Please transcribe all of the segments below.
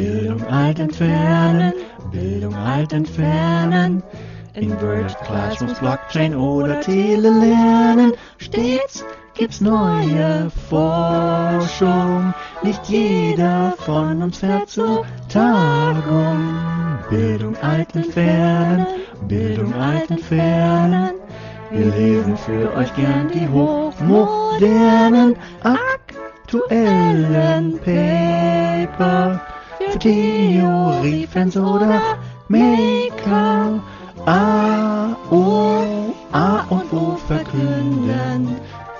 Bildung alt entfernen, Bildung alt entfernen. Inverted Classrooms, Blockchain oder Telelernen. Stets gibt's neue Forschung. Nicht jeder von uns fährt zur Tagung. Bildung alt entfernen, Bildung alt entfernen. Wir lesen für euch gern die hochmodernen, aktuellen Paper. Für Theoriefans oder Maker. A, O, A und O verkünden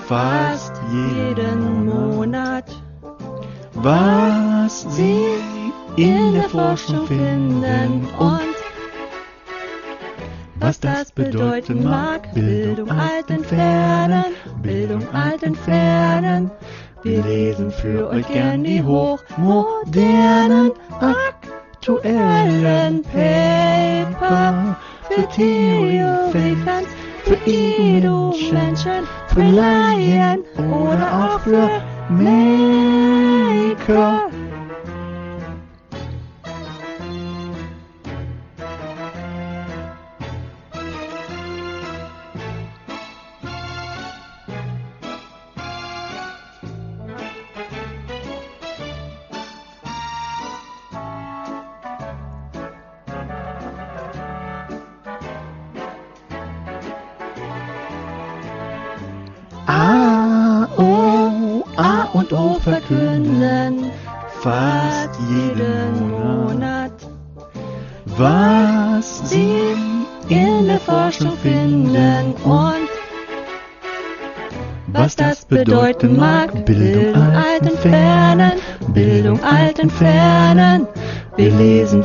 fast jeden Monat, was sie in der Forschung finden und was das bedeuten mag. Bildung alt entfernen, Bildung alt entfernen. Wir lesen für euch gern die hochmodernen, aktuellen Paper für Theorie-Fans, für Edu-Menschen, für Laien oder auch für Maker.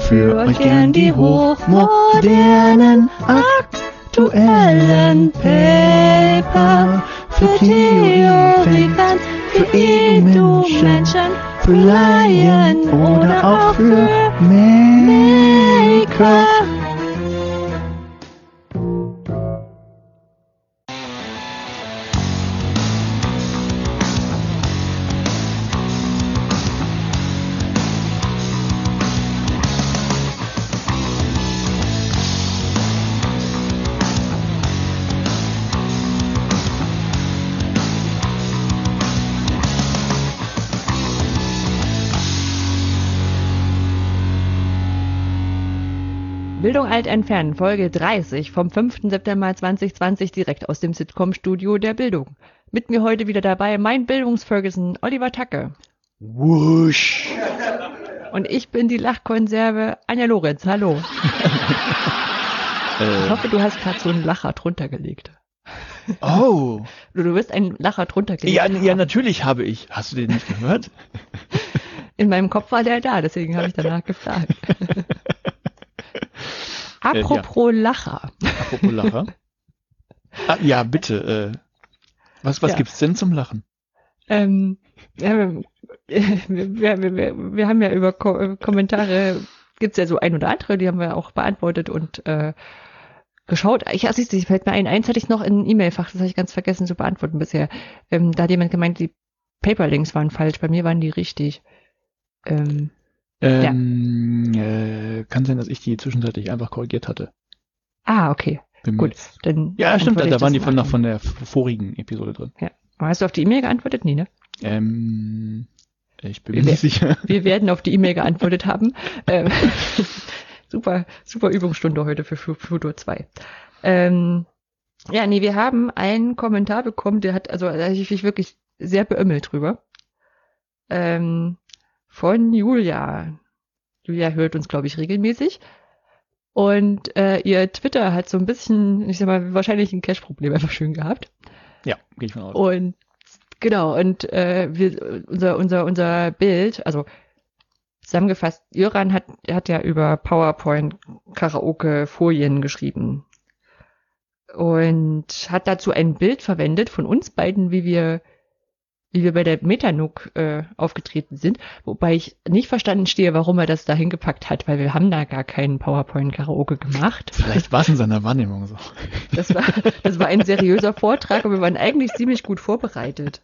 Für euch gern die hochmodernen, aktuellen alt entfernen, Folge 30 vom 5. September 2020 direkt aus dem Sitcom-Studio der Bildung. Mit mir heute wieder dabei mein Bildungsferguson Oliver Tacke. Wusch. Und ich bin die Lachkonserve Anja Lorenz. Hallo. Ich Äh, hoffe, du hast gerade so einen Lacher drunter gelegt. oh. Du, du wirst einen Lacher drunter gelegt. Ja, haben. ja, natürlich habe ich. Hast du den nicht gehört? In meinem Kopf war der da, deswegen habe ich danach gefragt. Apropos Lacher. Apropos Lacher. Ah, ja, bitte. Äh, was was Ja. gibt's denn zum Lachen? Ähm, ja, wir, wir, wir, wir, wir haben ja über Ko äh, Kommentare, gibt's ja so ein oder andere, die haben wir auch beantwortet und äh, geschaut. Ich, also, du, fällt mir ein, eins hatte ich noch in E-Mail-Fach, das habe ich ganz vergessen zu beantworten bisher. Ähm, da hat jemand gemeint, die Paperlinks waren falsch, bei mir waren die richtig. Ähm, Ähm, äh, kann sein, dass ich die zwischenzeitlich einfach korrigiert hatte. ah, okay, Bin mir gut. Dann Ja, stimmt, da, waren die von, noch von der vorigen Episode drin. Aber Hast du auf die E-Mail geantwortet? Nee, ne? Ähm, ich bin mir Wir- nicht sicher. Wir werden auf die E-Mail geantwortet haben. Ähm, super, super Übungsstunde heute für Fu- Futur 2. Ähm, ja, nee, wir haben einen Kommentar bekommen, der hat, also da hab ich mich wirklich sehr beömmelt drüber. Ähm, von Julia. Julia hört uns, glaube ich, regelmäßig. Und äh, ihr Twitter hat so ein bisschen, ich sag mal, wahrscheinlich ein Cache-Problem einfach schön gehabt. Ja, gehe ich von aus. Und genau, und äh, wir, unser, unser, unser Bild, also zusammengefasst, Jöran hat, hat ja über PowerPoint Karaoke Folien geschrieben. Und hat dazu ein Bild verwendet von uns beiden, wie wir, wie wir bei der Metanook äh, aufgetreten sind, wobei ich nicht verstanden stehe, warum er das da hingepackt hat, weil wir haben da gar keinen PowerPoint Karaoke gemacht. Vielleicht war es in seiner Wahrnehmung so. Das war, das war ein seriöser Vortrag und wir waren eigentlich ziemlich gut vorbereitet.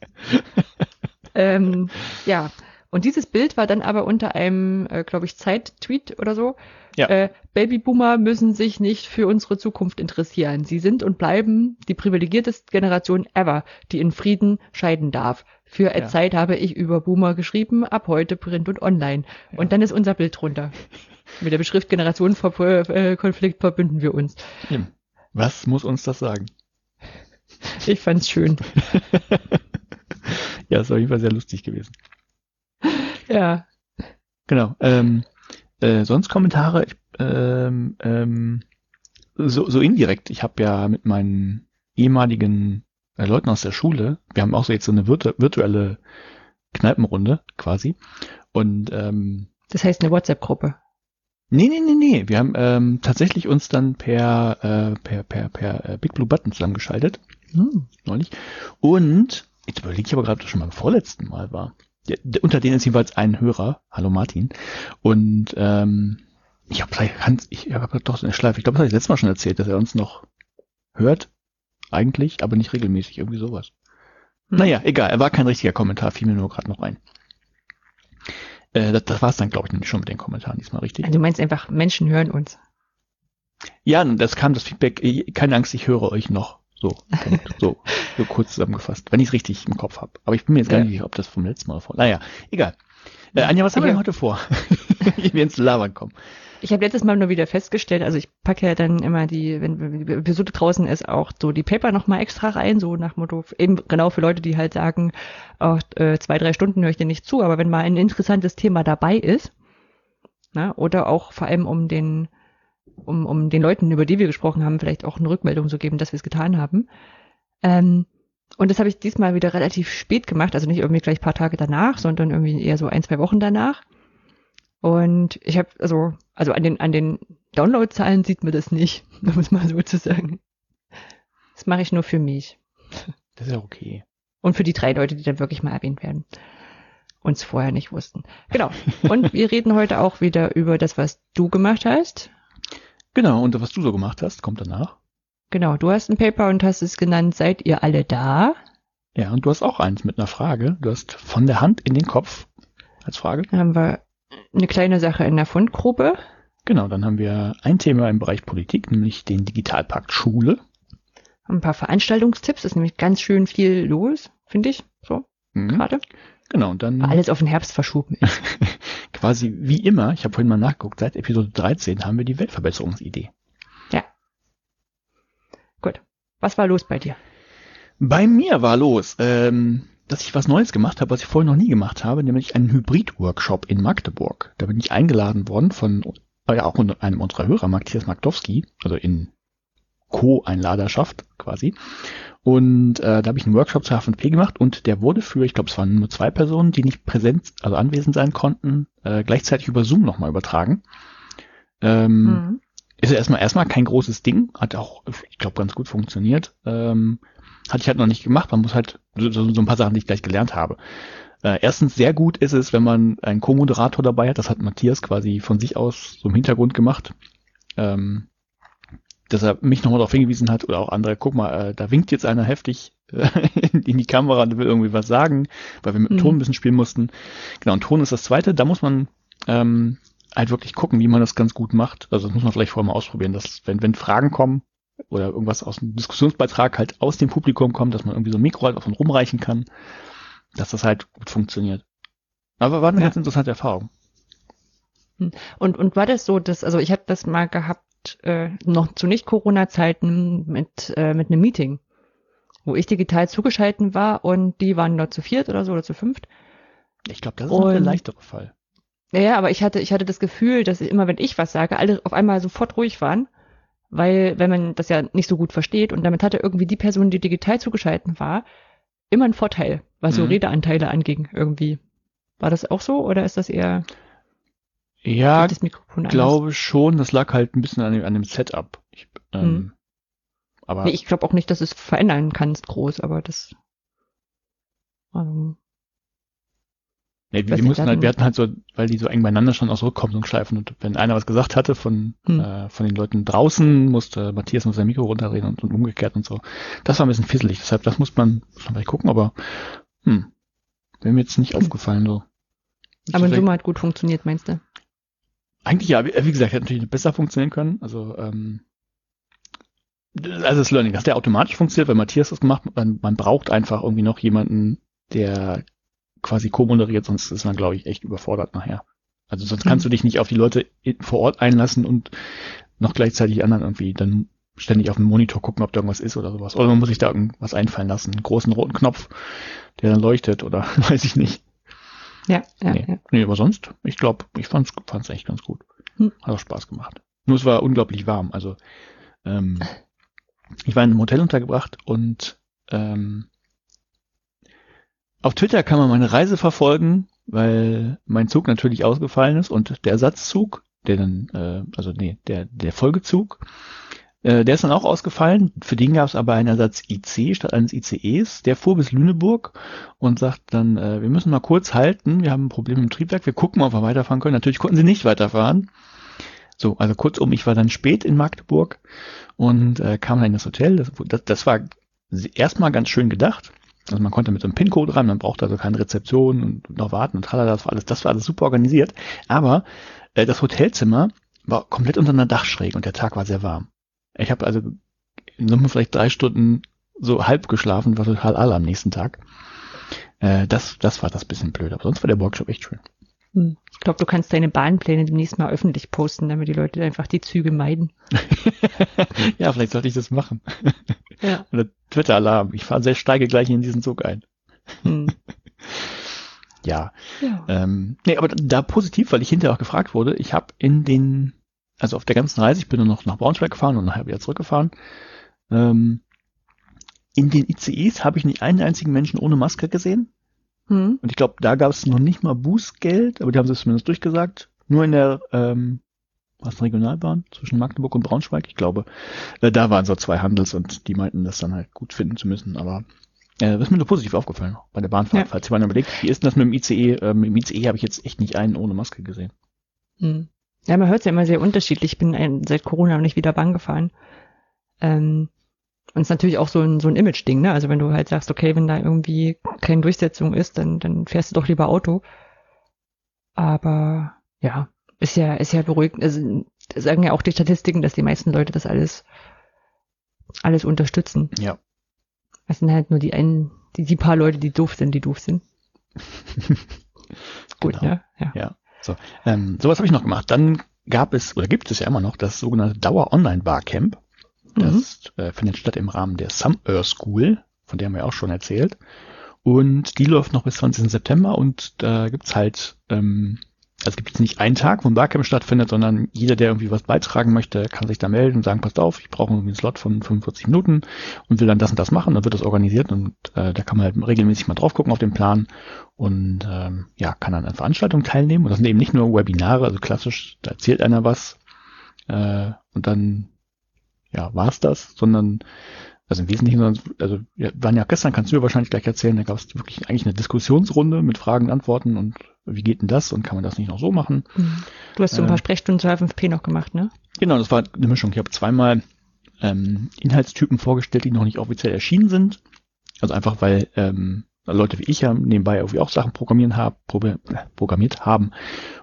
ähm, ja, Und dieses Bild war dann aber unter einem, äh, glaube ich, Zeit-Tweet oder so. Ja. Äh, Babyboomer müssen sich nicht für unsere Zukunft interessieren. Sie sind und bleiben die privilegierteste Generation ever, die in Frieden scheiden darf. Für Ja. Zeit habe ich über Boomer geschrieben, ab heute Print und Online. Und dann ist unser Bild drunter. Mit der Beschrift Generationenkonflikt verbünden wir uns. Was muss uns das sagen? Ich fand's schön. Ja, ist auf jeden Fall sehr lustig gewesen. Ja. Genau. Ähm, äh, sonst Kommentare? Ich, ähm, ähm, so, so indirekt. Ich habe ja mit meinen ehemaligen äh, Leuten aus der Schule, wir haben auch so jetzt so eine virtu virtuelle Kneipenrunde quasi. Und ähm, Das heißt eine WhatsApp-Gruppe. nee, nee, nee, nee. Wir haben ähm, tatsächlich uns dann per äh, per per per äh, Big Blue Button zusammengeschaltet Hm. neulich. Und jetzt überlege ich aber gerade, ob das schon beim vorletzten Mal war. Ja, unter denen ist jeweils ein Hörer. Hallo Martin. Und ähm, ich habe vielleicht Hans, ich habe doch so eine Schleife. Ich glaube, das habe ich letztes Mal schon erzählt, dass er uns noch hört. Eigentlich, aber nicht regelmäßig. Irgendwie sowas. Hm. Naja, egal. Er war kein richtiger Kommentar, fiel mir nur gerade noch ein. Äh, das das war es dann, glaube ich, nämlich schon mit den Kommentaren diesmal richtig. Also du meinst einfach, Menschen hören uns. Ja, das kam das Feedback, eh, keine Angst, ich höre euch noch. So, Punkt. so, so kurz zusammengefasst, wenn ich es richtig im Kopf habe. Aber ich bin mir jetzt gar Ja. nicht sicher, ob das vom letzten Mal vor. Naja, egal. Äh, Anja, was haben wir denn heute vor? ich will ins Labern kommen. Ich habe letztes Mal nur wieder festgestellt, also ich packe ja dann immer die, wenn die Episode draußen ist, auch so die Paper nochmal extra rein, so nach Motto, eben genau für Leute, die halt sagen, oh, äh, zwei, drei Stunden höre ich dir nicht zu, aber wenn mal ein interessantes Thema dabei ist, na, oder auch vor allem um den, um, um den Leuten, über die wir gesprochen haben, vielleicht auch eine Rückmeldung zu geben, dass wir es getan haben. Ähm, und das habe ich diesmal wieder relativ spät gemacht, also nicht irgendwie gleich ein paar Tage danach, sondern irgendwie eher so ein, zwei Wochen danach. Und ich habe, also, also an den, an den Downloadzahlen sieht man das nicht, um es mal so zu sagen. Das mache ich nur für mich. Das ist ja okay. Und für die drei Leute, die dann wirklich mal erwähnt werden. Uns vorher nicht wussten. Genau. Und wir reden heute auch wieder über das, was du gemacht hast. Genau, und was du so gemacht hast, kommt danach. Genau, du hast ein Paper und hast es genannt, seid ihr alle da? Ja, und du hast auch eins mit einer Frage. Du hast von der Hand in den Kopf als Frage. Dann haben wir eine kleine Sache in der Fundgruppe. Genau, dann haben wir ein Thema im Bereich Politik, nämlich den Digitalpakt Schule. Ein paar Veranstaltungstipps, ist nämlich ganz schön viel los, finde ich, so Mhm. gerade. Genau, und dann Alles auf den Herbst verschoben ist. quasi wie immer, ich habe vorhin mal nachgeguckt, seit Episode 13 haben wir die Weltverbesserungsidee. Gut. Was war los bei dir? Bei mir war los, ähm, dass ich was Neues gemacht habe, was ich vorher noch nie gemacht habe, nämlich einen Hybrid-Workshop in Magdeburg. Da bin ich eingeladen worden von ja, auch unter einem unserer Hörer, Matthias Magdowski, also in Co-Einladerschaft quasi. Und äh, da habe ich einen Workshop zur H5P gemacht und der wurde für, ich glaube, es waren nur zwei Personen, die nicht präsent, also anwesend sein konnten, äh, gleichzeitig über Zoom nochmal übertragen. Ähm, Mhm. ist ja erstmal erstmal kein großes Ding, hat auch, ich glaube, ganz gut funktioniert. Ähm, hatte ich halt noch nicht gemacht. Man muss halt so, so, so ein paar Sachen, die ich gleich gelernt habe. Äh, erstens sehr gut ist es, wenn man einen Co-Moderator dabei hat. Das hat Matthias quasi von sich aus so im Hintergrund gemacht. Ähm, dass er mich nochmal darauf hingewiesen hat oder auch andere, guck mal, äh, da winkt jetzt einer heftig äh, in die Kamera und will irgendwie was sagen, weil wir mit dem Mhm. Ton ein bisschen spielen mussten. Genau, und Ton ist das zweite. Da muss man ähm, halt wirklich gucken, wie man das ganz gut macht. Also das muss man vielleicht vorher mal ausprobieren, dass wenn, wenn Fragen kommen oder irgendwas aus dem Diskussionsbeitrag halt aus dem Publikum kommt, dass man irgendwie so ein Mikro halt auf und rumreichen kann, dass das halt gut funktioniert. Aber war eine Ja. ganz interessante Erfahrung. Und, und war das so, dass, also ich habe das mal gehabt, äh, noch zu Nicht-Corona-Zeiten mit, äh, mit einem Meeting, wo ich digital zugeschalten war und die waren dort zu viert oder so oder zu fünft. Ich glaube, das ist noch der Und- leichtere Fall. Naja, aber ich hatte, ich hatte das Gefühl, dass immer, wenn ich was sage, alle auf einmal sofort ruhig waren, weil, wenn man das ja nicht so gut versteht und damit hatte irgendwie die Person, die digital zugeschalten war, immer einen Vorteil, was so Mhm. Redeanteile anging, irgendwie. War das auch so oder ist das eher Ja, das Mikrofon anders? glaube schon. Das lag halt ein bisschen an dem, an dem Setup. Ich, ähm, Mhm. Aber Nee, ich glaube auch nicht, dass es verändern kannst groß, aber das. Ähm, nee, wir, mussten halt, wir hatten halt so, weil die so eng beieinander schon aus Rückkopplungsschleifen und wenn einer was gesagt hatte von, Hm. äh, von den Leuten draußen, musste Matthias mit seinem Mikro runterreden und, und umgekehrt und so. Das war ein bisschen fisselig. Deshalb, das muss man, muss man vielleicht gucken, aber hm, wäre mir jetzt nicht Hm. aufgefallen so. Aber in Summe hat gut funktioniert, meinst du? Eigentlich ja, wie wie gesagt, hätte natürlich besser funktionieren können. Also, ähm, also das Learning, dass der automatisch funktioniert, weil Matthias das gemacht hat, man, man braucht einfach irgendwie noch jemanden, der quasi co-moderiert, sonst ist man, glaube ich, echt überfordert nachher. Also sonst kannst du dich nicht auf die Leute vor Ort einlassen und noch gleichzeitig anderen irgendwie dann ständig auf den Monitor gucken, ob da irgendwas ist oder sowas. Oder man muss sich da irgendwas einfallen lassen. Einen großen roten Knopf, der dann leuchtet oder weiß ich nicht. Ja, ja, nee. ja. nee, aber sonst, ich glaube, ich fand's, fand's echt ganz gut. Hm. Hat auch Spaß gemacht. Nur es war unglaublich warm. Also ähm, ich war in einem Hotel untergebracht und ähm, auf Twitter kann man meine Reise verfolgen, weil mein Zug natürlich ausgefallen ist und der Ersatzzug, der dann, äh, also nee, der, der Folgezug, äh, der ist dann auch ausgefallen. Für den gab es aber einen Ersatz IC statt eines ICEs. Der fuhr bis Lüneburg und sagt dann, äh, wir müssen mal kurz halten, wir haben ein Problem im Triebwerk, wir gucken, ob wir weiterfahren können. Natürlich konnten sie nicht weiterfahren. So, also kurzum, ich war dann spät in Magdeburg und äh, kam dann in das Hotel. Das, das, das war erstmal ganz schön gedacht. Also man konnte mit so einem PIN-Code rein, man brauchte also keine Rezeption und noch warten und tralala, das war alles, das war alles super organisiert. Aber äh, das Hotelzimmer war komplett unter einer Dachschräge und der Tag war sehr warm. Ich habe also in Summe vielleicht drei Stunden so halb geschlafen, war total alle am nächsten Tag. Äh, das, das war das bisschen blöd, aber sonst war der Workshop echt schön. Hm. Ich glaube, du kannst deine Bahnpläne demnächst mal öffentlich posten, damit die Leute einfach die Züge meiden. ja, vielleicht sollte ich das machen. Ja. Oder Twitter-Alarm. Ich fahre sehr steige gleich in diesen Zug ein. Hm. Ja. ja. Ähm, nee, aber da positiv, weil ich hinterher auch gefragt wurde, ich habe in den, also auf der ganzen Reise, ich bin nur noch nach Braunschweig gefahren und nachher wieder zurückgefahren, ähm, in den ICEs habe ich nicht einen einzigen Menschen ohne Maske gesehen. Hm. Und ich glaube, da gab es noch nicht mal Bußgeld, aber die haben es zumindest durchgesagt. Nur in der ähm, was Regionalbahn zwischen Magdeburg und Braunschweig, ich glaube, äh, da waren so zwei Handels und die meinten das dann halt gut finden zu müssen. Aber äh, das ist mir nur positiv aufgefallen bei der Bahnfahrt. Ja. Falls jemand überlegt, wie ist denn das mit dem ICE? Ähm, Im ICE habe ich jetzt echt nicht einen ohne Maske gesehen. Hm. Ja, man hört es ja immer sehr unterschiedlich. Ich bin ein, seit Corona noch nicht wieder Bahn gefahren. Ähm, und es ist natürlich auch so ein, so ein Image-Ding, ne? Also wenn du halt sagst, okay, wenn da irgendwie keine Durchsetzung ist, dann, dann fährst du doch lieber Auto. Aber ja, ist ja, ist ja beruhigend. Also sagen ja auch die Statistiken, dass die meisten Leute das alles, alles unterstützen. Ja. Es sind halt nur die einen, die, die paar Leute, die doof sind, die doof sind. Gut, Genau. ne? Ja. Ja. So, ähm, sowas habe ich noch gemacht. Dann gab es, oder gibt es ja immer noch, das sogenannte Dauer-Online-Barcamp. Das Mhm. äh, findet statt im Rahmen der Summer School, von der haben wir auch schon erzählt. Und die läuft noch bis 20. September und da gibt's halt, ähm, also gibt es nicht einen Tag, wo ein Barcamp stattfindet, sondern jeder, der irgendwie was beitragen möchte, kann sich da melden und sagen, passt auf, ich brauche irgendwie einen Slot von 45 Minuten und will dann das und das machen, dann wird das organisiert und äh, da kann man halt regelmäßig mal drauf gucken auf den Plan und ähm, ja, kann dann an Veranstaltungen teilnehmen. Und das sind eben nicht nur Webinare, also klassisch, da erzählt einer was äh, und dann ja, war's das, sondern also im Wesentlichen, also wir waren ja gestern, kannst du ja wahrscheinlich gleich erzählen, da gab es wirklich eigentlich eine Diskussionsrunde mit Fragen, Antworten und wie geht denn das und kann man das nicht noch so machen? Mhm. Du hast so ein Äh. paar Sprechstunden zur H5P noch gemacht, ne? Genau, das war eine Mischung. Ich habe zweimal ähm, Inhaltstypen vorgestellt, die noch nicht offiziell erschienen sind. Also einfach, weil ähm, Leute wie ich ja nebenbei irgendwie auch Sachen programmieren probe- äh, programmiert haben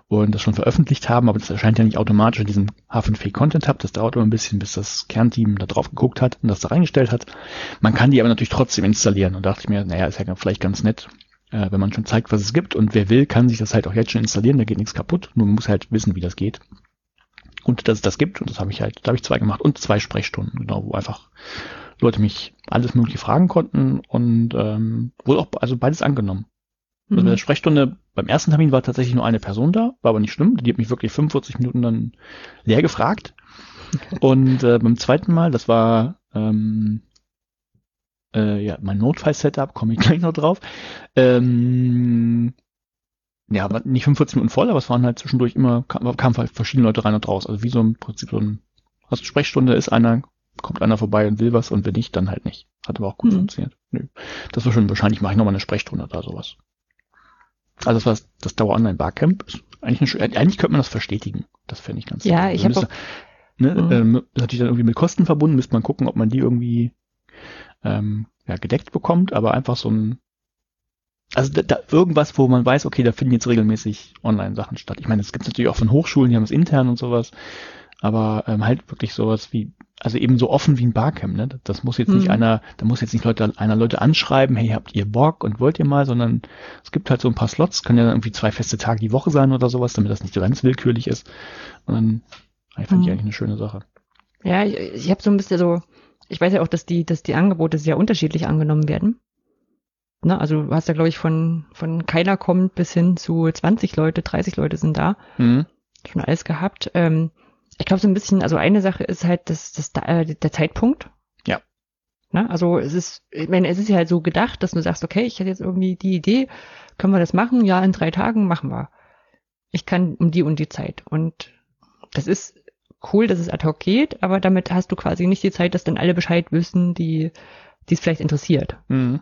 und das schon veröffentlicht haben, aber das erscheint ja nicht automatisch in diesem H5P Content Hub. Das dauert immer ein bisschen, bis das Kernteam da drauf geguckt hat und das da reingestellt hat. Man kann die aber natürlich trotzdem installieren und dachte ich mir, naja, ist ja vielleicht ganz nett, äh, wenn man schon zeigt, was es gibt und wer will, kann sich das halt auch jetzt schon installieren, da geht nichts kaputt, nur man muss halt wissen, wie das geht. Und dass es das gibt, und das habe ich halt, da habe ich zwei gemacht und zwei Sprechstunden, genau, wo einfach Leute mich alles mögliche fragen konnten und ähm, wohl auch, also beides angenommen. Also bei der Mhm. Sprechstunde, beim ersten Termin war tatsächlich nur eine Person da, war aber nicht schlimm, die hat mich wirklich 45 Minuten dann leer gefragt. Und äh, beim zweiten Mal, das war ähm, äh, ja mein Notfall-Setup, komme ich gleich noch drauf. Ähm, ja, war nicht 45 Minuten voll, aber es waren halt zwischendurch immer, kam, kamen halt verschiedene Leute rein und raus. Also wie so im Prinzip so ein, also Sprechstunde ist einer, kommt einer vorbei und will was und wenn nicht, dann halt nicht. Hat aber auch gut Mhm. funktioniert. Nö. Das war schon, wahrscheinlich mache ich nochmal eine Sprechstunde oder sowas. Also das war das Dauer-Online-Barcamp. Eigentlich, eine, schö- eigentlich könnte man das verstetigen. Das fände ich ganz Ja, also ich habe müsste- ne, Mhm. ähm, ist natürlich dann irgendwie mit Kosten verbunden, müsste man gucken, ob man die irgendwie ähm, ja, gedeckt bekommt, aber einfach so ein also da, da irgendwas, wo man weiß, okay, da finden jetzt regelmäßig Online-Sachen statt. Ich meine, es gibt natürlich auch von Hochschulen, die haben es intern und sowas, aber ähm, halt wirklich sowas wie, also eben so offen wie ein Barcamp, ne? Das muss jetzt nicht Mhm. einer, da muss jetzt nicht Leute, einer Leute anschreiben, hey, habt ihr Bock und wollt ihr mal, sondern es gibt halt so ein paar Slots, können ja dann irgendwie zwei feste Tage die Woche sein oder sowas, damit das nicht so ganz willkürlich ist. Und dann ich fand ich Mhm. eigentlich eine schöne Sache. Ja, ich, ich habe so ein bisschen so, ich weiß ja auch, dass die, dass die Angebote sehr unterschiedlich angenommen werden. Ne, also du hast ja, glaube ich, von, von keiner kommt bis hin zu 20 Leute, 30 Leute sind da. Mhm. Schon alles gehabt. Ähm, ich glaube so ein bisschen, also eine Sache ist halt das, das, äh, der Zeitpunkt. Ja. Ne, also es ist, ich meine, es ist ja halt so gedacht, dass du sagst, okay, ich hätte jetzt irgendwie die Idee, können wir das machen? Ja, in drei Tagen machen wir. Ich kann um die und die Zeit. Und das ist cool, dass es ad hoc geht, aber damit hast du quasi nicht die Zeit, dass dann alle Bescheid wissen, die, die es vielleicht interessiert. Mhm.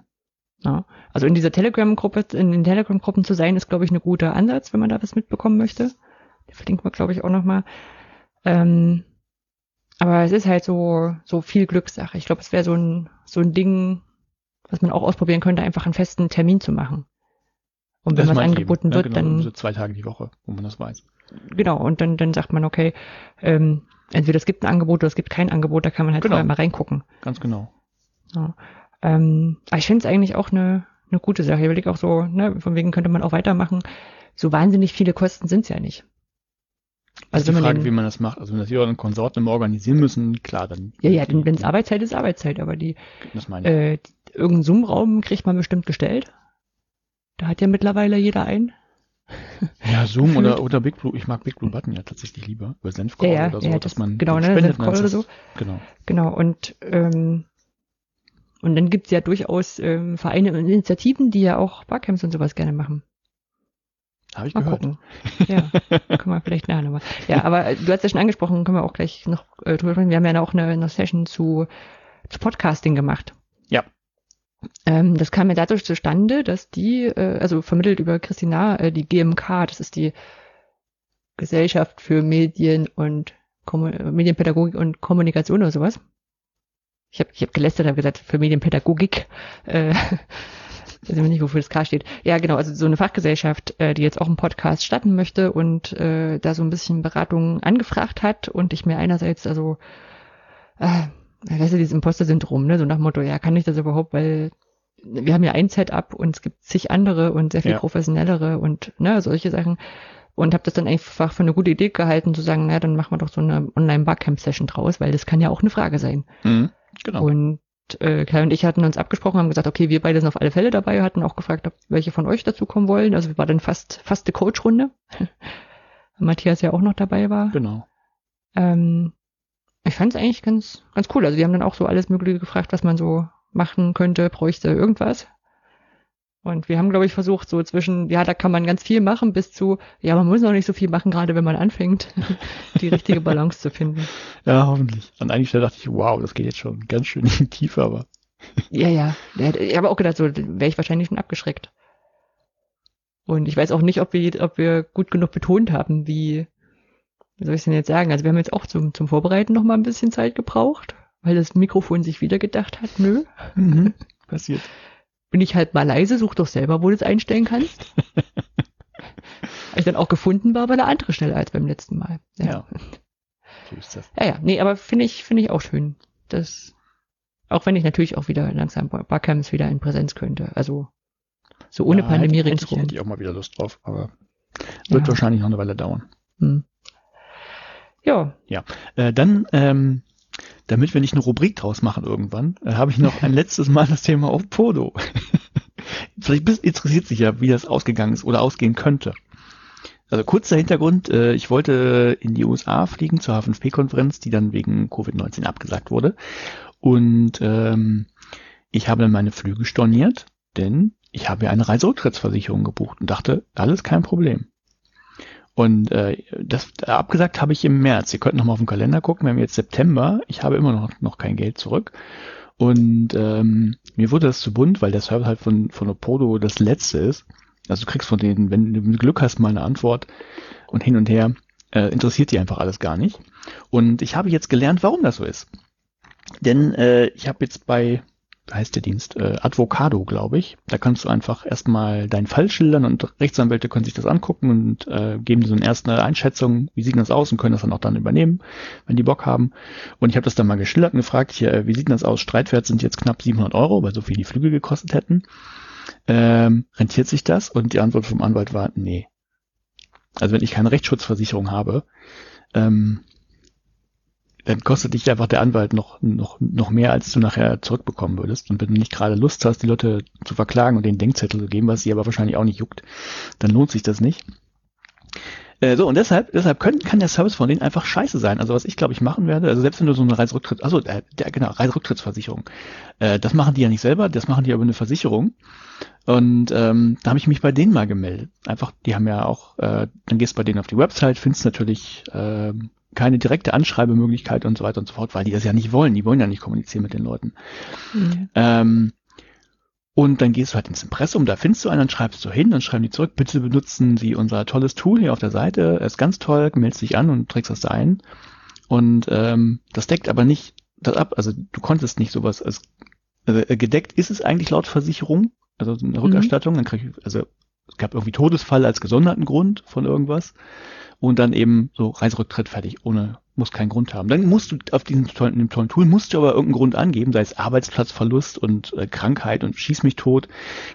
Ja. Also in dieser Telegram-Gruppe, in den Telegram-Gruppen zu sein, ist, glaube ich, ein guter Ansatz, wenn man da was mitbekommen möchte. Den verlinken wir, glaube ich, auch nochmal. Ähm, aber es ist halt so, so viel Glückssache. Ich glaube, es wäre so ein, so ein Ding, was man auch ausprobieren könnte, einfach einen festen Termin zu machen. Und wenn Das was angeboten eben, wird, genau, dann so zwei Tage die Woche, wo man das weiß. genau, und dann, dann sagt man, okay, ähm, entweder es gibt ein Angebot oder es gibt kein Angebot, da kann man halt Genau. vorher mal reingucken. Ganz genau. Ja. Ähm, aber ich finde es eigentlich auch eine, eine gute Sache. Ich überlege auch so, ne, von wegen könnte man auch weitermachen. So wahnsinnig viele Kosten sind es ja nicht. Also Also die wenn man Frage, den, wie man das macht. Also wenn das jeder und Konsorten immer organisieren müssen, klar, dann. ja, ja, denn wenn es Arbeitszeit ist, Arbeitszeit, aber die, Das meine ich. äh, irgendeinen Zoom-Raum kriegt man bestimmt gestellt. Da hat ja mittlerweile jeder einen. ja, Zoom oder, oder Big Blue. Ich mag Big Blue Button ja tatsächlich lieber. Über Senfcall Ja, oder so, ja, dass das- man genau, ne, Senfcall das oder so. Genau. Genau, und ähm, und dann gibt's ja durchaus ähm, Vereine und Initiativen, die ja auch Barcamps und sowas gerne machen. Habe ich Mal gehört. gucken. Ja, können wir vielleicht nachher nochmal. Ja, aber du hast ja schon angesprochen, können wir auch gleich noch äh, drüber sprechen. Wir haben ja auch eine, eine Session zu, zu Podcasting gemacht. Ja. Ähm, das kam ja dadurch zustande, dass die, äh, also vermittelt über Christina, äh, die GMK, das ist die Gesellschaft für Medien und Kommu Medienpädagogik und Kommunikation oder sowas. Ich habe ich hab gelästert, habe gesagt, für Medienpädagogik. Äh, weiß ich nicht, wofür das K steht. Ja, genau, also so eine Fachgesellschaft, äh, die jetzt auch einen Podcast starten möchte und äh, da so ein bisschen Beratung angefragt hat und ich mir einerseits, also, äh, weißt du, dieses Imposter-Syndrom, ne, so nach dem Motto, ja, kann ich das überhaupt, weil wir haben ja ein Setup und es gibt zig andere und sehr viel Ja. professionellere und ne, solche Sachen und habe das dann einfach für eine gute Idee gehalten, zu sagen, na, dann machen wir doch so eine Online-Barcamp-Session draus, weil das kann ja auch eine Frage sein. Mhm. Genau. Und äh, Kai und ich hatten uns abgesprochen, haben gesagt, okay, wir beide sind auf alle Fälle dabei, hatten auch gefragt, ob welche von euch dazu kommen wollen. Also war dann fast fast eine Coach-Runde. Matthias ja auch noch dabei war. genau. Ähm, ich fand es eigentlich ganz ganz cool. Also die haben dann auch so alles Mögliche gefragt, was man so machen könnte, bräuchte irgendwas. Und wir haben, glaube ich, versucht, so zwischen, ja, da kann man ganz viel machen, bis zu, ja, man muss noch nicht so viel machen, gerade wenn man anfängt, die richtige Balance zu finden. Ja, hoffentlich. An einigen Stellen dachte ich, wow, das geht jetzt schon ganz schön in die Tiefe, aber Ja, ja. Ich habe auch gedacht, so wäre ich wahrscheinlich schon abgeschreckt. Und ich weiß auch nicht, ob wir, ob wir gut genug betont haben, wie, wie soll ich denn jetzt sagen? Also wir haben jetzt auch zum, zum Vorbereiten noch mal ein bisschen Zeit gebraucht, weil das Mikrofon sich wieder gedacht hat, nö, mhm. passiert. Bin ich halt mal leise, such doch selber, wo du es einstellen kannst. Habe ich dann auch gefunden, war aber eine andere schneller als beim letzten Mal. Ja. So ist das. Ja, ja, nee, aber finde ich, finde ich auch schön. Das, auch wenn ich natürlich auch wieder langsam Bar- Barcamps wieder in Präsenz könnte. Also, so ohne ja, Pandemie hätte, ringsrum. hätte ich auch mal wieder Lust drauf, aber wird Ja. wahrscheinlich noch eine Weile dauern. Hm. Ja, Äh, dann, ähm, damit wir nicht eine Rubrik draus machen irgendwann, äh, habe ich noch ein letztes Mal das Thema auf Podo. Vielleicht interessiert sich ja, wie das ausgegangen ist oder ausgehen könnte. Also kurzer Hintergrund, äh, ich wollte in die USA fliegen zur H5P-Konferenz, die dann wegen Covid-19 abgesagt wurde. Und ähm, ich habe dann meine Flüge storniert, denn ich habe ja eine Reiserücktrittsversicherung gebucht und dachte, alles kein Problem. Und äh, das abgesagt habe ich im März. Ihr könnt noch mal auf den Kalender gucken. Wir haben jetzt September. Ich habe immer noch, noch kein Geld zurück. Und ähm, mir wurde das zu bunt, weil der Server halt von, von Opodo das letzte ist. Also du kriegst von denen, wenn du Glück hast, mal eine Antwort und hin und her. Äh, interessiert die einfach alles gar nicht. Und ich habe jetzt gelernt, warum das so ist. Denn äh, ich habe jetzt bei heißt der Dienst? Äh, Advocado, glaube ich. Da kannst du einfach erstmal deinen Fall schildern und Rechtsanwälte können sich das angucken und äh, geben so eine erste Einschätzung, wie sieht das aus und können das dann auch dann übernehmen, wenn die Bock haben. Und ich habe das dann mal geschildert und gefragt, hier, äh, wie sieht das aus? Streitwert sind jetzt knapp 700 Euro, weil so viel die Flüge gekostet hätten. Ähm, rentiert sich das? Und die Antwort vom Anwalt war, nee. Also wenn ich keine Rechtsschutzversicherung habe, ähm, dann kostet dich einfach der Anwalt noch, noch, noch mehr, als du nachher zurückbekommen würdest. Und wenn du nicht gerade Lust hast, die Leute zu verklagen und den Denkzettel zu geben, was sie aber wahrscheinlich auch nicht juckt, dann lohnt sich das nicht. Äh, so, und deshalb, deshalb können, kann der Service von denen einfach scheiße sein. Also was ich glaube ich machen werde, also selbst wenn du so eine Reiserücktritt, also äh, der, genau, Reiserücktrittsversicherung, äh, das machen die ja nicht selber, das machen die über eine Versicherung. Und ähm, da habe ich mich bei denen mal gemeldet. Einfach, die haben ja auch, äh, dann gehst du bei denen auf die Website, findest natürlich äh, keine direkte Anschreibemöglichkeit und so weiter und so fort, weil die das ja nicht wollen. Die wollen ja nicht kommunizieren mit den Leuten. Mhm. Ähm, und dann gehst du halt ins Impressum, da findest du einen, dann schreibst du hin, dann schreiben die zurück, bitte benutzen Sie unser tolles Tool hier auf der Seite, ist ganz toll, meldest dich an und trägst das da ein. Und ähm, das deckt aber nicht das ab, also du konntest nicht sowas als also äh, gedeckt ist es eigentlich laut Versicherung, also eine Rückerstattung, mhm. dann krieg ich, also es gab irgendwie Todesfall als gesonderten Grund von irgendwas und dann eben so Reiserücktritt fertig, ohne, muss keinen Grund haben. Dann musst du auf diesem tollen, dem tollen Tool, musst du aber irgendeinen Grund angeben, sei es Arbeitsplatzverlust und äh, Krankheit und schieß mich tot.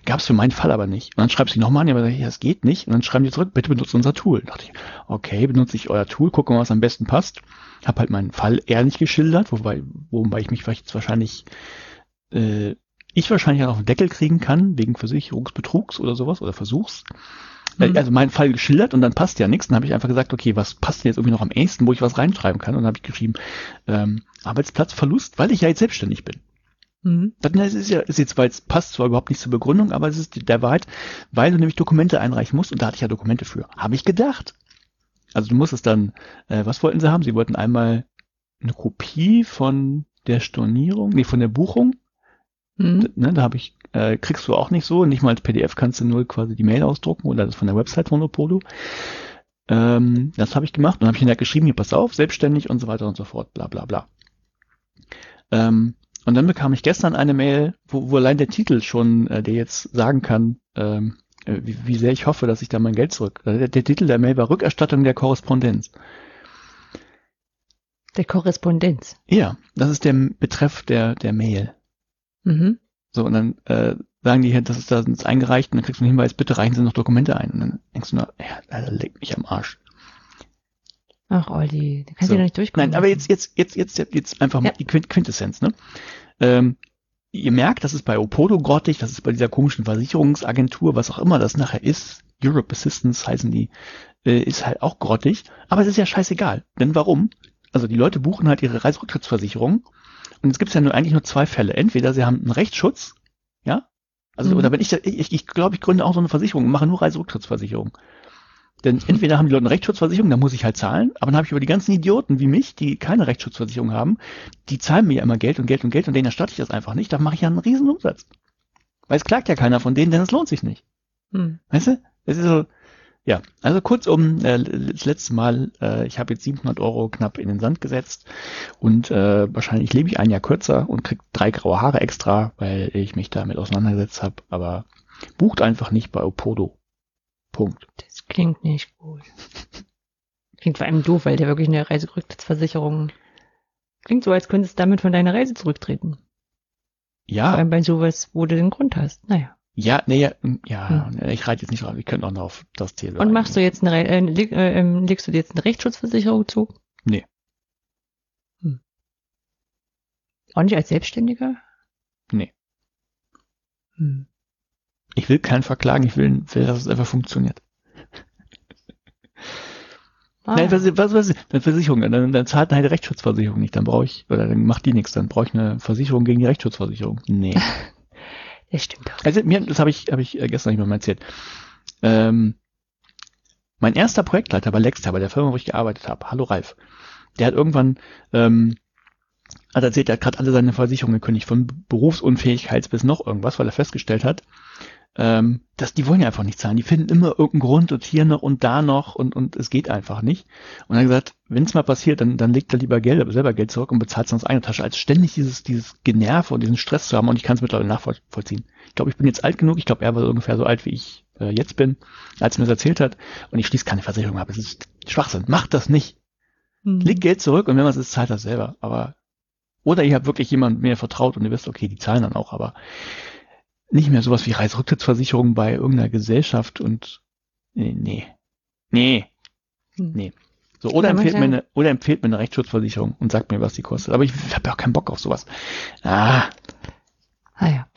Gab es für meinen Fall aber nicht. Und dann schreibst du nochmal an, ja, aber das geht nicht. Und dann schreiben die zurück, bitte benutzt unser Tool. Da dachte ich, okay, benutze ich euer Tool, gucke mal, was am besten passt. Hab halt meinen Fall ehrlich geschildert, wobei, wobei ich mich vielleicht wahrscheinlich äh, ich wahrscheinlich auch auf den Deckel kriegen kann, wegen Versicherungsbetrugs oder sowas oder Versuchs. Mhm. Also mein Fall geschildert und dann passt ja nichts. Dann habe ich einfach gesagt, okay, was passt denn jetzt irgendwie noch am ehesten, wo ich was reinschreiben kann? Und dann habe ich geschrieben, ähm, Arbeitsplatzverlust, weil ich ja jetzt selbstständig bin. Mhm. Das ist ja, ist jetzt, weil es passt zwar überhaupt nicht zur Begründung, aber es ist der Wahrheit, weil du nämlich Dokumente einreichen musst und da hatte ich ja Dokumente für. Habe ich gedacht. Also du musst es dann, äh, was wollten sie haben? Sie wollten einmal eine Kopie von der Stornierung, nee, von der Buchung Mhm. Ne, da habe ich, äh, kriegst du auch nicht so, nicht mal als PDF kannst du nur quasi die Mail ausdrucken oder das von der Website von Opolo. Ähm, das habe ich gemacht und habe ich ihnen geschrieben, hier pass auf, selbstständig und so weiter und so fort, bla bla bla. Ähm, und dann bekam ich gestern eine Mail, wo, wo allein der Titel schon, äh, der jetzt sagen kann, ähm, äh, wie, wie sehr ich hoffe, dass ich da mein Geld zurück. Der, der Titel der Mail war Rückerstattung der Korrespondenz. Der Korrespondenz. Ja, das ist der Betreff der, der Mail. Mhm. So, und dann äh, sagen die hier, das ist da ist eingereicht und dann kriegst du einen Hinweis, bitte reichen Sie noch Dokumente ein. Und dann denkst du nur, ja, Alter, leg mich am Arsch. Ach, Olli, da kannst so. du ja nicht durchkommen. Nein, aber jetzt, jetzt, jetzt, jetzt, jetzt einfach ja. die Quintessenz, ne? Ähm, ihr merkt, das ist bei Opodo grottig, das ist bei dieser komischen Versicherungsagentur, was auch immer das nachher ist, Europe Assistance heißen die, äh, ist halt auch grottig, aber es ist ja scheißegal. Denn warum? Also die Leute buchen halt ihre Reiserücktrittsversicherung und jetzt gibt es ja nur eigentlich nur zwei Fälle. Entweder sie haben einen Rechtsschutz, ja, also mhm. oder wenn ich, ich, ich glaube, ich gründe auch so eine Versicherung und mache nur Reiserücktrittsversicherung. Denn mhm. entweder haben die Leute eine Rechtsschutzversicherung, da muss ich halt zahlen, aber dann habe ich über die ganzen Idioten wie mich, die keine Rechtsschutzversicherung haben, die zahlen mir ja immer Geld und Geld und Geld und denen erstatte ich das einfach nicht, da mache ich ja einen riesen Umsatz. Weil es klagt ja keiner von denen, denn es lohnt sich nicht. Hm. Weißt du? Es ist so, ja, also kurzum, äh, das letzte Mal, äh, ich habe jetzt 700 Euro knapp in den Sand gesetzt und äh, wahrscheinlich lebe ich ein Jahr kürzer und krieg drei graue Haare extra, weil ich mich damit auseinandergesetzt habe. Aber bucht einfach nicht bei Opodo. Punkt. Das klingt nicht gut. Klingt vor allem doof, weil der wirklich eine Reiserücktrittsversicherung klingt so, als könntest du damit von deiner Reise zurücktreten. Ja. Vor allem bei sowas, wo du den Grund hast. Naja. Ja, nee, ja, ja hm. ich reite jetzt nicht drauf. Ich könnte auch noch auf das Ziel. Und machst du jetzt eine, äh, leg, äh, ähm, legst du dir jetzt eine Rechtsschutzversicherung zu? Nee. Hm. Auch nicht als Selbstständiger? Nee. Hm. Ich will keinen verklagen, ich will, will dass es einfach funktioniert. Ah. Nein, was, was, was, eine Versicherung, dann, dann zahlt eine Rechtsschutzversicherung nicht, dann brauche ich, oder dann macht die nichts, dann brauche ich eine Versicherung gegen die Rechtsschutzversicherung. Nee. Das stimmt doch. Also mir, das habe ich, habe ich äh, gestern nicht mehr erzählt. Ähm, mein erster Projektleiter bei Lexter, bei der Firma, wo ich gearbeitet habe, hallo Ralf, der hat irgendwann ähm, hat erzählt, er hat gerade alle seine Versicherungen gekündigt, von Berufsunfähigkeit bis noch irgendwas, weil er festgestellt hat, Ähm, das, die wollen ja einfach nicht zahlen. Die finden immer irgendeinen Grund und hier noch und da noch und, und es geht einfach nicht. Und dann gesagt, wenn es mal passiert, dann, dann legt er lieber Geld, aber selber Geld zurück und bezahlt es aus eigener Tasche, als ständig dieses, dieses Generve und diesen Stress zu haben. Und ich kann es mittlerweile nachvollziehen. Ich glaube, ich bin jetzt alt genug. Ich glaube, er war ungefähr so alt, wie ich äh, jetzt bin, als er mir das erzählt hat. Und ich schließe keine Versicherung ab. Es ist Schwachsinn. Macht das nicht. Hm. Legt Geld zurück und wenn man es ist, zahlt das selber. Aber oder ihr habt wirklich jemanden mehr vertraut und ihr wisst, okay, die zahlen dann auch, aber nicht mehr sowas wie Reiserücktrittsversicherung bei irgendeiner Gesellschaft und nee, nee. Nee. Hm. Nee. So, oder empfiehlt, mir eine, oder empfiehlt mir eine Rechtsschutzversicherung und sagt mir, was die kostet. Aber ich habe ja auch keinen Bock auf sowas. Ah. Ah ja.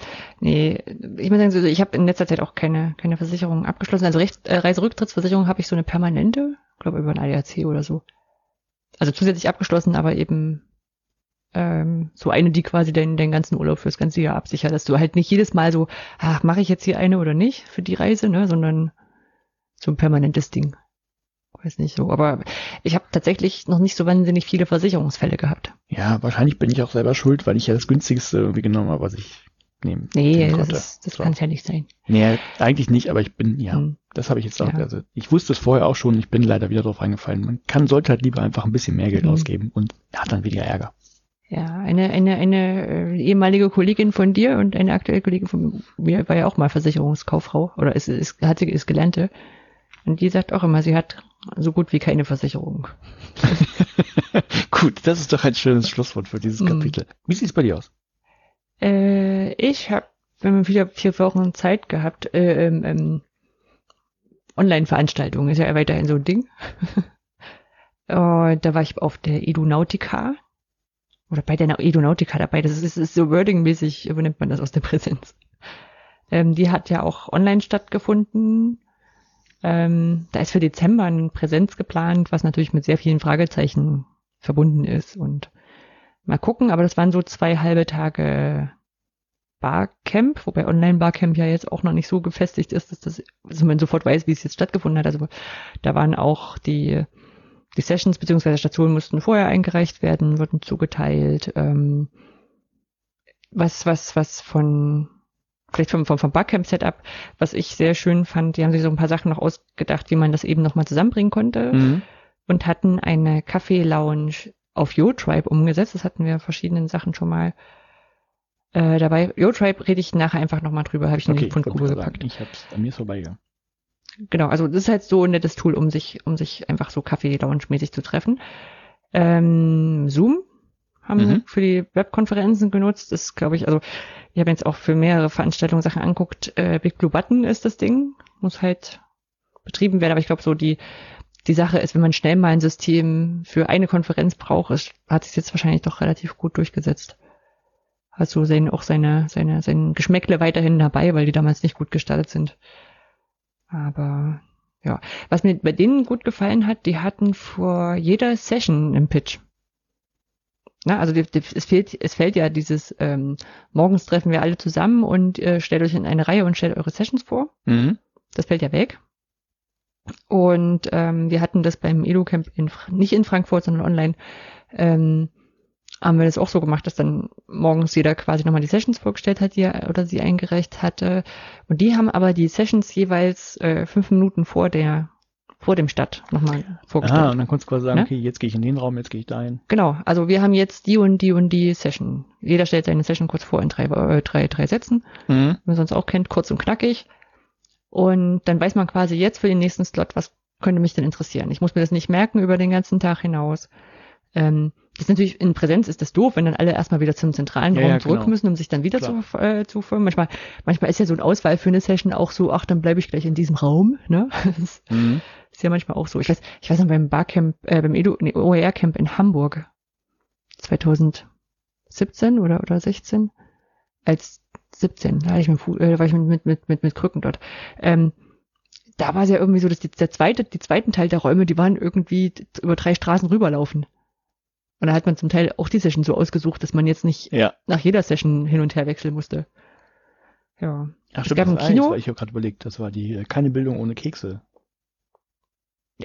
Nee, ich muss sagen, ich habe in letzter Zeit auch keine, keine Versicherung abgeschlossen. Also Recht, äh, Reiserücktrittsversicherung habe ich so eine permanente, glaube über ein ADAC oder so. Also zusätzlich abgeschlossen, aber eben ähm, so eine, die quasi deinen, deinen ganzen Urlaub fürs ganze Jahr absichert, dass du halt nicht jedes Mal so, ach, mache ich jetzt hier eine oder nicht für die Reise, ne, sondern so ein permanentes Ding. Weiß nicht so, aber ich habe tatsächlich noch nicht so wahnsinnig viele Versicherungsfälle gehabt. Ja, wahrscheinlich bin ich auch selber schuld, weil ich ja das günstigste irgendwie genommen habe, was ich nehmen. Nee, das, ist, das so. kann es ja nicht sein. Nee, eigentlich nicht, aber ich bin, ja, hm. das habe ich jetzt auch, ja. also ich wusste es vorher auch schon, ich bin leider wieder drauf eingefallen. Man kann, sollte halt lieber einfach ein bisschen mehr Geld hm. ausgeben und hat dann weniger Ärger. Ja, eine, eine, eine äh, ehemalige Kollegin von dir und eine aktuelle Kollegin von mir war ja auch mal Versicherungskauffrau oder ist, ist, hat sie, ist Gelernte. Und die sagt auch immer, sie hat so gut wie keine Versicherung. gut, das ist doch ein schönes Schlusswort für dieses mhm. Kapitel. Wie sieht's bei dir aus? Äh, ich habe wieder vier Wochen Zeit gehabt. Äh, ähm, ähm, Online-Veranstaltungen ist ja weiterhin so ein Ding. Und da war ich auf der Edunautica oder bei der Edonautica dabei. Das ist, ist so wording-mäßig, übernimmt man das aus der Präsenz. Ähm, die hat ja auch online stattgefunden. Ähm, da ist für Dezember ein Präsenz geplant, was natürlich mit sehr vielen Fragezeichen verbunden ist. Und mal gucken, aber das waren so zwei halbe Tage Barcamp, wobei Online-Barcamp ja jetzt auch noch nicht so gefestigt ist, dass das, dass man sofort weiß, wie es jetzt stattgefunden hat. Also da waren auch die die Sessions bzw. Stationen mussten vorher eingereicht werden, wurden zugeteilt. Ähm, was, was, was von, vielleicht vom, vom, vom Barcamp-Setup, was ich sehr schön fand, die haben sich so ein paar Sachen noch ausgedacht, wie man das eben nochmal zusammenbringen konnte mhm. und hatten eine Kaffee-Lounge auf YoTribe umgesetzt. Das hatten wir verschiedenen Sachen schon mal äh, dabei. YoTribe rede ich nachher einfach nochmal drüber, habe ich in okay, den Fundgrube gepackt. Ich hab's an mir vorbeigegangen genau, also das ist halt so ein nettes Tool, um sich, um sich einfach so Kaffee-Lounge-mäßig zu treffen. Ähm, Zoom haben mhm. für die Webkonferenzen genutzt. Das glaube ich, also ich habe jetzt auch für mehrere Veranstaltungen Sachen anguckt. Äh, Big Blue Button ist das Ding, muss halt betrieben werden, aber ich glaube so die die Sache ist, wenn man schnell mal ein System für eine Konferenz braucht, ist, hat sich jetzt wahrscheinlich doch relativ gut durchgesetzt. Also sehen auch seine, seine, sein Geschmäckle weiterhin dabei, weil die damals nicht gut gestartet sind. Aber ja, was mir bei denen gut gefallen hat, die hatten vor jeder Session einen Pitch. Na, also die, die, es, fehlt, es fällt ja dieses, ähm, morgens treffen wir alle zusammen und äh, stellt euch in eine Reihe und stellt eure Sessions vor. Mhm. Das fällt ja weg. Und ähm, wir hatten das beim EduCamp in, nicht in Frankfurt, sondern online, ähm, haben wir das auch so gemacht, dass dann morgens jeder quasi nochmal die Sessions vorgestellt hat, die er oder sie eingereicht hatte. Und die haben aber die Sessions jeweils äh, fünf Minuten vor der vor dem Start nochmal vorgestellt. Ah, und dann konntest du quasi sagen, ne? okay, jetzt gehe ich in den Raum, jetzt gehe ich dahin. Genau, also wir haben jetzt die und die und die Session. Jeder stellt seine Session kurz vor in drei, äh, drei, drei Sätzen, mhm. wie man sonst auch kennt, kurz und knackig. Und dann weiß man quasi jetzt für den nächsten Slot, was könnte mich denn interessieren. Ich muss mir das nicht merken über den ganzen Tag hinaus. Ähm, das ist natürlich in Präsenz ist das doof, wenn dann alle erstmal wieder zum zentralen Raum ja, zurück genau. müssen, um sich dann wieder Klar. zu, äh, zu folgen. Manchmal, manchmal ist ja so ein Auswahl für eine Session auch so, ach, dann bleibe ich gleich in diesem Raum. Ne? Das mhm. ist ja manchmal auch so. Ich weiß, ich weiß noch beim Barcamp, äh, beim Edu, nee, OER Camp in Hamburg 2017 oder oder 16 als 17, da, hatte ich mit, äh, war ich mit, mit, mit, mit Krücken dort. Ähm, da war es ja irgendwie so, dass die, der zweite, die zweiten Teil der Räume, die waren irgendwie über drei Straßen rüberlaufen. Und da hat man zum Teil auch die Session so ausgesucht, dass man jetzt nicht ja. nach jeder Session hin und her wechseln musste. Ja. Ach, es stimmt, gab ein Kino. Eins, ich habe gerade überlegt, das war die äh, keine Bildung ohne Kekse.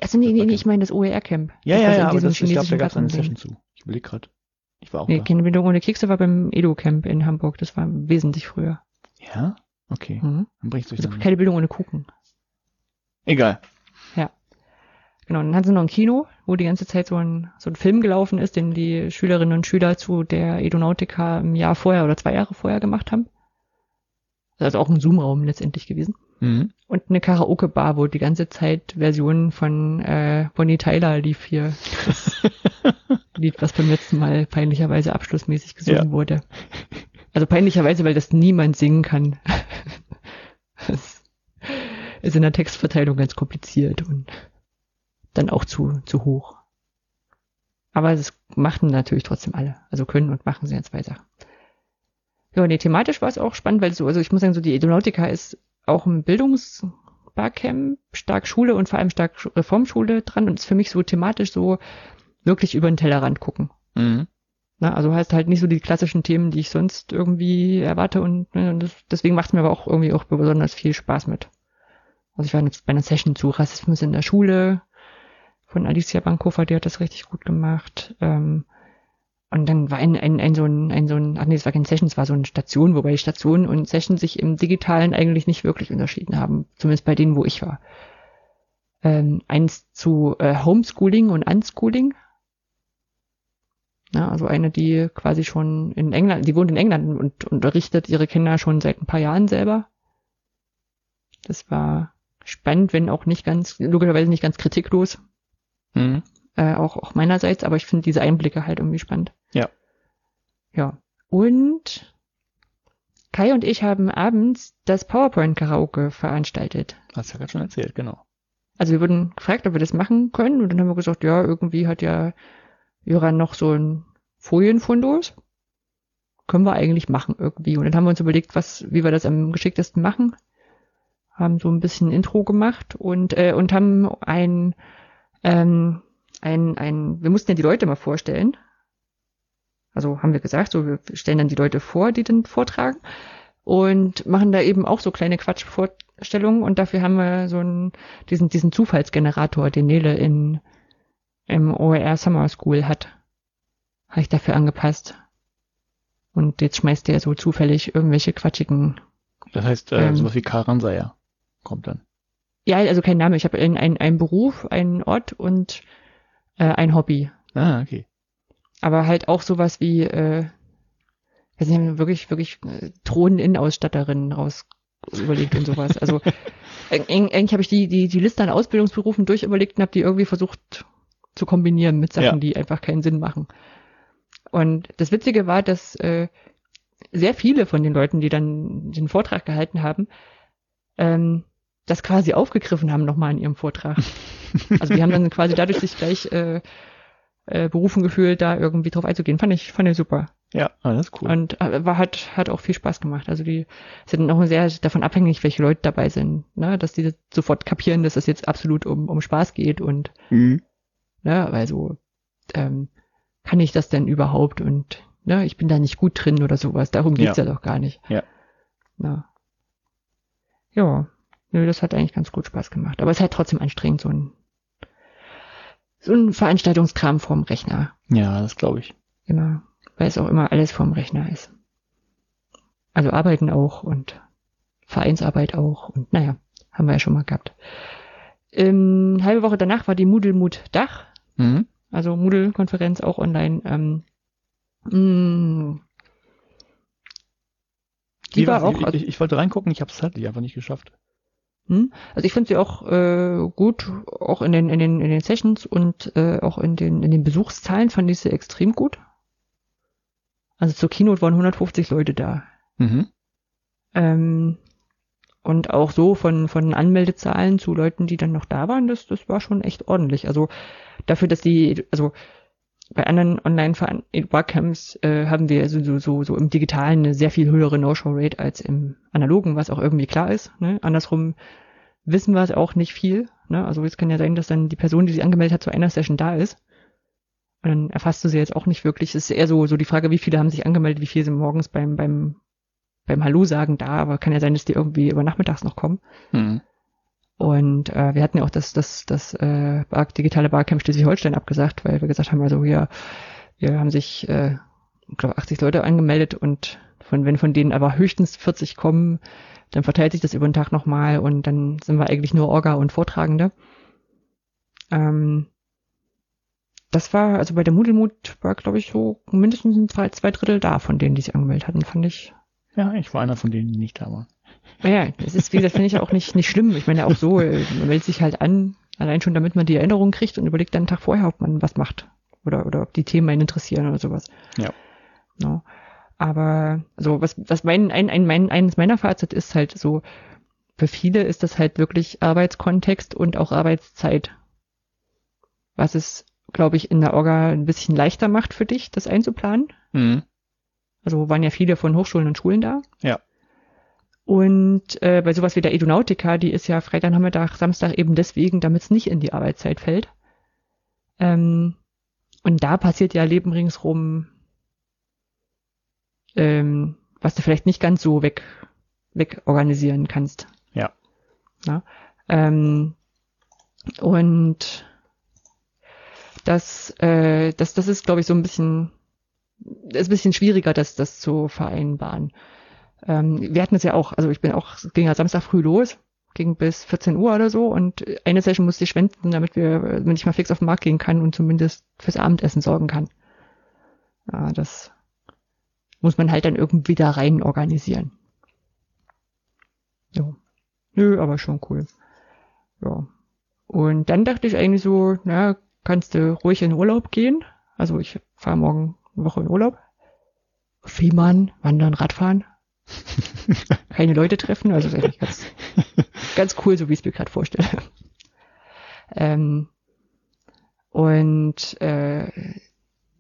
Also nee, nee, nee, ich meine das OER-Camp. Ja, ja, ja, aber das, ich glaube, da gab es eine Session zu. Ich überlege gerade. Ich war auch Nee, da. keine Bildung ohne Kekse war beim Edu-Camp in Hamburg. Das war wesentlich früher. Ja? Okay. Mhm. Dann bringst du Also keine Bildung ohne Kuchen. Egal. Genau, dann hatten sie noch ein Kino, wo die ganze Zeit so ein, so ein Film gelaufen ist, den die Schülerinnen und Schüler zu der Edonautica im Jahr vorher oder zwei Jahre vorher gemacht haben. Also auch ein Zoom-Raum letztendlich gewesen. Mhm. Und eine Karaoke-Bar, wo die ganze Zeit Versionen von äh, Bonnie Tyler lief hier. Das Lied, was beim letzten Mal peinlicherweise abschlussmäßig gesungen Ja. wurde. Also peinlicherweise, weil das niemand singen kann. Das ist in der Textverteilung ganz kompliziert und dann auch zu, zu hoch. Aber das machten natürlich trotzdem alle. Also können und machen sie ja zwei Sachen. Ja, nee, thematisch war es auch spannend, weil so, also ich muss sagen, so die Edonautica ist auch ein Bildungsbarcamp, stark Schule und vor allem stark Sch- Reformschule dran und ist für mich so thematisch so wirklich über den Tellerrand gucken. Mhm. Ne? Also heißt halt nicht so die klassischen Themen, die ich sonst irgendwie erwarte und, ne, und das, deswegen macht es mir aber auch irgendwie auch besonders viel Spaß mit. Also ich war jetzt bei einer Session zu Rassismus in der Schule von Alicia Bankhofer, die hat das richtig gut gemacht. Ähm, und dann war ein, ein, ein so ein, ein so ein, ach nee, es war kein Session, es war so eine Station, wobei Station und Session sich im Digitalen eigentlich nicht wirklich unterschieden haben, zumindest bei denen, wo ich war. Ähm, eins zu äh, Homeschooling und Unschooling. Ja, also eine, die quasi schon in England, die wohnt in England und unterrichtet ihre Kinder schon seit ein paar Jahren selber. Das war spannend, wenn auch nicht ganz, logischerweise nicht ganz kritiklos, Mhm. äh, auch, auch meinerseits, aber ich finde diese Einblicke halt irgendwie spannend. Ja. Ja. Und Kai und ich haben abends das PowerPoint-Karaoke veranstaltet. Hast ja gerade schon erzählt, genau. Also wir wurden gefragt, ob wir das machen können und dann haben wir gesagt, ja, irgendwie hat ja Jöran noch so ein Folienfundus. Können wir eigentlich machen irgendwie. Und dann haben wir uns überlegt, was, wie wir das am geschicktesten machen. Haben so ein bisschen Intro gemacht und, äh, und haben ein, ähm, ein, ein, wir mussten ja die Leute mal vorstellen. Also haben wir gesagt, so wir stellen dann die Leute vor, die den vortragen und machen da eben auch so kleine Quatschvorstellungen und dafür haben wir so einen, diesen, diesen Zufallsgenerator, den Nele in, im OER Summer School hat. Habe ich dafür angepasst. Und jetzt schmeißt der so zufällig irgendwelche quatschigen, Das heißt, äh, Ähm. sowas wie Karansaya kommt dann. Ja, also kein Name, ich habe einen, einen, einen Beruf, einen Ort und äh, ein Hobby. Ah, okay. aber halt auch sowas wie, äh, weiß nicht, wirklich, wirklich äh, Throneninnenausstatterinnen raus überlegt und sowas. Also eig- eig- eigentlich habe ich die, die, die Liste an Ausbildungsberufen durchüberlegt und habe die irgendwie versucht zu kombinieren mit Sachen, Ja. die einfach keinen Sinn machen. Und das Witzige war, dass äh, sehr viele von den Leuten, die dann den Vortrag gehalten haben, ähm, das quasi aufgegriffen haben nochmal in ihrem Vortrag. Also die haben dann quasi dadurch sich gleich äh, äh, berufen gefühlt, da irgendwie drauf einzugehen. Fand ich, fand ich super. Ja, ah, das ist cool. Und äh, war, hat, hat auch viel Spaß gemacht. Also die sind auch sehr davon abhängig, welche Leute dabei sind, ne? dass die sofort kapieren, dass es jetzt absolut um, um Spaß geht und Mhm. ne, weil so ähm, kann ich das denn überhaupt und ne, ich bin da nicht gut drin oder sowas. Darum geht's ja, Ja. doch gar nicht. Ja. Na. Ja, nö, das hat eigentlich ganz gut Spaß gemacht. Aber es ist halt trotzdem anstrengend, so ein so ein Veranstaltungskram vorm Rechner. Ja, das glaube ich. Immer, weil es auch immer alles vorm Rechner ist. Also arbeiten auch und Vereinsarbeit auch und naja, haben wir ja schon mal gehabt. Ähm, halbe Woche danach war die Moodle Mood Dach, Mhm. also Moodle-Konferenz auch online. Ähm, mh, die Wie war auch, ich, ich, ich wollte reingucken, ich habe es halt einfach nicht geschafft. Hm, also ich finde sie auch äh, gut, auch in den in den in den Sessions und äh, auch in den in den Besuchszahlen fand ich sie extrem gut. Also zur Keynote waren 150 Leute da. Mhm. Ähm, und auch so von, von Anmeldezahlen zu Leuten, die dann noch da waren, das, das war schon echt ordentlich. Also dafür, dass die, also bei anderen Online-Barcamps äh, haben wir so, so, so, so im Digitalen eine sehr viel höhere No-Show-Rate als im Analogen, was auch irgendwie klar ist. Ne? Andersrum wissen wir es auch nicht viel. Ne? Also es kann ja sein, dass dann die Person, die sich angemeldet hat, zu einer Session da ist. Und dann erfasst du sie jetzt auch nicht wirklich. Es ist eher so, so die Frage, wie viele haben sich angemeldet, wie viele sind morgens beim, beim, beim Hallo sagen da, aber kann ja sein, dass die irgendwie über nachmittags noch kommen. Mhm. Und äh, wir hatten ja auch das, das, das äh, digitale Barcamp Schleswig-Holstein abgesagt, weil wir gesagt haben, also hier, wir haben sich, äh, glaube, 80 Leute angemeldet und von, wenn von denen aber höchstens 40 kommen, Dann verteilt sich das über den Tag nochmal und dann sind wir eigentlich nur Orga und Vortragende. Ähm, das war, also bei der Moodle-Mood war, glaube ich, so mindestens zwei, zwei Drittel da von denen, die sich angemeldet hatten, fand ich. Ja, ich war einer von denen, die nicht da waren. Naja, es ist, wie gesagt, finde ich auch nicht, nicht schlimm. Ich meine, auch so, äh, man meldet sich halt an, allein schon, damit man die Erinnerung kriegt und überlegt dann einen Tag vorher, ob man was macht. Oder, oder ob die Themen einen interessieren oder sowas. Ja. No. Aber, also, was, was mein, ein, ein, mein, eines meiner Fazit ist halt so, für viele ist das halt wirklich Arbeitskontext und auch Arbeitszeit. Was es, glaube ich, in der Orga ein bisschen leichter macht für dich, das einzuplanen. Mhm. Also waren ja viele von Hochschulen und Schulen da. Ja. Und äh, bei sowas wie der Edunautica, die ist ja Freitagnachmittag, Samstag eben deswegen, damit es nicht in die Arbeitszeit fällt. Ähm, und da passiert ja Leben ringsrum, ähm, was du vielleicht nicht ganz so weg, weg organisieren kannst. Ja. ja? Ähm, und das, äh, das, das ist, glaube ich, so ein bisschen, ist ein bisschen schwieriger, das, das zu vereinbaren. Ähm, wir hatten es ja auch, also ich bin auch, ging ja Samstag früh los, ging bis 14 Uhr oder so und eine Session musste ich schwenden, damit wir, wenn ich mal fix auf den Markt gehen kann und zumindest fürs Abendessen sorgen kann. Ja, das muss man halt dann irgendwie da rein organisieren. Ja. Nö, aber schon cool. Ja. Und dann dachte ich eigentlich so, na, kannst du ruhig in Urlaub gehen. Also ich fahre morgen eine Woche in Urlaub. Fehmarn, wandern, Radfahren. Keine Leute treffen, also ist eigentlich ganz, ganz cool, so wie ich es mir gerade vorstelle. Ähm, und äh,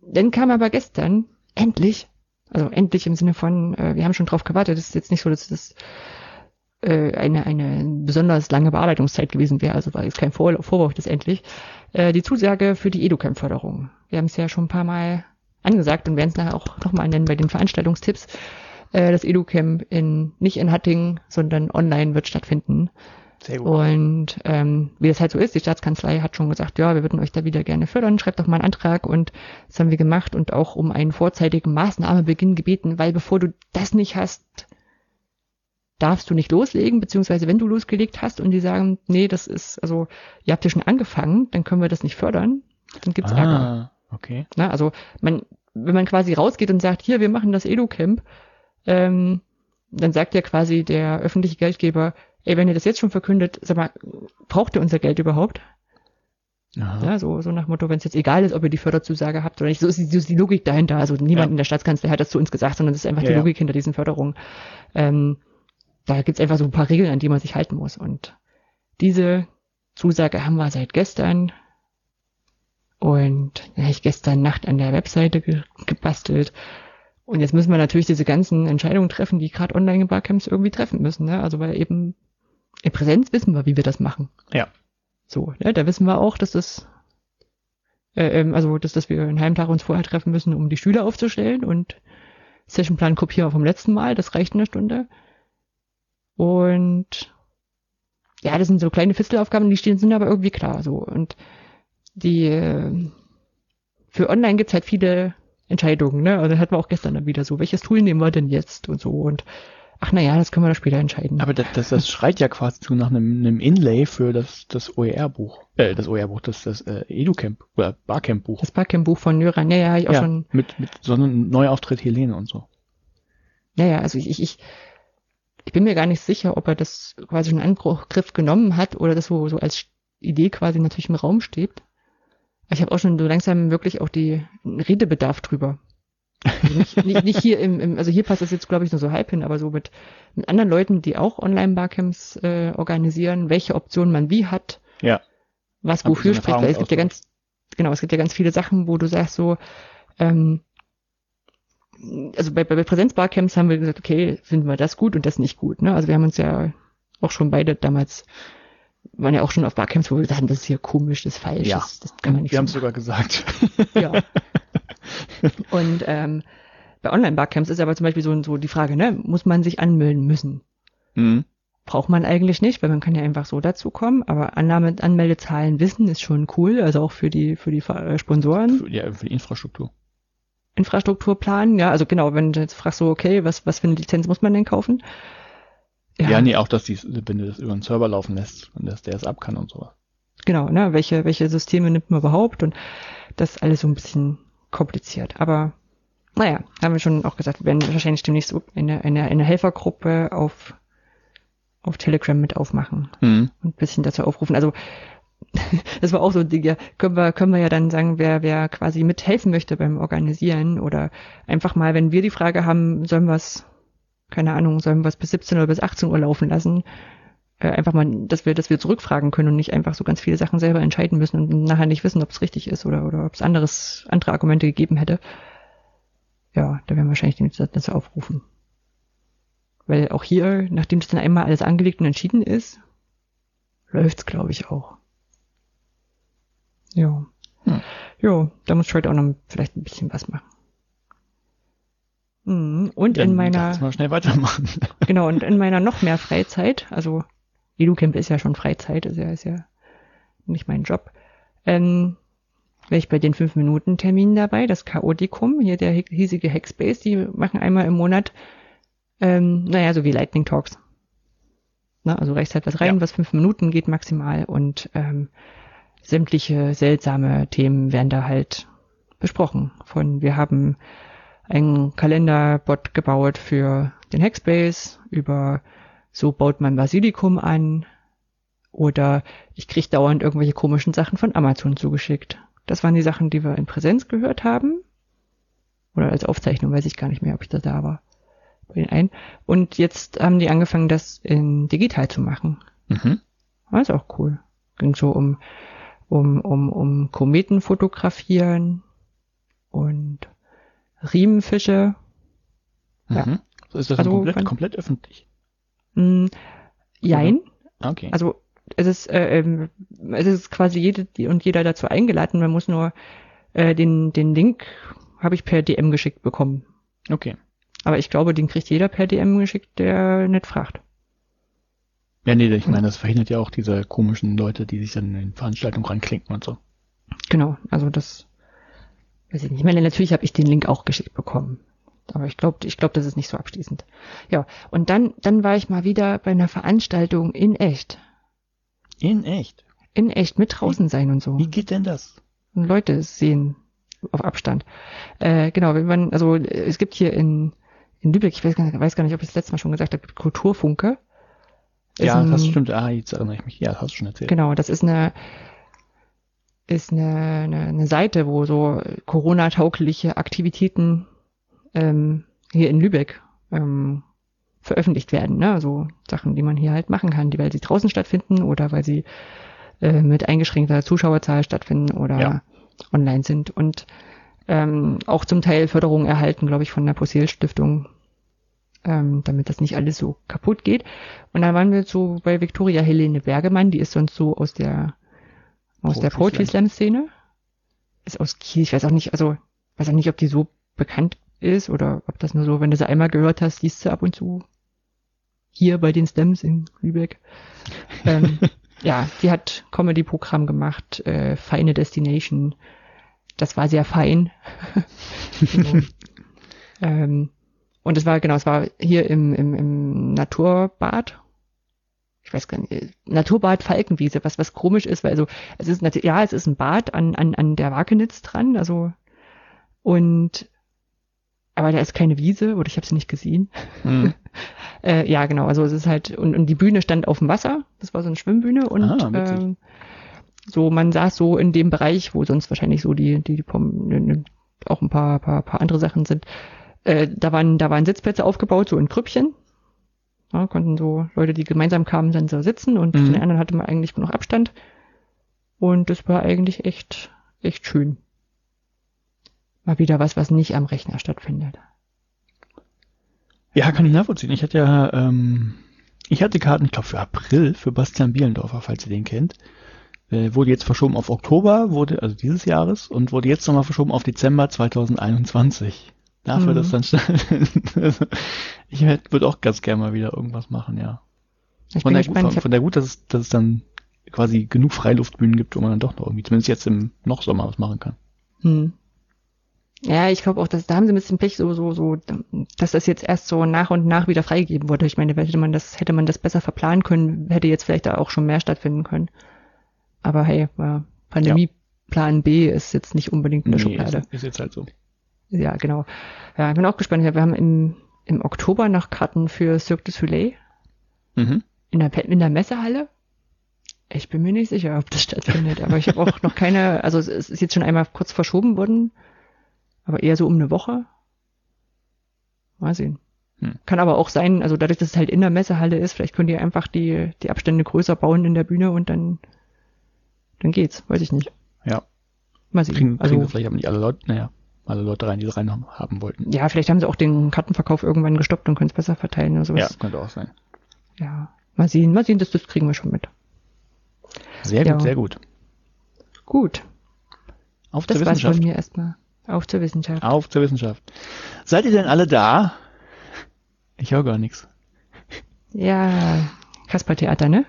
dann kam aber gestern endlich, also endlich im Sinne von, äh, wir haben schon drauf gewartet, das ist jetzt nicht so, dass das äh, eine, eine besonders lange Bearbeitungszeit gewesen wäre, also war jetzt kein Vor Vorwurf das endlich, äh, die Zusage für die EduCamp-Förderung. Wir haben es ja schon ein paar Mal angesagt und werden es nachher auch nochmal nennen bei den Veranstaltungstipps. Äh, das EduCamp in, nicht in Hattingen, sondern online wird stattfinden. Sehr gut. Und ähm, wie das halt so ist, die Staatskanzlei hat schon gesagt, ja, wir würden euch da wieder gerne fördern, schreibt doch mal einen Antrag und das haben wir gemacht und auch um einen vorzeitigen Maßnahmebeginn gebeten, weil bevor du das nicht hast, darfst du nicht loslegen, beziehungsweise wenn du losgelegt hast und die sagen, nee, das ist, also ihr habt ja schon angefangen, dann können wir das nicht fördern, dann gibt's Ärger. ah, okay. Na, also man, wenn man quasi rausgeht und sagt, hier, wir machen das EduCamp, ähm, dann sagt ja quasi der öffentliche Geldgeber, ey, wenn ihr das jetzt schon verkündet, sag mal, braucht ihr unser Geld überhaupt? Aha. Ja, so, so nach Motto, wenn es jetzt egal ist, ob ihr die Förderzusage habt oder nicht. So ist die, so ist die Logik dahinter. Also niemand Ja. in der Staatskanzlei hat das zu uns gesagt, sondern das ist einfach Ja, die ja. Logik hinter diesen Förderungen. Ähm, da gibt's einfach so ein paar Regeln, an die man sich halten muss. Und diese Zusage haben wir seit gestern. Und habe ich gestern Nacht an der Webseite ge gebastelt. Und jetzt müssen wir natürlich diese ganzen Entscheidungen treffen, die gerade online in Barcamps irgendwie treffen müssen. Ne? Also weil eben in Präsenz wissen wir, wie wir das machen. Ja. So, ne, da wissen wir auch, dass das, äh, ähm, also dass, dass wir einen halben Tag uns vorher treffen müssen, um die Stühle aufzustellen und Sessionplan kopieren vom letzten Mal, das reicht eine Stunde. Und ja, das sind so kleine Fistelaufgaben, die stehen, sind aber irgendwie klar so. Und die äh, für online gibt's halt viele Entscheidungen, ne? Also hatten wir auch gestern dann wieder so, welches Tool nehmen wir denn jetzt und so und ach naja, das können wir dann später entscheiden. Aber das, das, das schreit ja quasi zu nach einem, einem Inlay für das, das OER-Buch. Äh, das OER-Buch, das, das äh, Educamp oder Barcamp-Buch. das Barcamp-Buch von Jöran, ja, ja, ich auch Ja, schon mit, mit so einem Neuauftritt Helene und so. Naja, also ich, ich, ich, ich bin mir gar nicht sicher, ob er das quasi schon in Angriff genommen hat oder das so, so als Idee quasi natürlich im Raum steht. Ich habe auch schon so langsam wirklich auch die Redebedarf drüber. Also nicht, nicht, nicht hier im, im, also hier passt das jetzt, glaube ich, nur so halb hin, aber so mit, mit anderen Leuten, die auch Online-Barcamps äh, organisieren, welche Optionen man wie hat, Ja. was Haben wofür so spricht, weil es gibt ja ganz, genau, es gibt ja ganz viele Sachen, wo du sagst so, ähm, also bei, bei Präsenzbarcamps haben wir gesagt, okay, finden wir das gut und das nicht gut. Ne? Also wir haben uns ja auch schon beide damals, waren ja auch schon auf Barcamps, wo wir gesagt haben, das ist hier komisch, das ist falsch, Ja. das, das kann man nicht Wir haben es sogar gesagt. ja. Und ähm, bei Online-Barcamps ist aber zum Beispiel so, so die Frage, ne, muss man sich anmelden müssen? Mhm. Braucht man eigentlich nicht, weil man kann ja einfach so dazukommen, aber Annahme, Anmeldezahlen wissen ist schon cool, also auch für die, für die äh, Sponsoren. Für, ja, für die Infrastruktur. Infrastrukturplan, ja, also genau, wenn du jetzt fragst so, okay, was, was für eine Lizenz muss man denn kaufen? Ja, ja nee, auch, dass die, wenn du das über einen Server laufen lässt und dass der es ab kann und sowas. Genau, ne, welche, welche Systeme nimmt man überhaupt und das ist alles so ein bisschen kompliziert. Aber naja, haben wir schon auch gesagt, wir werden wahrscheinlich demnächst eine, eine, eine Helfergruppe auf, auf Telegram mit aufmachen mhm. und ein bisschen dazu aufrufen. Also das war auch so ein Ding, ja, können wir, können wir ja dann sagen, wer, wer quasi mithelfen möchte beim Organisieren oder einfach mal, wenn wir die Frage haben, sollen wir es, keine Ahnung, sollen wir es bis 17 oder bis 18 Uhr laufen lassen, äh, einfach mal, dass wir, dass wir zurückfragen können und nicht einfach so ganz viele Sachen selber entscheiden müssen und nachher nicht wissen, ob es richtig ist oder, oder ob es anderes, andere Argumente gegeben hätte. Ja, da werden wir wahrscheinlich den dazu aufrufen. Weil auch hier, nachdem das dann einmal alles angelegt und entschieden ist, läuft's, glaube ich, auch. Ja. Hm. Ja, da muss ich heute auch noch vielleicht ein bisschen was machen. Mhm. Und Dann in meiner. Mal schnell weitermachen. genau, und in meiner noch mehr Freizeit, also Educamp ist ja schon Freizeit, ist ja, ist ja nicht mein Job. Ähm, wäre ich bei den 5-Minuten-Terminen dabei, das Chaotikum, hier der hiesige Hackspace, die machen einmal im Monat, ähm, naja, so wie Lightning Talks. Na, also reicht halt was rein, ja. was fünf Minuten geht maximal und ähm, sämtliche seltsame Themen werden da halt besprochen. Von wir haben einen Kalenderbot gebaut für den Hackspace, über so baut man Basilikum an oder ich krieg dauernd irgendwelche komischen Sachen von Amazon zugeschickt. Das waren die Sachen, die wir in Präsenz gehört haben. Oder als Aufzeichnung, weiß ich gar nicht mehr, ob ich da da war. Bei den einen. Und jetzt haben die angefangen, das in digital zu machen. Mhm. Das ist auch cool. Ging so um um, um, um Kometen fotografieren und Riemenfische. Ja. Mhm. Ist das also, komplett, komplett öffentlich? Mh, mm, jein. Okay. Also es ist, äh, ähm, es ist quasi jede und jeder dazu eingeladen. Man muss nur äh, den, den Link habe ich per DM geschickt bekommen. Okay. Aber ich glaube, den kriegt jeder per DM geschickt, der nicht fragt. Ja, nee, ich meine, das verhindert ja auch diese komischen Leute, die sich dann in Veranstaltungen ranklinken und so. Genau, also das weiß ich nicht. Ich meine, natürlich habe ich den Link auch geschickt bekommen. Aber ich glaube, ich glaube, das ist nicht so abschließend. Ja, und dann, dann war ich mal wieder bei einer Veranstaltung in echt. In echt? In echt, mit draußen sein und so. Wie geht denn das? Und Leute sehen auf Abstand. Äh, genau, wenn man, also es gibt hier in, in Lübeck, ich weiß gar, nicht, weiß gar nicht, ob ich das letzte Mal schon gesagt habe, Kulturfunke ja, ein, das stimmt. Ah, jetzt erinnere ich mich. Ja, das hast du schon erzählt. Genau, das ist eine ist eine, eine, eine Seite, wo so Corona-taugliche Aktivitäten ähm, hier in Lübeck ähm, veröffentlicht werden. Ne? Also Sachen, die man hier halt machen kann, die weil sie draußen stattfinden oder weil sie äh, mit eingeschränkter Zuschauerzahl stattfinden oder ja. online sind und ähm, auch zum Teil Förderung erhalten, glaube ich, von der Posel Stiftung ähm, damit das nicht alles so kaputt geht. Und dann waren wir so bei Victoria Helene Bergemann, die ist sonst so aus der aus der Poetry Slam Szene. Ist aus Kiel, ich weiß auch nicht, also weiß auch nicht, ob die so bekannt ist oder ob das nur so, wenn du sie einmal gehört hast, liest sie ab und zu hier bei den Slams in Lübeck. ähm, ja, die hat Comedy-Programm gemacht, äh, Feine Destination. Das war sehr fein. genau. ähm, und es war, genau, es war hier im, im, im Naturbad. Ich weiß gar nicht, Naturbad Falkenwiese, was, was komisch ist, weil also, es ist, ja, es ist ein Bad an, an, an der Wakenitz dran, also, und, aber da ist keine Wiese, oder ich habe sie nicht gesehen. Mhm. äh, ja, genau, also es ist halt, und, und die Bühne stand auf dem Wasser, das war so eine Schwimmbühne und, ah, ähm, so, man saß so in dem Bereich, wo sonst wahrscheinlich so die, die, die ne, ne, auch ein paar, paar, paar andere Sachen sind, äh, da waren, da waren Sitzplätze aufgebaut, so in Krüppchen. Ja, konnten so Leute, die gemeinsam kamen, dann so sitzen und mhm. zu den anderen hatte man eigentlich noch Abstand. Und das war eigentlich echt, echt schön. Mal wieder was, was nicht am Rechner stattfindet. Ja, kann ich nachvollziehen. Ich hatte ja, ähm, ich hatte Karten, ich glaube für April, für Bastian Bielendorfer, falls ihr den kennt. Äh, wurde jetzt verschoben auf Oktober, wurde, also dieses Jahres, und wurde jetzt nochmal verschoben auf Dezember 2021. Dafür, mhm. dass dann ich würde auch ganz gerne mal wieder irgendwas machen, ja. Ich von, der, gespannt, von, von der gut, dass es, dass es dann quasi genug Freiluftbühnen gibt, wo man dann doch noch irgendwie, zumindest jetzt im noch Sommer was machen kann. Hm. Ja, ich glaube auch, dass da haben sie ein bisschen Pech, so, so, so, dass das jetzt erst so nach und nach wieder freigegeben wurde. Ich meine, hätte man das, hätte man das besser verplanen können, hätte jetzt vielleicht da auch schon mehr stattfinden können. Aber hey, ja, Pandemieplan B ist jetzt nicht unbedingt eine Nee, Schublade. ist, ist jetzt halt so. Ja, genau. Ja, ich bin auch gespannt. Wir haben im, im Oktober noch Karten für Cirque du Soleil Mhm. in der, in der Messehalle. Ich bin mir nicht sicher, ob das stattfindet, aber ich habe auch noch keine, also es ist jetzt schon einmal kurz verschoben worden, aber eher so um eine Woche. Mal sehen. Hm. Kann aber auch sein, also dadurch, dass es halt in der Messehalle ist, vielleicht könnt ihr einfach die, die Abstände größer bauen in der Bühne und dann, dann geht's, weiß ich nicht. Ja. Mal sehen. Kriegen, kriegen also, wir vielleicht aber nicht alle Leute, naja, alle Leute rein, die sie rein haben wollten. ja, vielleicht haben sie auch den Kartenverkauf irgendwann gestoppt und können es besser verteilen oder sowas. Ja, könnte auch sein. Ja. Mal sehen, mal sehen, das, das kriegen wir schon mit. Sehr Ja. gut, sehr gut. Gut, Auf das zur war's von Wissenschaft. mir erstmal. Auf zur Wissenschaft. Auf zur Wissenschaft. Seid ihr denn alle da? Ich höre gar nichts. Ja, Kaspertheater, ne?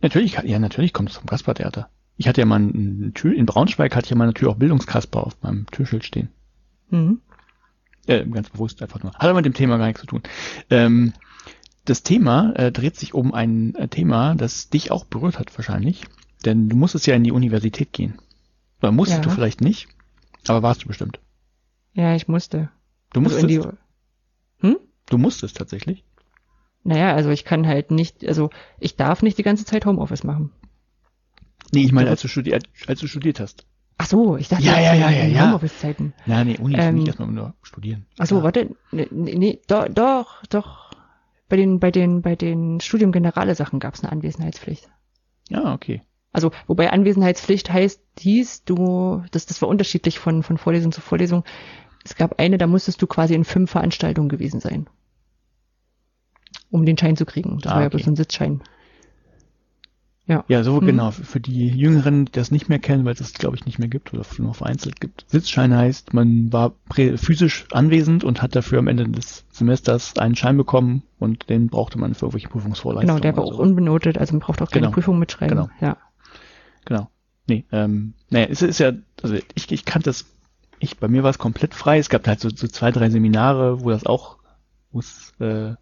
Natürlich, ja, natürlich kommt es vom Kasper-Theater. Ich hatte ja mal ein Tür, in Braunschweig hatte ich ja mal natürlich auch Bildungskasper auf meinem Türschild stehen. Mhm. Äh, ganz bewusst einfach nur. Hat aber mit dem Thema gar nichts zu tun. Ähm, das Thema äh, dreht sich um ein äh, Thema, das dich auch berührt hat wahrscheinlich. Denn du musstest ja in die Universität gehen. Oder musstest Ja. du vielleicht nicht, aber warst du bestimmt. Ja, ich musste. Du Also musstest, in die, hm? du musstest tatsächlich. Naja, also ich kann halt nicht, also ich darf nicht die ganze Zeit Homeoffice machen. Nee, ich meine, als du studiert, als du studiert hast. Ach so, ich dachte, Ja, ja, ja, ja, ja. Homeoffice-Zeiten. Na, nee, Uni ist Ähm, nicht erstmal nur studieren. Ach so, Ja. warte, nee, nee, nee, doch, doch, doch. Bei den, bei den, bei den Studium Generale Sachen gab es eine Anwesenheitspflicht. Ja, okay. Also, wobei Anwesenheitspflicht heißt, dies, du, das, das war unterschiedlich von, von Vorlesung zu Vorlesung. Es gab eine, da musstest du quasi in fünf Veranstaltungen gewesen sein. Um den Schein zu kriegen. Das Ah, war ja okay. bloß ein Sitzschein. Ja. Ja, so Hm. genau. Für die Jüngeren, die das nicht mehr kennen, weil es das, glaube ich, nicht mehr gibt oder nur vereinzelt gibt. Sitzschein heißt, man war physisch anwesend und hat dafür am Ende des Semesters einen Schein bekommen und den brauchte man für irgendwelche Prüfungsvorleistungen. Genau, der war auch so. unbenotet, also man braucht auch keine Genau. Prüfung mitschreiben. Genau. Ja. Genau. Nee, ähm, naja, es ist ja, also ich, ich kannte das, ich, bei mir war es komplett frei. Es gab halt so, so zwei, drei Seminare, wo das auch, wo es, äh,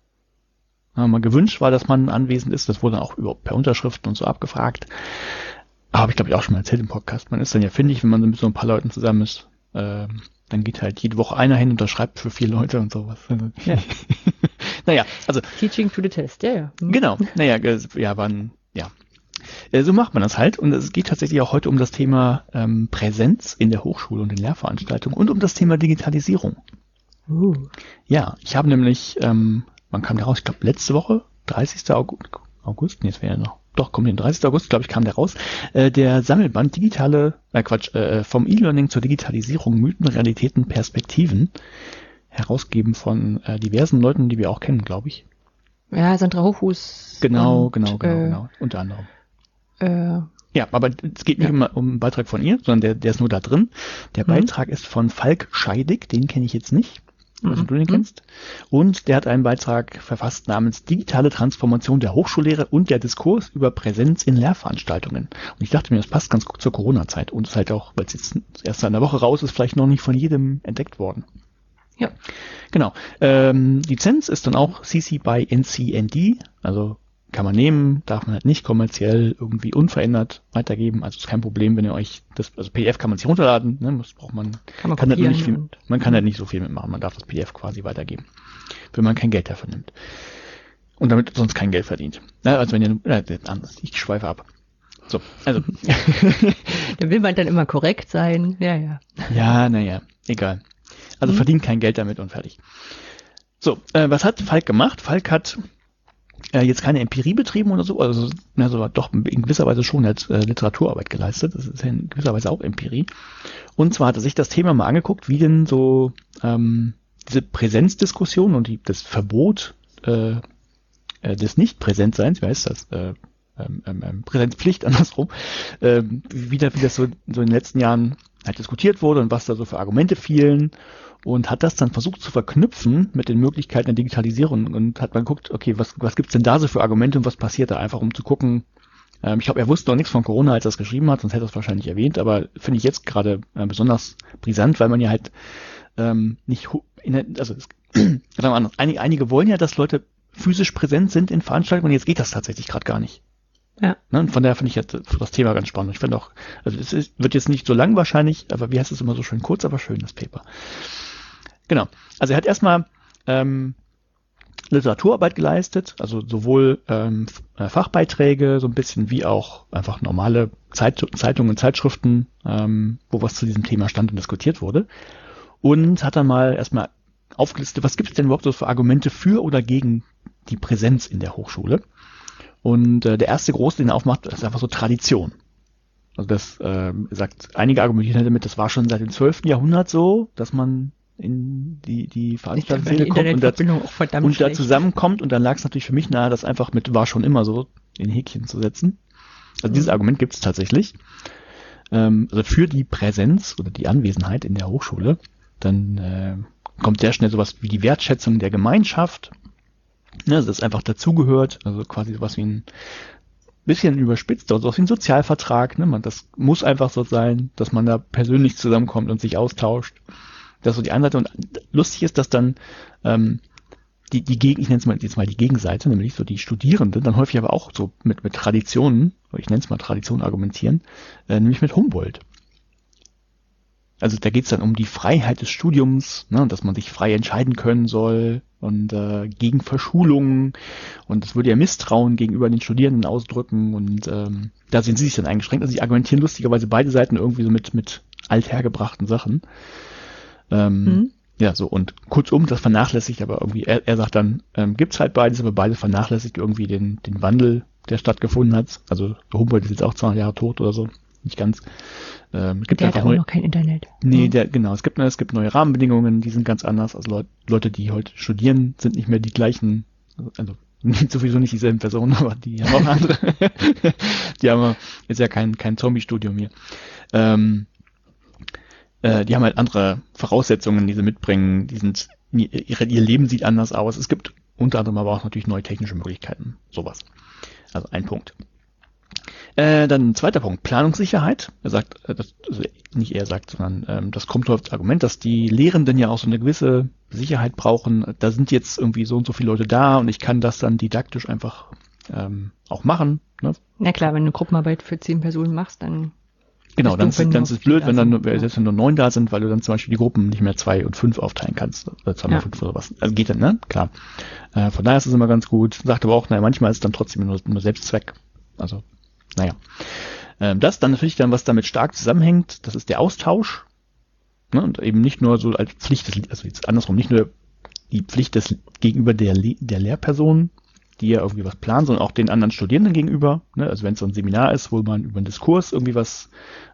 mal gewünscht war, dass man anwesend ist. Das wurde auch überhaupt per Unterschriften und so abgefragt. Aber ich glaube, ich auch schon mal erzählt im Podcast. Man ist dann ja findig, wenn man so mit so ein paar Leuten zusammen ist. Ähm, dann geht halt jede Woche einer hin und unterschreibt für vier Leute und sowas. Ja. naja, also Teaching to the test, ja, ja. Hm. Genau, naja, ja, wann, ja. Äh, So macht man das halt und es geht tatsächlich auch heute um das Thema ähm, Präsenz in der Hochschule und in Lehrveranstaltungen und um das Thema Digitalisierung. Uh. Ja, ich habe nämlich, ähm, wann kam der raus? Ich glaube letzte Woche, 30. August, August, nee, es wäre ja noch, doch, kommt den 30. August, glaube ich, kam der raus, äh, der Sammelband digitale, äh, Quatsch, äh, vom E-Learning zur Digitalisierung, Mythen, Realitäten, Perspektiven, herausgeben von äh, diversen Leuten, die wir auch kennen, glaube ich. Ja, Sandra Hochhuß. Genau, und, genau, genau, äh, genau, unter anderem. Äh, Ja, aber es geht nicht Ja. um, um einen Beitrag von ihr, sondern der, der ist nur da drin. Der Mhm. Beitrag ist von Falk Scheidig, den kenne ich jetzt nicht. Weiß nicht, ob du den Mhm. kennst. Und der hat einen Beitrag verfasst namens Digitale Transformation der Hochschullehre und der Diskurs über Präsenz in Lehrveranstaltungen. Und ich dachte mir, das passt ganz gut zur Corona-Zeit und ist halt auch, weil es jetzt erst in der Woche raus ist, vielleicht noch nicht von jedem entdeckt worden. ja. Genau. Ähm, Lizenz ist dann auch CC by NCND, also kann man nehmen, darf man halt nicht kommerziell irgendwie unverändert weitergeben. Also ist kein Problem, wenn ihr euch das, also PDF kann man sich runterladen, ne, das braucht man, Kann man kann halt nicht viel, man kann halt nicht so viel mitmachen, man darf das PDF quasi weitergeben, wenn man kein Geld dafür nimmt. Und damit sonst kein Geld verdient. Na, also wenn ihr, äh, anders, ich schweife ab. So, also, Da will man dann immer korrekt sein. Ja, ja. Ja, naja, egal. Also Mhm. verdient kein Geld damit und fertig. So, äh, was hat Falk gemacht? Falk hat äh, jetzt keine Empirie betrieben oder so, also also doch in gewisser Weise schon als äh, Literaturarbeit geleistet. Das ist ja in gewisser Weise auch Empirie. Und zwar hat er sich das Thema mal angeguckt, wie denn so ähm, diese Präsenzdiskussion und die, das Verbot äh, äh, des Nicht-Präsentseins, wie heißt das? Äh, ähm, ähm, ähm, Präsenzpflicht andersrum, ähm, wie, wie das so, so in den letzten Jahren halt diskutiert wurde und was da so für Argumente fielen und hat das dann versucht zu verknüpfen mit den Möglichkeiten der Digitalisierung und hat mal geguckt, okay, was, was gibt's denn da so für Argumente und was passiert da einfach, um zu gucken, Ähm, ich glaube, er wusste noch nichts von Corona, als er es geschrieben hat, sonst hätte er es wahrscheinlich erwähnt, aber finde ich jetzt gerade äh, besonders brisant, weil man ja halt ähm, nicht, in, also es, einige, einige wollen ja, dass Leute physisch präsent sind in Veranstaltungen und jetzt geht das tatsächlich gerade gar nicht. Ja. Ne? Und von daher finde ich jetzt das Thema ganz spannend. Ich finde auch, also es ist, wird jetzt nicht so lang wahrscheinlich, aber wie heißt es immer so schön, kurz, aber schön, das Paper. Genau. Also er hat erstmal ähm, Literaturarbeit geleistet, also sowohl ähm, äh, Fachbeiträge, so ein bisschen wie auch einfach normale Zeit, Zeitungen, Zeitschriften, ähm, wo was zu diesem Thema stand und diskutiert wurde. Und hat dann mal erstmal aufgelistet, was gibt es denn überhaupt so für Argumente für oder gegen die Präsenz in der Hochschule. Und äh, der erste große, den er aufmacht, ist einfach so Tradition. Also das äh, sagt, einige argumentieren damit, das war schon seit dem 12. Jahrhundert so, dass man in die, die Veranstaltungsszene kommt und da, und da zusammenkommt. Und dann lag es natürlich für mich nahe, das einfach mit war schon immer so in Häkchen zu setzen. Also mhm. dieses Argument gibt es tatsächlich. Ähm, also für die Präsenz oder die Anwesenheit in der Hochschule, dann äh, kommt sehr schnell sowas wie die Wertschätzung der Gemeinschaft. Ne, also das einfach dazugehört, also quasi sowas wie ein bisschen überspitzt, also sowas wie ein Sozialvertrag. Ne? Man, das muss einfach so sein, dass man da persönlich zusammenkommt und sich austauscht. Das ist so die eine Seite. Und lustig ist, dass dann ähm, die, die Gegen, ich nenne es mal jetzt mal die Gegenseite, nämlich so die Studierenden, dann häufig aber auch so mit, mit Traditionen, ich nenne es mal Traditionen argumentieren, äh, nämlich mit Humboldt. Also da geht es dann um die Freiheit des Studiums, ne, dass man sich frei entscheiden können soll und äh, gegen Verschulungen und es würde ja Misstrauen gegenüber den Studierenden ausdrücken und ähm, da sind sie sich dann eingeschränkt. Also sie argumentieren lustigerweise beide Seiten irgendwie so mit, mit althergebrachten Sachen. Ähm, mhm. Ja, so und kurzum, das vernachlässigt aber irgendwie, er, er sagt dann, ähm, gibt's halt beides, aber beides vernachlässigt irgendwie den, den Wandel, der stattgefunden hat. Also Humboldt ist jetzt auch 200 Jahre tot oder so, nicht ganz. Ähm, gibt der hat auch neu, noch kein Internet. Nee, der, genau, es gibt, es gibt neue Rahmenbedingungen, die sind ganz anders. Also Leute, Leute, die heute studieren, sind nicht mehr die gleichen, also sowieso nicht dieselben Personen, aber die haben auch andere. die haben, ist ja kein, kein Zombie-Studium hier. Ähm, äh, die haben halt andere Voraussetzungen, die sie mitbringen. Die sind, ihre, ihr Leben sieht anders aus. Es gibt unter anderem aber auch natürlich neue technische Möglichkeiten. Sowas. Also ein Punkt. Äh, dann ein zweiter Punkt, Planungssicherheit. Er sagt, äh, das, also nicht er sagt, sondern ähm, das kommt auf das Argument, dass die Lehrenden ja auch so eine gewisse Sicherheit brauchen. Da sind jetzt irgendwie so und so viele Leute da und ich kann das dann didaktisch einfach ähm, auch machen. Ne? Na klar, wenn du Gruppenarbeit für zehn Personen machst, dann Genau, dann, ist, dann ist es blöd, wenn dann nur, selbst wenn nur neun da sind, weil du dann zum Beispiel die Gruppen nicht mehr zwei und fünf aufteilen kannst. Oder zwei mal ja. fünf oder was. Also geht dann, ne? Klar. Äh, von daher ist es immer ganz gut. Sagt aber auch, naja, manchmal ist es dann trotzdem nur, nur Selbstzweck. Also, naja. Ähm, das dann natürlich dann, was damit stark zusammenhängt, das ist der Austausch. Ne? Und eben nicht nur so als Pflicht des, also jetzt andersrum, nicht nur die Pflicht des gegenüber der, der Lehrperson, die ja irgendwie was planen, sondern auch den anderen Studierenden gegenüber. Ne? Also wenn es so ein Seminar ist, wo man über einen Diskurs irgendwie was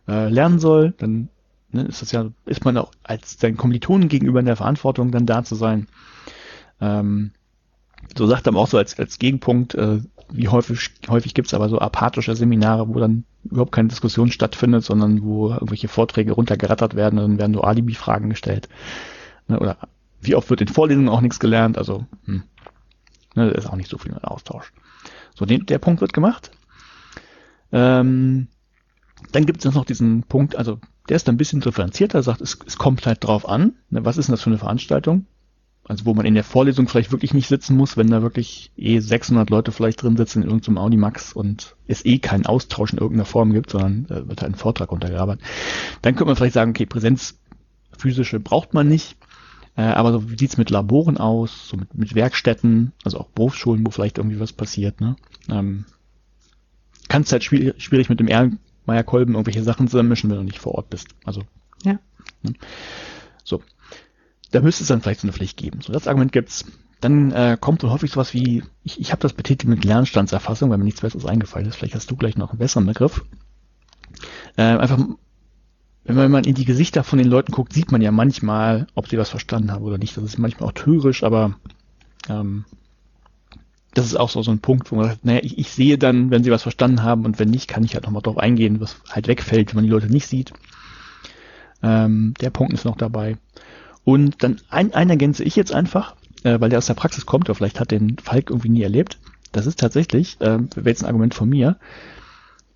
äh, lernen soll, dann ne, ist das ja, ist man auch als seinen Kommilitonen gegenüber in der Verantwortung, dann da zu sein. Ähm, so sagt er auch so als, als Gegenpunkt, äh, wie häufig, häufig gibt es aber so apathische Seminare, wo dann überhaupt keine Diskussion stattfindet, sondern wo irgendwelche Vorträge runtergerattert werden und dann werden nur Alibi-Fragen gestellt. Ne, oder wie oft wird in Vorlesungen auch nichts gelernt, also hm, Ne, ist auch nicht so viel mit Austausch. So, den, der Punkt wird gemacht. Ähm, dann gibt es noch diesen Punkt, also der ist ein bisschen differenzierter, sagt, es, es kommt halt drauf an, ne, was ist denn das für eine Veranstaltung? Also wo man in der Vorlesung vielleicht wirklich nicht sitzen muss, wenn da wirklich eh 600 Leute vielleicht drin sitzen in irgendeinem Audimax und es eh keinen Austausch in irgendeiner Form gibt, sondern äh, wird halt ein Vortrag untergearbeitet. Dann könnte man vielleicht sagen, okay, Präsenz physische braucht man nicht. Äh, aber so, wie sieht's mit Laboren aus, so mit, mit Werkstätten, also auch Berufsschulen, wo vielleicht irgendwie was passiert, ne? Ähm, kannst halt schwierig, schwierig mit dem Erlenmeyer-Kolben irgendwelche Sachen zusammenmischen, wenn du nicht vor Ort bist. Also. Ja. Ne? So. Da müsste es dann vielleicht so eine Pflicht geben. So, das Argument gibt's. Dann äh, kommt so häufig sowas wie, ich, ich habe das betitelt mit Lernstandserfassung, weil mir nichts Besseres eingefallen ist. Vielleicht hast du gleich noch einen besseren Begriff. Äh, einfach wenn man in die Gesichter von den Leuten guckt, sieht man ja manchmal, ob sie was verstanden haben oder nicht. Das ist manchmal auch trügerisch, aber ähm, das ist auch so, so ein Punkt, wo man sagt, naja, ich, ich sehe dann, wenn sie was verstanden haben und wenn nicht, kann ich halt nochmal drauf eingehen, was halt wegfällt, wenn man die Leute nicht sieht. Ähm, der Punkt ist noch dabei. Und dann ein, ein ergänze ich jetzt einfach, äh, weil der aus der Praxis kommt, oder vielleicht hat den Falk irgendwie nie erlebt. Das ist tatsächlich, äh, wäre jetzt ein Argument von mir,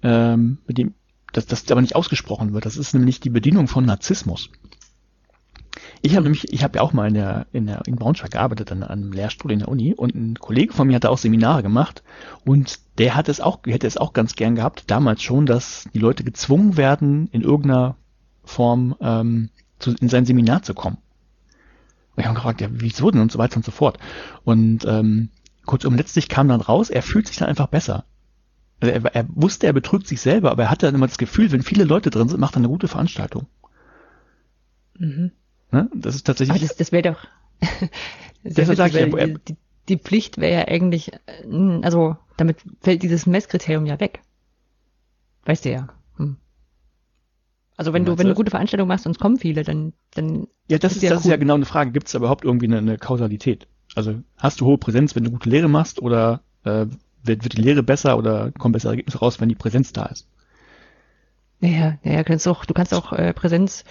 ähm, mit dem, das, das aber nicht ausgesprochen wird. Das ist nämlich die Bedienung von Narzissmus. Ich habe nämlich, ich habe ja auch mal in der, in der in Braunschweig gearbeitet an, einem Lehrstuhl in der Uni und ein Kollege von mir hatte auch Seminare gemacht und der hat es auch, hätte es auch ganz gern gehabt, damals schon, dass die Leute gezwungen werden, in irgendeiner Form ähm, zu, in sein Seminar zu kommen. Und ich habe gefragt, ja, wieso denn und so weiter und so fort. Und ähm, kurzum, letztlich kam dann raus, er fühlt sich dann einfach besser. Also er, er wusste, er betrügt sich selber, aber er hatte dann immer das Gefühl, wenn viele Leute drin sind, macht er eine gute Veranstaltung. Mhm. Ne? Das ist tatsächlich. Aber das, das wäre doch. das wär sag ich, die, die, die Pflicht wäre ja eigentlich, äh, also damit fällt dieses Messkriterium ja weg. Weißt du ja. Hm. Also wenn du, wenn du gute Veranstaltungen machst und es kommen viele, dann, dann. Ja, das ist, ist, das cool. ist ja genau eine Frage. Gibt es überhaupt irgendwie eine, eine Kausalität? Also hast du hohe Präsenz, wenn du gute Lehre machst oder äh, wird, wird die Lehre besser oder kommen bessere Ergebnisse raus, wenn die Präsenz da ist? Ja, ja, ja, kannst auch, du kannst auch äh, Präsenz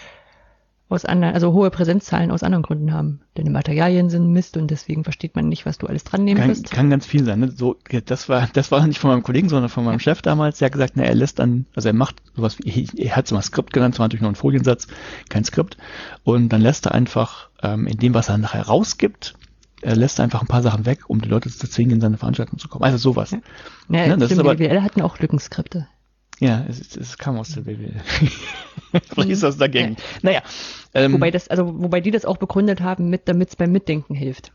aus anderen, also hohe Präsenzzahlen aus anderen Gründen haben. Deine Materialien sind Mist und deswegen versteht man nicht, was du alles dran nehmen kann. Kann ganz viel sein. Ne? So, das war, das war nicht von meinem Kollegen, sondern von meinem Chef damals. Der hat gesagt, na, er lässt dann, also er macht sowas wie, er hat es mal Skript genannt, zwar natürlich nur ein Foliensatz, kein Skript. Und dann lässt er einfach ähm, in dem, was er nachher rausgibt, er lässt einfach ein paar Sachen weg, um die Leute zu zwingen, in seine Veranstaltung zu kommen. Also sowas. Ja, ja ne? das stimmt, ist aber, BWL hatten auch Lückenskripte. Ja, es, es kam aus der BWL. Vielleicht ist das dagegen. Ja. Naja. Ähm, wobei das, also wobei die das auch begründet haben, mit, damit es beim Mitdenken hilft.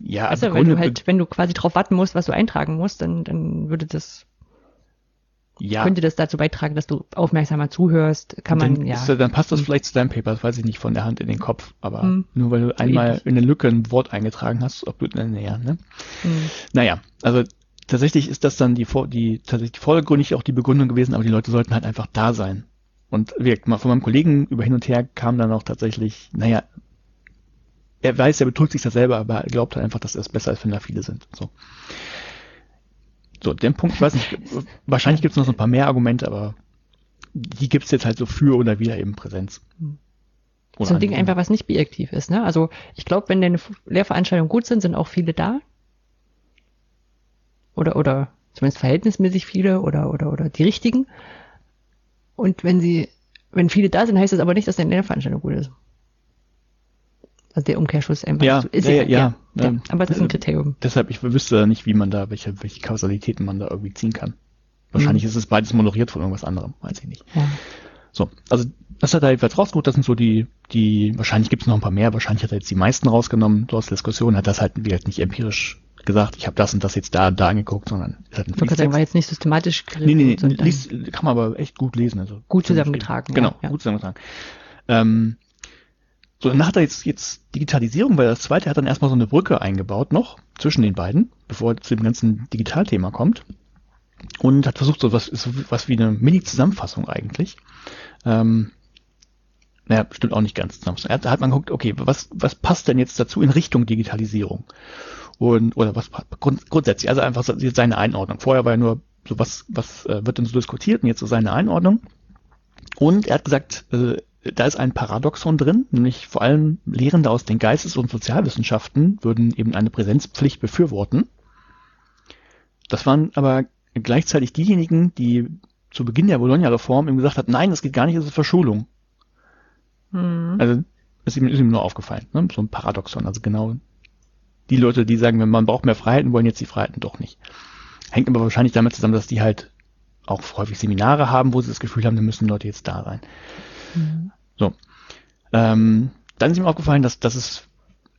Ja, also wenn du halt, wenn du quasi drauf warten musst, was du eintragen musst, dann, dann würde das ja. könnte das dazu beitragen, dass du aufmerksamer zuhörst, kann man, ja. Ist, dann passt das vielleicht zu deinem Paper, das weiß ich nicht, von der Hand in den Kopf, aber hm. nur weil du einmal in eine Lücke ein Wort eingetragen hast, ob du, naja, ne? Hm. Naja, also tatsächlich ist das dann die, die, tatsächlich vordergründig auch die Begründung gewesen, aber die Leute sollten halt einfach da sein. Und wirkt mal von meinem Kollegen über hin und her kam dann auch tatsächlich, naja, er weiß, er betrügt sich das selber, aber er glaubt halt einfach, dass es besser ist, wenn da viele sind. So. So, den Punkt, ich weiß nicht, wahrscheinlich gibt es noch so ein paar mehr Argumente, aber die gibt es jetzt halt so für oder wieder eben Präsenz. Oder so ein Ding einfach, was nicht bijektiv ist. Ne? Also ich glaube, wenn deine Lehrveranstaltungen gut sind, sind auch viele da oder, oder zumindest verhältnismäßig viele oder, oder, oder die richtigen. Und wenn sie, wenn viele da sind, heißt das aber nicht, dass deine Lehrveranstaltung gut ist. Also der Umkehrschluss einfach ja, ist. Ja, ja, ja, ja, Aber das ist ein Kriterium. Deshalb, ich wüsste nicht, wie man da, welche, welche Kausalitäten man da irgendwie ziehen kann. Wahrscheinlich mhm. ist es beides moderiert von irgendwas anderem, weiß ich nicht. Ja. So, also das hat er jedenfalls rausgeholt, das sind so die, die, wahrscheinlich gibt es noch ein paar mehr, wahrscheinlich hat er jetzt die meisten rausgenommen, so aus der Diskussion, hat das halt wie halt nicht empirisch gesagt, ich habe das und das jetzt da da angeguckt, sondern es hat ein sagen, war jetzt nicht systematisch Nee, nee, nee liest, kann man aber echt gut lesen. Also gut zusammengetragen. Genau, ja. gut zusammengetragen. Ähm, so, dann hat er jetzt, jetzt Digitalisierung, weil das zweite hat dann erstmal so eine Brücke eingebaut noch zwischen den beiden, bevor er zu dem ganzen Digitalthema kommt. Und hat versucht, so was, so was wie eine Mini-Zusammenfassung eigentlich. Ähm, naja, bestimmt auch nicht ganz zusammenfassung. Da hat man geguckt, okay, was, was passt denn jetzt dazu in Richtung Digitalisierung? Und oder was grund, grundsätzlich, also einfach seine Einordnung. Vorher war ja nur so was, was äh, wird denn so diskutiert und jetzt so seine Einordnung. Und er hat gesagt, äh, da ist ein Paradoxon drin, nämlich vor allem Lehrende aus den Geistes- und Sozialwissenschaften würden eben eine Präsenzpflicht befürworten. Das waren aber gleichzeitig diejenigen, die zu Beginn der Bologna-Reform eben gesagt hat, nein, das geht gar nicht, das ist Verschulung. Mhm. Also ist ihm, ist ihm nur aufgefallen, ne? so ein Paradoxon, also genau die Leute, die sagen, man braucht mehr Freiheiten, wollen jetzt die Freiheiten doch nicht. Hängt aber wahrscheinlich damit zusammen, dass die halt auch häufig Seminare haben, wo sie das Gefühl haben, da müssen Leute jetzt da sein. Mhm. So. Ähm, dann ist ihm aufgefallen, dass, dass es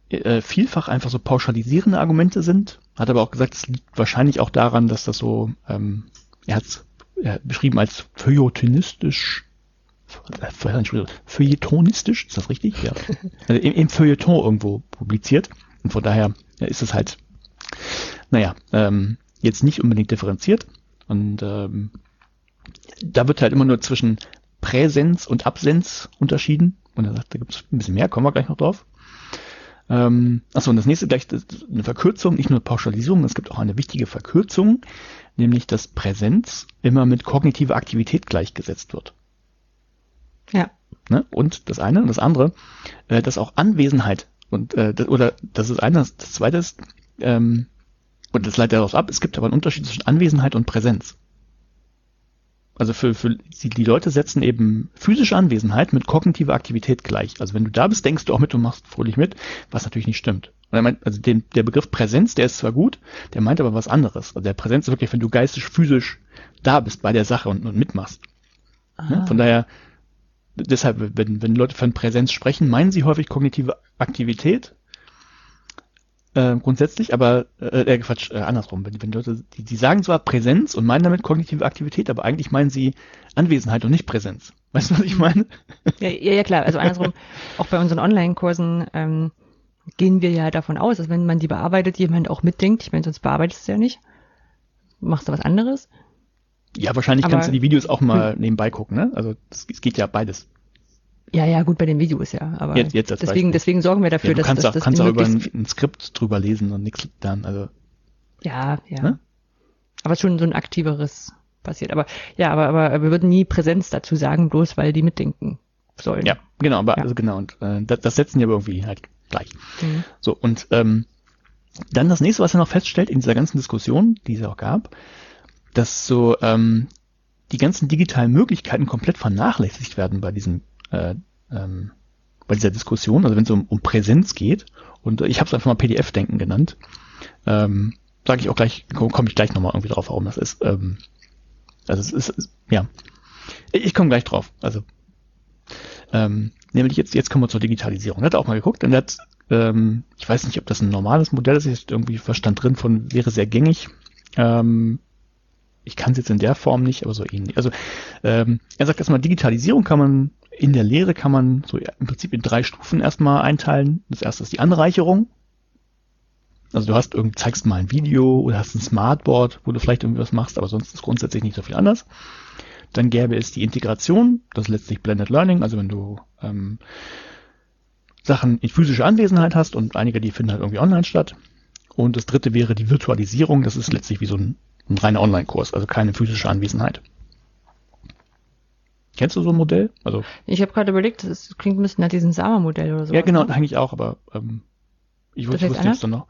äh, vielfach einfach so pauschalisierende Argumente sind. Hat aber auch gesagt, es liegt wahrscheinlich auch daran, dass das so, ähm, er hat es beschrieben als feuilletonistisch, äh, feuilletonistisch, ist das richtig? Ja. Also im, im Feuilleton irgendwo publiziert. Und von daher ist es halt, naja, ähm, jetzt nicht unbedingt differenziert. Und ähm, da wird halt immer nur zwischen Präsenz und Absenz unterschieden. Und er sagt, da gibt es ein bisschen mehr, kommen wir gleich noch drauf. Ähm, achso, und das nächste gleich eine Verkürzung, nicht nur Pauschalisierung, es gibt auch eine wichtige Verkürzung, nämlich dass Präsenz immer mit kognitiver Aktivität gleichgesetzt wird. Ja. Ne? Und das eine und das andere, äh, dass auch Anwesenheit und äh, das, oder das ist eines. Das zweite ist, ähm, Und das leitet daraus ab, es gibt aber einen Unterschied zwischen Anwesenheit und Präsenz. Also für, für die, die Leute setzen eben physische Anwesenheit mit kognitiver Aktivität gleich. Also wenn du da bist, denkst du auch mit, du machst fröhlich mit, was natürlich nicht stimmt. Und er meint, also den, der Begriff Präsenz, der ist zwar gut, der meint aber was anderes. Also der Präsenz ist wirklich, wenn du geistig, physisch da bist bei der Sache und, und mitmachst. Ne? Von daher, deshalb, wenn, wenn Leute von Präsenz sprechen, meinen sie häufig kognitive Aktivität äh, grundsätzlich, aber äh, äh, Quatsch, äh, andersrum. Wenn, wenn Leute, die, die sagen zwar Präsenz und meinen damit kognitive Aktivität, aber eigentlich meinen sie Anwesenheit und nicht Präsenz. Weißt du, was ich meine? Ja, ja, ja klar. Also andersrum, auch bei unseren Online-Kursen ähm, gehen wir ja davon aus, dass wenn man die bearbeitet, jemand auch mitdenkt. Ich meine, sonst bearbeitest du ja nicht. Machst du was anderes? Ja, wahrscheinlich Aber- kannst du die Videos auch mal nebenbei gucken, ne? Also es, geht ja beides. Ja, ja, gut, bei den Videos ja. Aber Jetzt- jetzt deswegen, Beispiel. deswegen sorgen wir dafür, Ja, du dass, kannst dass, auch, dass kannst auch über ein, ein Skript drüber lesen und nichts dann. Also Ja, ja. Ne? Aber schon so ein aktiveres passiert. Aber ja, aber, aber wir würden nie Präsenz dazu sagen, bloß weil die mitdenken sollen. ja, genau, aber Ja. also genau und äh, das, das setzen die aber irgendwie halt gleich. Mhm. So und ähm, dann das nächste, was er noch feststellt in dieser ganzen Diskussion, die es auch gab, dass so ähm, die ganzen digitalen Möglichkeiten komplett vernachlässigt werden bei diesem äh, ähm, bei dieser Diskussion, also wenn es um, um Präsenz geht und ich habe es einfach mal PDF-Denken genannt, ähm, sage ich auch gleich, komme komm ich gleich nochmal irgendwie drauf, warum das ist. Ähm, also es ist, ja, ich, ich komme gleich drauf. Also ähm, nämlich jetzt, jetzt kommen wir zur Digitalisierung. Er hat auch mal geguckt und hat, ähm, ich weiß nicht, ob das ein normales Modell ist, ist irgendwie Verstand drin von, wäre sehr gängig. Ähm, ich kann es jetzt in der Form nicht, aber so ähnlich. Also ähm, er sagt erstmal, Digitalisierung kann man in der Lehre kann man so im Prinzip in drei Stufen erstmal einteilen. Das erste ist die Anreicherung. Also du hast irgendwie, zeigst mal ein Video oder hast ein Smartboard, wo du vielleicht irgendwie was machst, aber sonst ist grundsätzlich nicht so viel anders. Dann gäbe es die Integration, das ist letztlich Blended Learning, also wenn du ähm, Sachen in physischer Anwesenheit hast und einige, die finden halt irgendwie online statt. Und das dritte wäre die Virtualisierung, das ist letztlich wie so ein, ein reiner Online-Kurs, also keine physische Anwesenheit. Kennst du so ein Modell? Also Ich habe gerade überlegt, das klingt ein bisschen nach diesem Sama-Modell oder so. ja, genau, eigentlich auch, aber ähm, ich Das wusste, heißt wusste jetzt dann noch.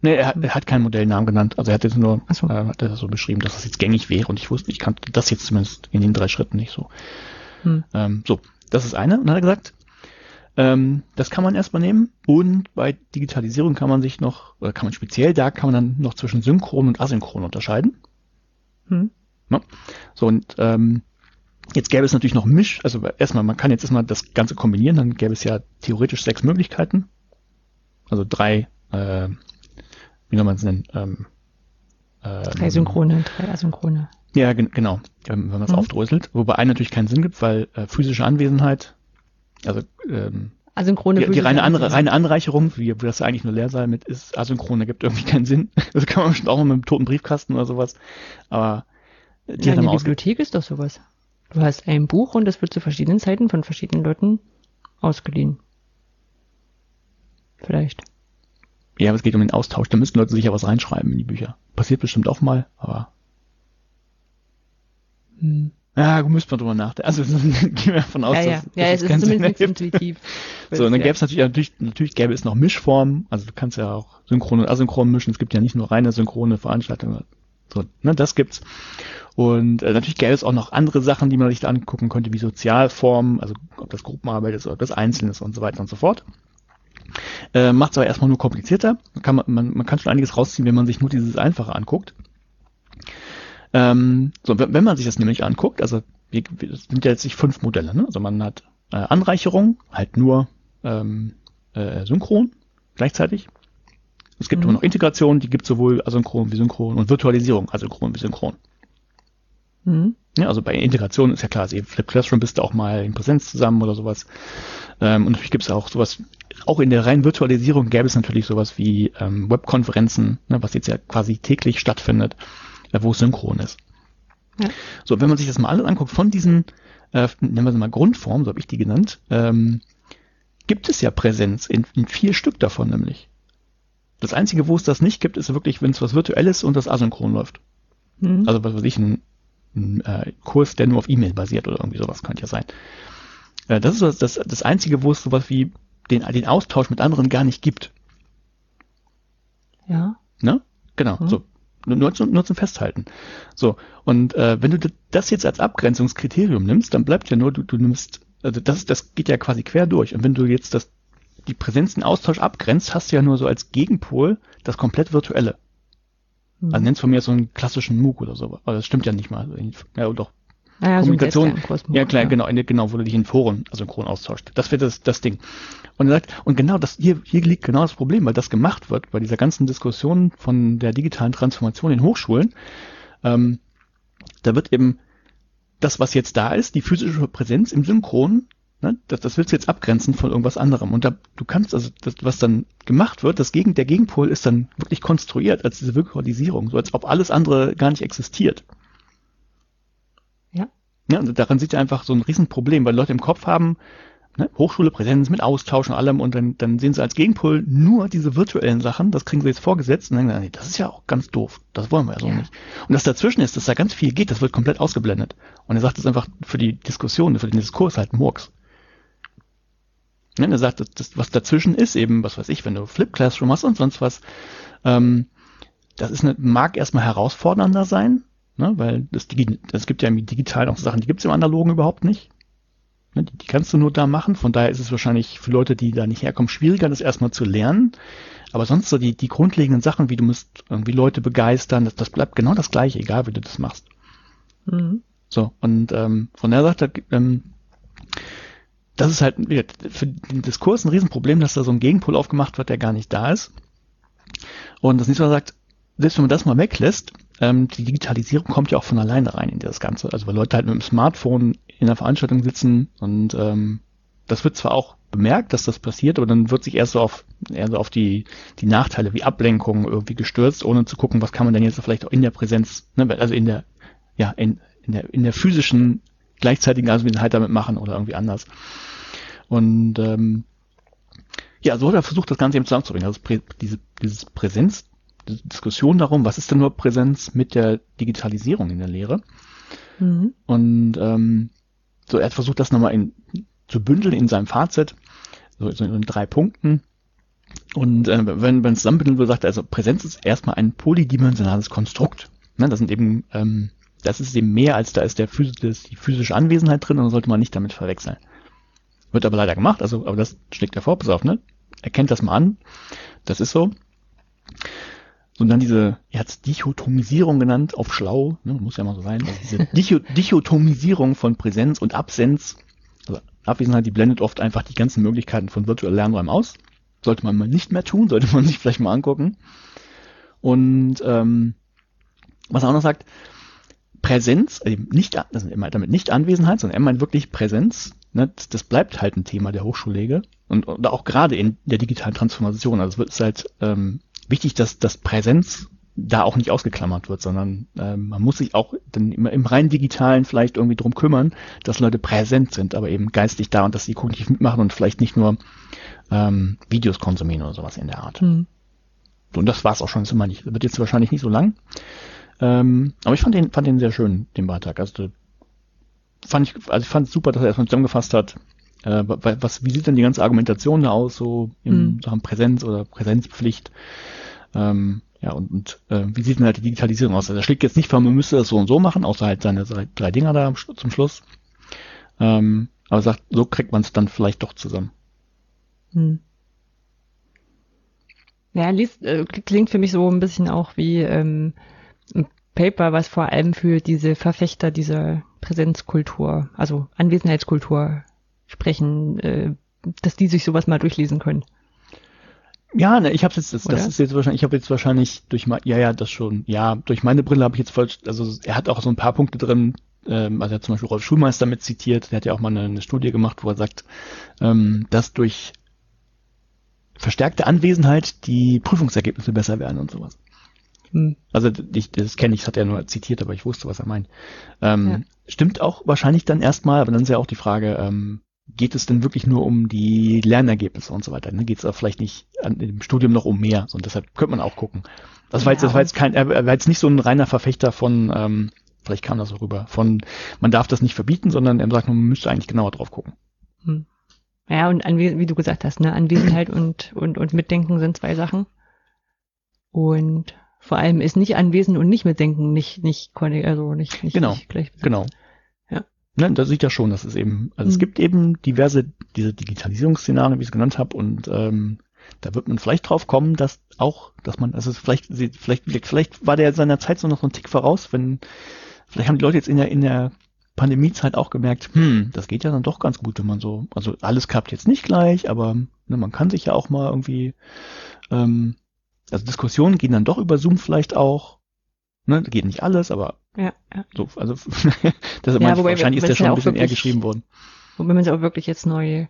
Nee, er, hat- er hat keinen Modellnamen genannt. Also er hat jetzt nur so. äh, hat das so beschrieben, dass das jetzt gängig wäre und ich wusste, ich kannte das jetzt zumindest in den drei Schritten nicht so. Hm. Ähm, so, das ist eine. Und dann hat er gesagt, ähm, das kann man erstmal nehmen und bei Digitalisierung kann man sich noch, oder kann man speziell, da kann man dann noch zwischen synchron und asynchron unterscheiden. Hm. Ne? So, und ähm, jetzt gäbe es natürlich noch Misch, also erstmal, man kann jetzt erstmal das Ganze kombinieren, dann gäbe es ja theoretisch sechs Möglichkeiten. Also drei, äh, wie soll man es nennen? Ähm, ähm, Drei Synchrone, drei Asynchrone. Ja, gen genau, wenn man es Mhm. aufdröselt. Wobei einen natürlich keinen Sinn gibt, weil äh, physische Anwesenheit, also ähm, Asynchrone die, die reine, Anre reine Anreicherung, wie, wie das ja eigentlich nur Leerseil mit ist, asynchrone gibt irgendwie keinen Sinn. Das kann man bestimmt auch mal mit einem toten Briefkasten oder sowas. Aber die Ja, ausge Bibliothek ist doch sowas. Du hast ein Buch und das wird zu verschiedenen Zeiten von verschiedenen Leuten ausgeliehen. Vielleicht. Ja, aber es geht um den Austausch. Da müssen Leute sicher was reinschreiben in die Bücher. Passiert bestimmt auch mal, aber Hm. Ja, müsste man drüber nachdenken. Also gehen wir davon aus, ja, ja, dass, ja, dass es ist zumindest intuitiv. So, und dann Ja. gäbe es natürlich, natürlich, natürlich gäbe es noch Mischformen. Also du kannst ja auch synchron und asynchron mischen. Es gibt ja nicht nur reine synchrone Veranstaltungen. So, ne, das gibt's. Und äh, natürlich gäbe es auch noch andere Sachen, die man sich da angucken könnte, wie Sozialformen, also ob das Gruppenarbeit ist oder ob das Einzelne ist und so weiter und so fort. Äh, Macht es aber erstmal nur komplizierter. Man kann, man, man kann schon einiges rausziehen, wenn man sich nur dieses Einfache anguckt. Ähm, so, wenn man sich das nämlich anguckt, also wir, wir, das sind ja jetzt nicht fünf Modelle, ne? Also man hat äh, Anreicherung, halt nur ähm, äh, synchron gleichzeitig. Es gibt Mhm. aber noch Integration, die gibt sowohl asynchron wie synchron und Virtualisierung, asynchron wie synchron. Hm. Ja, also bei Integration ist ja klar, also Flip Classroom bist du auch mal in Präsenz zusammen oder sowas. Ähm, und natürlich gibt es auch sowas, auch in der reinen Virtualisierung gäbe es natürlich sowas wie ähm, Webkonferenzen, ne, was jetzt ja quasi täglich stattfindet, wo es synchron ist. Ja. So, wenn man sich das mal alles anguckt, von diesen, äh, nennen wir sie mal Grundformen, so habe ich die genannt, ähm, gibt es ja Präsenz in, in vier Stück davon nämlich. Das Einzige, wo es das nicht gibt, ist wirklich, wenn es was Virtuelles und das asynchron läuft. Hm. Also was weiß ich, ein, ein äh, Kurs, der nur auf E-Mail basiert oder irgendwie sowas könnte ja sein. Äh, das ist das, das, das Einzige, wo es sowas wie den, den Austausch mit anderen gar nicht gibt. ja. Ne? Genau, mhm. so. Nur, zum, nur zum Festhalten. So, und äh, wenn du das jetzt als Abgrenzungskriterium nimmst, dann bleibt ja nur, du, du nimmst, also das, das geht ja quasi quer durch. Und wenn du jetzt das, die Präsenzen Austausch abgrenzt, hast du ja nur so als Gegenpol das komplett Virtuelle. Mhm. Also nennst von mir so einen klassischen MOOC oder so. Aber das stimmt ja nicht mal. Ja, doch. Naja, Kommunikation. So ja, klar, ja. genau, in, genau, wo du dich in Foren asynchron austauscht. Das wird das, das Ding. Und er sagt, und genau das, hier, hier liegt genau das Problem, weil das gemacht wird bei dieser ganzen Diskussion von der digitalen Transformation in Hochschulen. Ähm, da wird eben das, was jetzt da ist, die physische Präsenz im Synchron, ne, das, das willst du jetzt abgrenzen von irgendwas anderem. Und da, du kannst also, das, was dann gemacht wird, das Gegen, der Gegenpol ist dann wirklich konstruiert als diese Virtualisierung, so als ob alles andere gar nicht existiert. Ja, und daran sieht er einfach so ein Riesenproblem, weil Leute im Kopf haben, ne, Hochschule, Präsenz mit Austausch und allem und dann, dann sehen sie als Gegenpol nur diese virtuellen Sachen, das kriegen sie jetzt vorgesetzt und denken, nee, das ist ja auch ganz doof, das wollen wir ja so ja. nicht. Und das dazwischen ist, dass da ganz viel geht, das wird komplett ausgeblendet. Und er sagt das einfach für die Diskussion, für den Diskurs halt Murks. Ne, er sagt, das, was dazwischen ist, eben, was weiß ich, wenn du Flip Classroom hast und sonst was, ähm, das ist eine, mag erstmal herausfordernder sein, Ne? Weil das, das gibt ja im Digitalen auch Sachen, die gibt es im Analogen überhaupt nicht. Ne? Die, die, kannst du nur da machen. Von daher ist es wahrscheinlich für Leute, die da nicht herkommen, schwieriger, das erstmal zu lernen. Aber sonst so die, die grundlegenden Sachen, wie du musst irgendwie Leute begeistern, das, das bleibt genau das gleiche, egal wie du das machst. Mhm. So, und ähm, von der Seite, ähm, das ist halt für den Diskurs ein Riesenproblem, dass da so ein Gegenpol aufgemacht wird, der gar nicht da ist. Und das nächste Mal sagt, selbst wenn man das mal weglässt, ähm, die Digitalisierung kommt ja auch von alleine rein in das Ganze. Also weil Leute halt mit dem Smartphone in der Veranstaltung sitzen und ähm, das wird zwar auch bemerkt, dass das passiert, aber dann wird sich erst so auf, eher so auf die, die Nachteile wie Ablenkung irgendwie gestürzt, ohne zu gucken, was kann man denn jetzt vielleicht auch in der Präsenz, ne, also in der, ja, in, in der, in der physischen gleichzeitigen halt damit machen oder irgendwie anders. Und ähm, ja, so hat er versucht, das Ganze eben zusammenzubringen. Also diese, dieses Präsenz, Diskussion darum, was ist denn nur Präsenz mit der Digitalisierung in der Lehre. Mhm. Und ähm, so, er hat versucht, das nochmal in, zu bündeln in seinem Fazit, so, so in drei Punkten. Und äh, wenn man zusammenbündeln will, sagt er, also Präsenz ist erstmal ein polydimensionales Konstrukt. Ne, das sind eben, ähm, das ist eben mehr als da ist der Phys die physische Anwesenheit drin und sollte man nicht damit verwechseln. Wird aber leider gemacht, also, aber das schlägt er vor, pass auf, ne? Erkennt das mal an. Das ist so und dann diese, er hat es Dichotomisierung genannt, auf schlau, ne, muss ja mal so sein, also diese Dicho Dichotomisierung von Präsenz und Absenz, also Abwesenheit, die blendet oft einfach die ganzen Möglichkeiten von virtuellen Lernräumen aus. Sollte man mal nicht mehr tun, sollte man sich vielleicht mal angucken. Und ähm, was er auch noch sagt, Präsenz, eben nicht, das ist immer damit nicht Anwesenheit, sondern er meint wirklich Präsenz. Ne, das bleibt halt ein Thema der Hochschullege und, und auch gerade in der digitalen Transformation. Also es wird halt ähm, wichtig, dass das Präsenz da auch nicht ausgeklammert wird, sondern äh, man muss sich auch dann immer im rein digitalen vielleicht irgendwie drum kümmern, dass Leute präsent sind, aber eben geistig da und dass sie kognitiv mitmachen und vielleicht nicht nur ähm, Videos konsumieren oder sowas in der Art. Mhm. Und das war es auch schon, das wird jetzt wahrscheinlich nicht so lang. Ähm, aber ich fand den, fand den sehr schön, den Beitrag. Also fand ich, also ich fand es super, dass er erstmal zusammengefasst hat, äh, was, wie sieht denn die ganze Argumentation da aus, so in mhm. Sachen Präsenz oder Präsenzpflicht? Ähm, ja, und, und äh, wie sieht denn halt die Digitalisierung aus? Also er schlägt jetzt nicht vor, man müsste das so und so machen, außer halt seine drei Dinger da zum Schluss. Ähm, aber sagt, so kriegt man es dann vielleicht doch zusammen. Hm. Ja, liest, äh, klingt für mich so ein bisschen auch wie ähm, ein Paper, was vor allem für diese Verfechter dieser Präsenzkultur, also Anwesenheitskultur sprechen, äh, dass die sich sowas mal durchlesen können. Ja, ne, ich habe jetzt, das, das ist jetzt wahrscheinlich, ich habe jetzt wahrscheinlich durch mein, ja, ja, das schon, ja, durch meine Brille habe ich jetzt voll, also er hat auch so ein paar Punkte drin, ähm, also er hat zum Beispiel Rolf Schulmeister mit zitiert, der hat ja auch mal eine, eine Studie gemacht, wo er sagt, ähm, dass durch verstärkte Anwesenheit die Prüfungsergebnisse besser werden und sowas. Hm. Also ich, das kenne ich, das hat er nur zitiert, aber ich wusste, was er meint. Ähm, ja. Stimmt auch wahrscheinlich dann erstmal, aber dann ist ja auch die Frage, ähm, geht es denn wirklich nur um die Lernergebnisse und so weiter? Ne? Geht es auch vielleicht nicht an, im Studium noch um mehr? Und deshalb könnte man auch gucken. Das war jetzt, das war jetzt kein, er war jetzt nicht so ein reiner Verfechter von, ähm, vielleicht kam das so rüber, von, man darf das nicht verbieten, sondern er sagt, man müsste eigentlich genauer drauf gucken. Hm. Ja, und Anwes wie du gesagt hast, ne, Anwesenheit und, und, und Mitdenken sind zwei Sachen. Und Vor allem ist nicht anwesend und nicht mitdenken, nicht, nicht, also nicht, nicht, Genau, nicht gleich. Genau. Ne, da sieht ja schon, dass es eben, also es Mhm. gibt eben diverse, diese Digitalisierungsszenarien, wie ich es genannt habe, und ähm, da wird man vielleicht drauf kommen, dass auch, dass man, also es vielleicht, vielleicht, vielleicht war der seiner Zeit so noch so ein Tick voraus, wenn, vielleicht haben die Leute jetzt in der, in der Pandemiezeit auch gemerkt, hm, das geht ja dann doch ganz gut, wenn man so, also alles klappt jetzt nicht gleich, aber ne, man kann sich ja auch mal irgendwie, ähm, also Diskussionen gehen dann doch über Zoom vielleicht auch, ne, geht nicht alles, aber Ja, ja. so, also das Ja, ja, wobei, wahrscheinlich ist der schon ja ein bisschen eher wirklich- geschrieben worden. Wobei man es auch wirklich jetzt neu,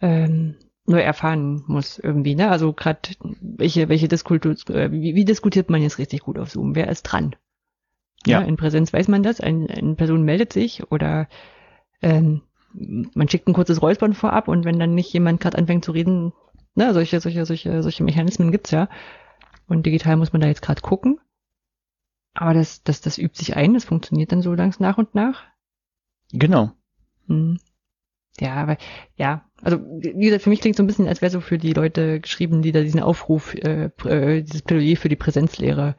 ähm, neu erfahren muss irgendwie, ne? Also gerade welche, welche Diskultur, äh, wie, wie diskutiert man jetzt richtig gut auf Zoom? Wer ist dran? Ja. in Präsenz weiß man das, ein, eine Person meldet sich oder ähm, man schickt ein kurzes Räuspern vorab und wenn dann nicht jemand gerade anfängt zu reden, ne, solche, solche, solche, solche Mechanismen gibt's ja. Und digital muss man da jetzt gerade gucken. Aber das, das, das übt sich ein, das funktioniert dann so langsam nach und nach. Genau. Hm. Ja, aber ja, also wie gesagt, für mich klingt so ein bisschen, als wäre so für die Leute geschrieben, die da diesen Aufruf, äh, äh, dieses Plädoyer für die Präsenzlehre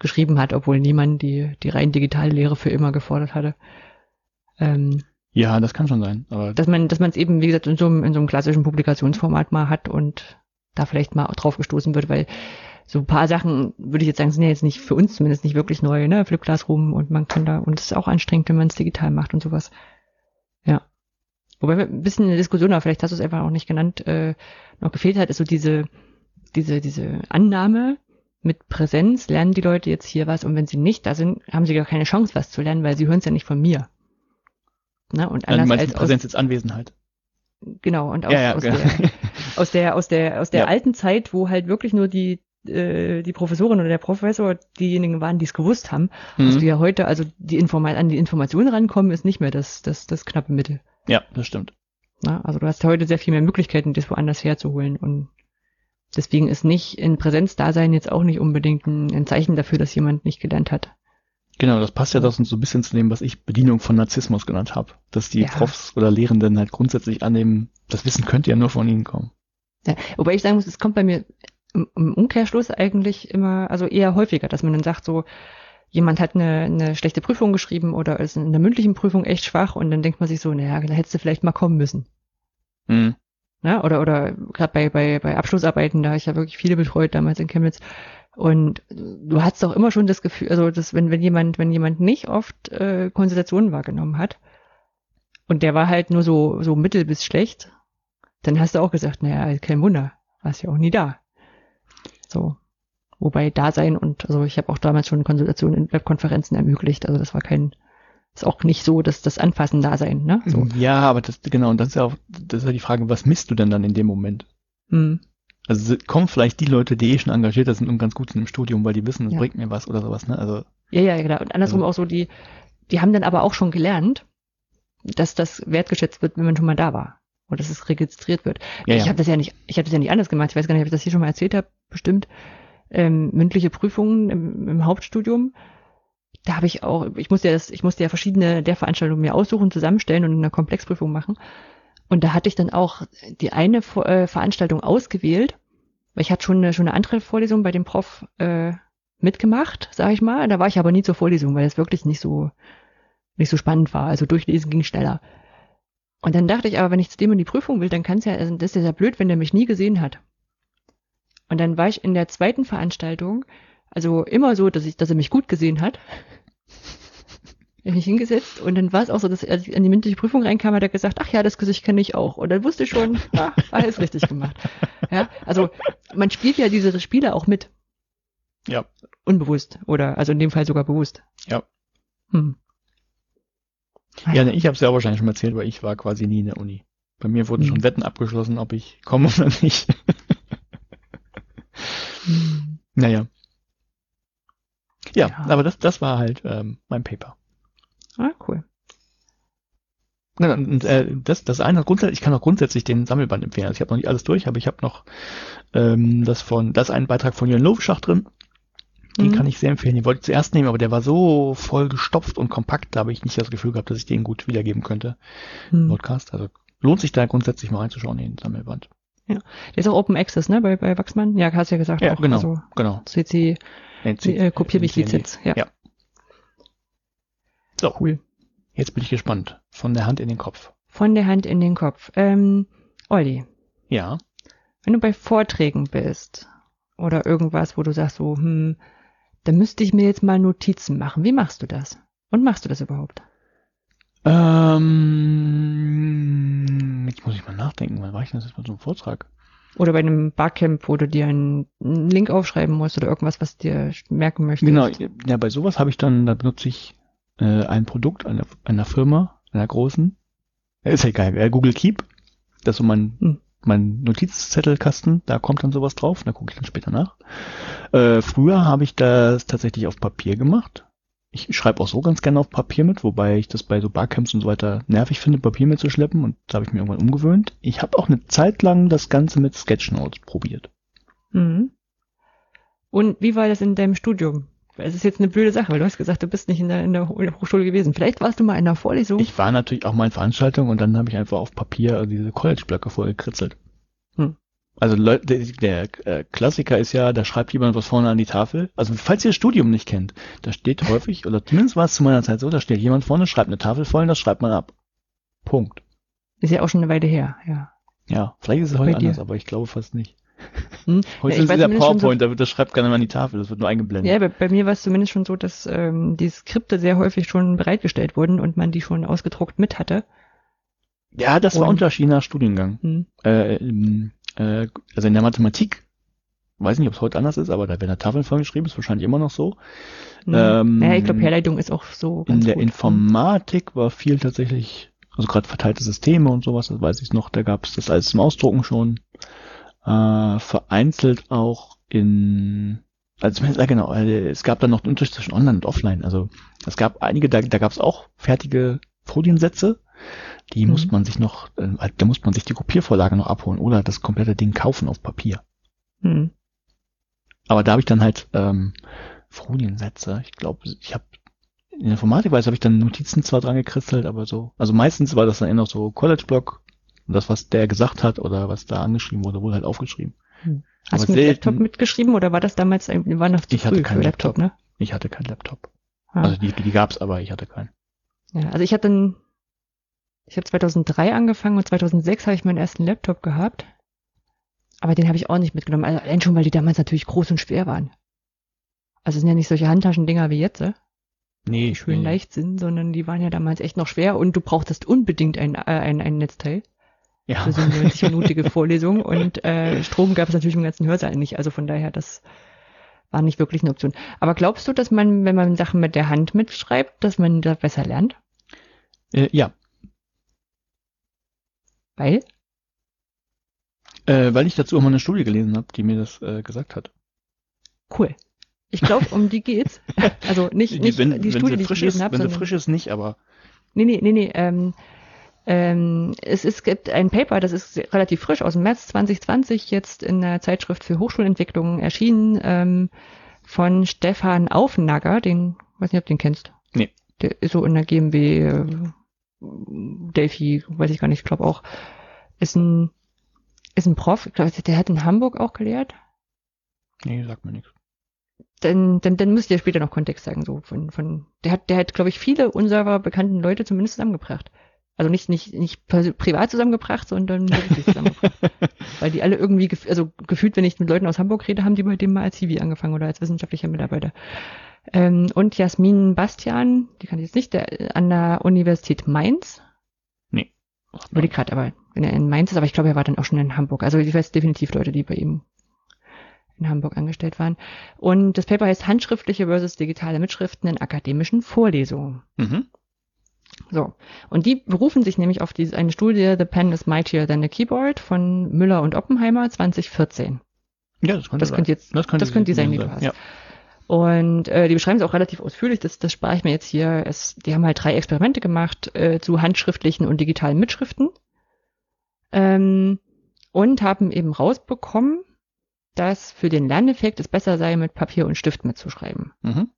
geschrieben hat, obwohl niemand die, die rein digitale Lehre für immer gefordert hatte. Ähm, Ja, das kann schon sein. Aber dass man, dass man es eben, wie gesagt, in so, einem, in so einem klassischen Publikationsformat mal hat und da vielleicht mal drauf gestoßen wird, weil so ein paar Sachen, würde ich jetzt sagen, sind ja jetzt nicht für uns zumindest nicht wirklich neu, ne? Flip Classroom und man kann da, und es ist auch anstrengend, wenn man es digital macht und sowas. Ja. Wobei ein bisschen eine Diskussion, aber vielleicht hast du es einfach auch nicht genannt, äh, noch gefehlt hat, ist so diese, diese, diese Annahme, mit Präsenz lernen die Leute jetzt hier was und wenn sie nicht da sind, haben sie gar keine Chance, was zu lernen, weil sie hören es ja nicht von mir. Ne? Und ja, anders meinst als mit aus, Präsenz jetzt Anwesenheit. Genau, und aus, Ja, ja, aus, genau. der, aus der, aus der, aus der Ja. alten Zeit, wo halt wirklich nur die, äh, die Professorin oder der Professor diejenigen waren, die es gewusst haben, hast du Mhm. ja heute, also die Informa an die Informationen rankommen, ist nicht mehr das, das, das knappe Mittel. Ja, das stimmt. Ne? Also du hast heute sehr viel mehr Möglichkeiten, das woanders herzuholen und deswegen ist nicht in Präsenzdasein jetzt auch nicht unbedingt ein, ein Zeichen dafür, dass jemand nicht gelernt hat. Genau, das passt ja doch so ein bisschen zu dem, was ich Bedienung von Narzissmus genannt habe. Dass die Ja. Profs oder Lehrenden halt grundsätzlich annehmen, das Wissen könnte ja nur von ihnen kommen. Ja, wobei ich sagen muss, es kommt bei mir im, im Umkehrschluss eigentlich immer, also eher häufiger, dass man dann sagt so, jemand hat eine, eine schlechte Prüfung geschrieben oder ist in der mündlichen Prüfung echt schwach und dann denkt man sich so, naja, da hättest du vielleicht mal kommen müssen. Mhm. Ne? Oder oder gerade bei, bei, bei Abschlussarbeiten, da habe ich ja wirklich viele betreut damals in Chemnitz. Und du hast doch immer schon das Gefühl, also dass wenn, wenn jemand, wenn jemand nicht oft äh, Konsultationen wahrgenommen hat und der war halt nur so, so mittel bis schlecht, dann hast du auch gesagt, naja, kein Wunder, warst ja auch nie da. So. Wobei da sein und also ich habe auch damals schon Konsultationen in Webkonferenzen ermöglicht, also das war kein, ist auch nicht so, dass das Anfassen da sein, ne? So. Ja, aber das, genau, und das ist ja auch, das ist ja die Frage, was misst du denn dann in dem Moment? Hm. Also kommen vielleicht die Leute, die eh schon engagiert sind und ganz gut sind im Studium, weil die wissen, das Ja. bringt mir was oder sowas, ne? Also, Ja, ja, genau. Und andersrum Also- auch so, die, die haben dann aber auch schon gelernt, dass das wertgeschätzt wird, wenn man schon mal da war. Und dass es registriert wird. ja, Ich ja. habe das ja nicht, ich habe das ja nicht anders gemacht. Ich weiß gar nicht, ob ich das hier schon mal erzählt habe, bestimmt. Ähm, mündliche Prüfungen im, im Hauptstudium. Da habe ich auch, ich musste ja das, ich musste ja verschiedene der Veranstaltungen mir aussuchen, zusammenstellen und eine Komplexprüfung machen. Und da hatte ich dann auch die eine äh, Veranstaltung ausgewählt, weil ich hatte schon eine, schon eine andere Vorlesung bei dem Prof äh, mitgemacht, sage ich mal. Da war ich aber nie zur Vorlesung, weil es wirklich nicht so nicht so spannend war. Also durchlesen ging schneller. Und dann dachte ich aber, wenn ich zu dem in die Prüfung will, dann kann es ja, also das ist ja blöd, wenn der mich nie gesehen hat. Und dann war ich in der zweiten Veranstaltung, also immer so, dass ich, dass er mich gut gesehen hat. Ich mich hingesetzt und dann war es auch so, dass als ich an die mündliche Prüfung reinkam, hat er gesagt, ach ja, das Gesicht kenne ich auch. Und dann wusste ich schon, ah, alles richtig gemacht. Ja, also man spielt ja diese Spiele auch mit. Ja. Unbewusst. Oder also in dem Fall sogar bewusst. Ja. Hm. Ja, ne, ich habe es ja auch wahrscheinlich schon erzählt, weil ich war quasi nie in der Uni. Bei mir wurden Mhm. schon Wetten abgeschlossen, ob ich komme oder nicht. Hm. naja. Ja, Ja. aber das, das war halt ähm, mein Paper. Ah, cool. Ja, und, äh, das, das eine grundsätzlich, ich kann auch grundsätzlich den Sammelband empfehlen. Also ich habe noch nicht alles durch, aber ich habe noch ähm, das von, das ist ein Beitrag von Jörn Lovenschach drin. Den Mhm. kann ich sehr empfehlen. Den wollte ich zuerst nehmen, aber der war so voll gestopft und kompakt, da habe ich nicht das Gefühl gehabt, dass ich den gut wiedergeben könnte. Hm. Podcast. Also lohnt sich da grundsätzlich mal reinzuschauen in den Sammelband. Der ist auch Open Access, ne, bei, bei Wachsmann? Ja, hast du ja gesagt. Ja, auch. genau, Also, genau. CC, äh, kopier mich Lizenz. Ja. Ja. So, Cool. jetzt bin ich gespannt. Von der Hand in den Kopf. Von der Hand in den Kopf. Ähm, Olli, Ja. wenn du bei Vorträgen bist oder irgendwas, wo du sagst so, hm, da müsste ich mir jetzt mal Notizen machen. Wie machst du das? Und machst du das überhaupt? Ähm, jetzt muss ich mal nachdenken. Wann war ich denn das jetzt mal so einem Vortrag? Oder bei einem Barcamp, wo du dir einen Link aufschreiben musst oder irgendwas, was dir merken möchtest. Genau, ja, bei sowas habe ich dann, da benutze ich äh, ein Produkt einer, einer Firma, einer großen. Ist ja egal, äh, Google Keep. Das ist so mein, Hm. Mein Notizzettelkasten, da kommt dann sowas drauf, da gucke ich dann später nach. Äh, früher habe ich das tatsächlich auf Papier gemacht. Ich schreibe auch so ganz gerne auf Papier mit, wobei ich das bei so Barcamps und so weiter nervig finde, Papier mitzuschleppen und da habe ich mir irgendwann umgewöhnt. Ich habe auch eine Zeit lang das Ganze mit Sketchnotes probiert. Mhm. Und wie war das in deinem Studium? Es ist jetzt eine blöde Sache, weil du hast gesagt, du bist nicht in der, in der Hochschule gewesen. Vielleicht warst du mal in der Vorlesung. Ich war natürlich auch mal in Veranstaltungen und dann habe ich einfach auf Papier diese College-Blöcke vorgekritzelt. Hm. Also Leute, der, der äh, Klassiker ist ja, da schreibt jemand was vorne an die Tafel. Also falls ihr das Studium nicht kennt, da steht häufig, oder zumindest war es zu meiner Zeit so, da steht jemand vorne, schreibt eine Tafel voll und das schreibt man ab. Punkt. ist ja auch schon eine Weile her, ja. Ja, vielleicht ist es heute anders, aber ich glaube fast nicht. Hm? Heute Ja, ist schon PowerPoint, da wird, das schreibt keiner mehr an die Tafel, das wird nur eingeblendet. Ja, bei, bei mir war es zumindest schon so, dass ähm, die Skripte sehr häufig schon bereitgestellt wurden und man die schon ausgedruckt mit hatte. Ja, das war Und- Unterschied nach Studiengang. Hm. äh, äh, also in der Mathematik, weiß nicht, ob es heute anders ist, aber da werden Tafeln vollgeschrieben, ist wahrscheinlich immer noch so. Hm. Ähm, naja, ich glaube, Herleitung ist auch so In der gut. Informatik war viel tatsächlich, also gerade verteilte Systeme und sowas, das weiß ich noch, da gab es das alles zum Ausdrucken schon. Äh, vereinzelt auch in, also ja genau, es gab dann noch einen Unterschied zwischen Online und Offline. Also es gab einige, da, da gab es auch fertige Foliensätze, die Mhm. muss man sich noch, äh, da muss man sich die Kopiervorlage noch abholen oder das komplette Ding kaufen auf Papier. Hm. Aber da habe ich dann halt ähm, Foliensätze. Ich glaube, ich habe in der Informatikweise habe ich dann Notizen zwar dran gekritzelt, aber so, also meistens war das dann eher noch so College-Blog und das, was der gesagt hat oder was da angeschrieben wurde, wurde halt aufgeschrieben. Hast Aber du mit selten- Laptop mitgeschrieben oder war das damals, ein- war noch zu Ich hatte keinen für Laptop, ne? Ich hatte keinen Laptop. Ah. Also die, die gab's, aber ich hatte keinen. Ja, also ich hatte einen, ich habe 2003 angefangen und 2006 habe ich meinen ersten Laptop gehabt. Aber den habe ich auch nicht mitgenommen. Also allein schon, weil die damals natürlich groß und schwer waren. Also es sind ja nicht solche Handtaschendinger wie jetzt, äh, Nee, die schön nee. leicht sind, sondern die waren ja damals echt noch schwer und du brauchtest unbedingt ein, äh, ein, ein Netzteil Ja. für so eine 90-minütige Vorlesung und äh, Strom gab es natürlich im ganzen Hörsaal nicht. Also von daher, das war nicht wirklich eine Option. Aber glaubst du, dass man, wenn man Sachen mit der Hand mitschreibt, dass man da besser lernt? Äh, ja, Weil? äh, weil ich dazu auch mal eine Studie gelesen habe, die mir das äh, gesagt hat. Cool. Ich glaube, um die geht's. Also nicht, nicht wenn, die wenn Studie, die ich gelesen habe, wenn sie frisch ist, nicht, aber nee, nee, nee, nee. Ähm, ähm, es, es gibt ein Paper, das ist relativ frisch aus dem März 2020 jetzt in der Zeitschrift für Hochschulentwicklung erschienen ähm, von Stefan Aufnagger, den weiß nicht, ob du den kennst. Nee. Der ist so in der GmbW äh, Delphi, weiß ich gar nicht, ich glaube auch, ist ein ist ein Prof, ich glaube, der hat in Hamburg auch gelehrt. nee, sagt mir nichts. dann, dann, dann müsst ihr später noch Kontext sagen, so von, von, der hat, der hat, glaube ich, viele unserer bekannten Leute zumindest zusammengebracht. Also nicht, nicht, nicht privat zusammengebracht, sondern wirklich zusammengebracht. Weil die alle irgendwie, gef also gefühlt, wenn ich mit Leuten aus Hamburg rede, haben die bei dem mal als Hiwi angefangen oder als wissenschaftlicher Mitarbeiter. Ähm, und Jasmin Bastian, die kann ich jetzt nicht, der, an der Universität Mainz. Würde gerade aber, wenn er in Mainz ist, aber ich glaube, er war dann auch schon in Hamburg. Also ich weiß definitiv Leute, die bei ihm in Hamburg angestellt waren. Und das Paper heißt Handschriftliche versus digitale Mitschriften in akademischen Vorlesungen. Mhm. So. Und die berufen sich nämlich auf diese, eine Studie The Pen is Mightier Than a Keyboard von Müller und Oppenheimer 2014. Ja, das könnte Das sein. könnte jetzt, das könnte, das könnte die sein, die du hast. Ja. Und äh, die beschreiben es auch relativ ausführlich, das, das spare ich mir jetzt hier. Es, die haben halt drei Experimente gemacht äh, zu handschriftlichen und digitalen Mitschriften ähm, und haben eben rausbekommen, dass für den Lerneffekt es besser sei, mit Papier und Stift mitzuschreiben. Mhm.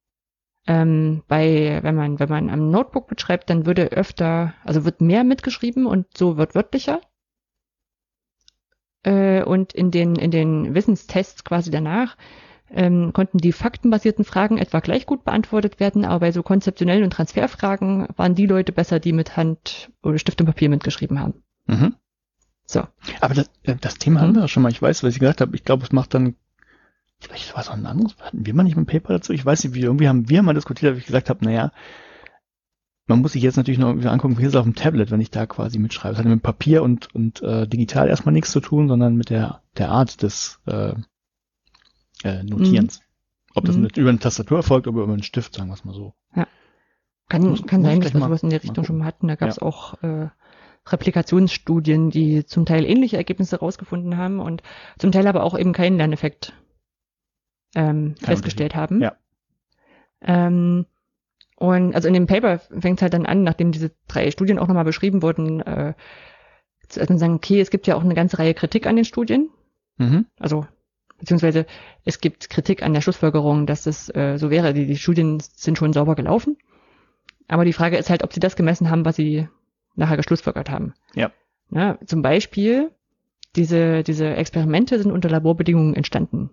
Ähm, bei, wenn man, wenn man am Notebook mitschreibt, dann würde öfter, also wird mehr mitgeschrieben und so wird wörtlicher. Äh, und in den, in den Wissenstests quasi danach ähm, konnten die faktenbasierten Fragen etwa gleich gut beantwortet werden, aber bei so konzeptionellen und Transferfragen waren die Leute besser, die mit Hand oder Stift und Papier mitgeschrieben haben. Mhm. So. Aber das, äh, das Thema Mhm. haben wir ja schon mal. Ich weiß, was ich gesagt habe. Ich glaube, es macht dann, vielleicht war es auch ein anderes, hatten wir mal nicht ein Paper dazu? Ich weiß nicht, wie, irgendwie haben wir mal diskutiert, ob ich gesagt habe, naja, man muss sich jetzt natürlich noch irgendwie angucken, wie ist es auf dem Tablet, wenn ich da quasi mitschreibe. Das hat mit Papier und, und äh, digital erstmal nichts zu tun, sondern mit der, der Art des äh, äh, Notierens. Ob das Mhm. mit, über eine Tastatur erfolgt oder über einen Stift, sagen wir es mal so. Kann, Muss- kann muss sein, dass wir sowas in der Richtung schon mal hatten. Da gab es auch äh, Replikationsstudien, die zum Teil ähnliche Ergebnisse rausgefunden haben und zum Teil aber auch eben keinen Lerneffekt ähm, festgestellt haben. Ja. Ähm, und also in dem Paper fängt es halt dann an, nachdem diese drei Studien auch nochmal beschrieben wurden, äh, zu erstmal sagen, okay, es gibt ja auch eine ganze Reihe Kritik an den Studien. Mhm. Also beziehungsweise es gibt Kritik an der Schlussfolgerung, dass es äh, so wäre. Die, die Studien sind schon sauber gelaufen. Aber die Frage ist halt, ob sie das gemessen haben, was sie nachher geschlussfolgert haben. Ja. Ja, zum Beispiel, diese, diese Experimente sind unter Laborbedingungen entstanden.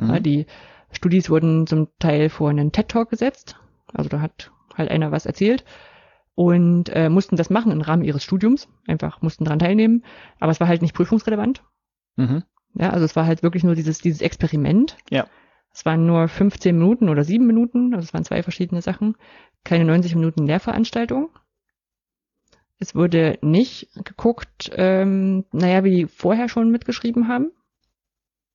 Mhm. Die Studis wurden zum Teil vor einen TED-Talk gesetzt. Also da hat halt einer was erzählt und äh, mussten das machen im Rahmen ihres Studiums. Einfach mussten daran teilnehmen. Aber es war halt nicht prüfungsrelevant. Mhm. Ja, also es war halt wirklich nur dieses, dieses Experiment. Ja. Es waren nur 15 Minuten oder 7 Minuten, also es waren zwei verschiedene Sachen. Keine 90 Minuten Lehrveranstaltung. Es wurde nicht geguckt, ähm, naja, wie die vorher schon mitgeschrieben haben.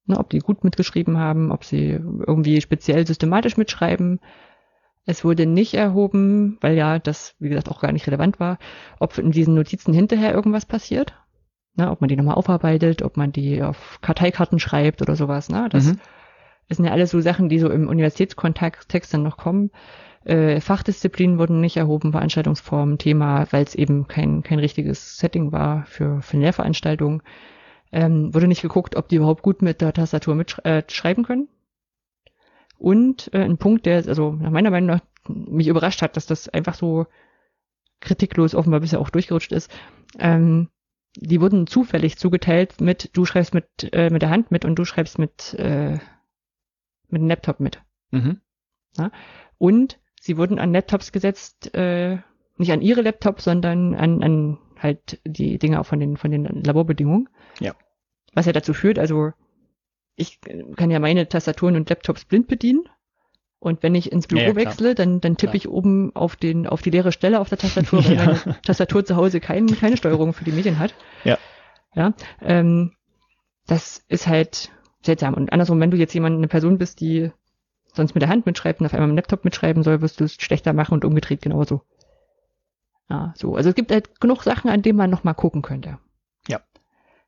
Ne, ob die gut mitgeschrieben haben, ob sie irgendwie speziell systematisch mitschreiben. Es wurde nicht erhoben, weil ja das, wie gesagt, auch gar nicht relevant war, ob in diesen Notizen hinterher irgendwas passiert. Ne, ob man die nochmal aufarbeitet, ob man die auf Karteikarten schreibt oder sowas. Ne? Das, Mhm. das sind ja alles so Sachen, die so im Universitätskontext dann noch kommen. Äh, Fachdisziplinen wurden nicht erhoben, Veranstaltungsformen, Thema, weil es eben kein, kein richtiges Setting war für, für eine Lehrveranstaltung. Ähm, wurde nicht geguckt, ob die überhaupt gut mit der Tastatur mitschreiben äh, schreiben können. Und äh, ein Punkt, der also nach meiner Meinung nach mich überrascht hat, dass das einfach so kritiklos offenbar bisher auch durchgerutscht ist. Ähm, die wurden zufällig zugeteilt mit, du schreibst mit, äh, mit der Hand mit und du schreibst mit, äh, mit dem Laptop mit. Mhm. Und sie wurden an Laptops gesetzt, äh, nicht an ihre Laptops, sondern an, an halt die Dinge auch von den, von den Laborbedingungen. Ja. Was ja dazu führt, also ich kann ja meine Tastaturen und Laptops blind bedienen. Und wenn ich ins Büro Ja, wechsle, dann, dann tippe Klar. ich oben auf den, auf die leere Stelle auf der Tastatur, weil Ja. meine Tastatur zu Hause kein, keine Steuerung für die Medien hat. Ja. Ja. Ähm, das ist halt seltsam. Und andersrum, wenn du jetzt jemand, eine Person bist, die sonst mit der Hand mitschreibt und auf einmal mit dem Laptop mitschreiben soll, wirst du es schlechter machen und umgedreht genauso. Ja, so. Also es gibt halt genug Sachen, an denen man noch mal gucken könnte.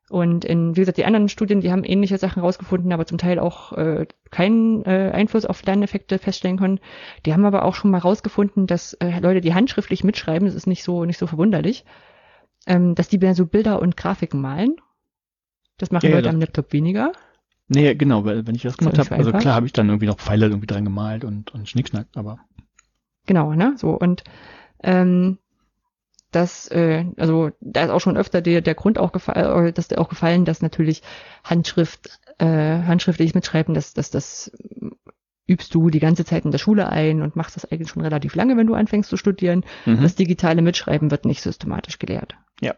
Ja. Und in, wie gesagt, die anderen Studien, die haben ähnliche Sachen rausgefunden, aber zum Teil auch äh, keinen äh, Einfluss auf Lerneffekte feststellen können. Die haben aber auch schon mal rausgefunden, dass äh, Leute, die handschriftlich mitschreiben, das ist nicht so nicht so verwunderlich, ähm, dass die mehr so Bilder und Grafiken malen. Das machen Ja, ja, Leute das- am Laptop weniger. Nee, genau, weil wenn ich das gemacht ja nicht habe, also klar habe ich dann irgendwie noch Pfeile irgendwie dran gemalt und, und Schnickschnack, aber Genau, ne? So und ähm, das, äh, also da ist auch schon öfter der, der Grund auch gefallen, dass der auch gefallen, dass natürlich Handschrift, äh, handschriftliches Mitschreiben, dass, dass das äh, übst du die ganze Zeit in der Schule ein und machst das eigentlich schon relativ lange, wenn du anfängst zu studieren. mhm. Das digitale Mitschreiben wird nicht systematisch gelehrt. Ja.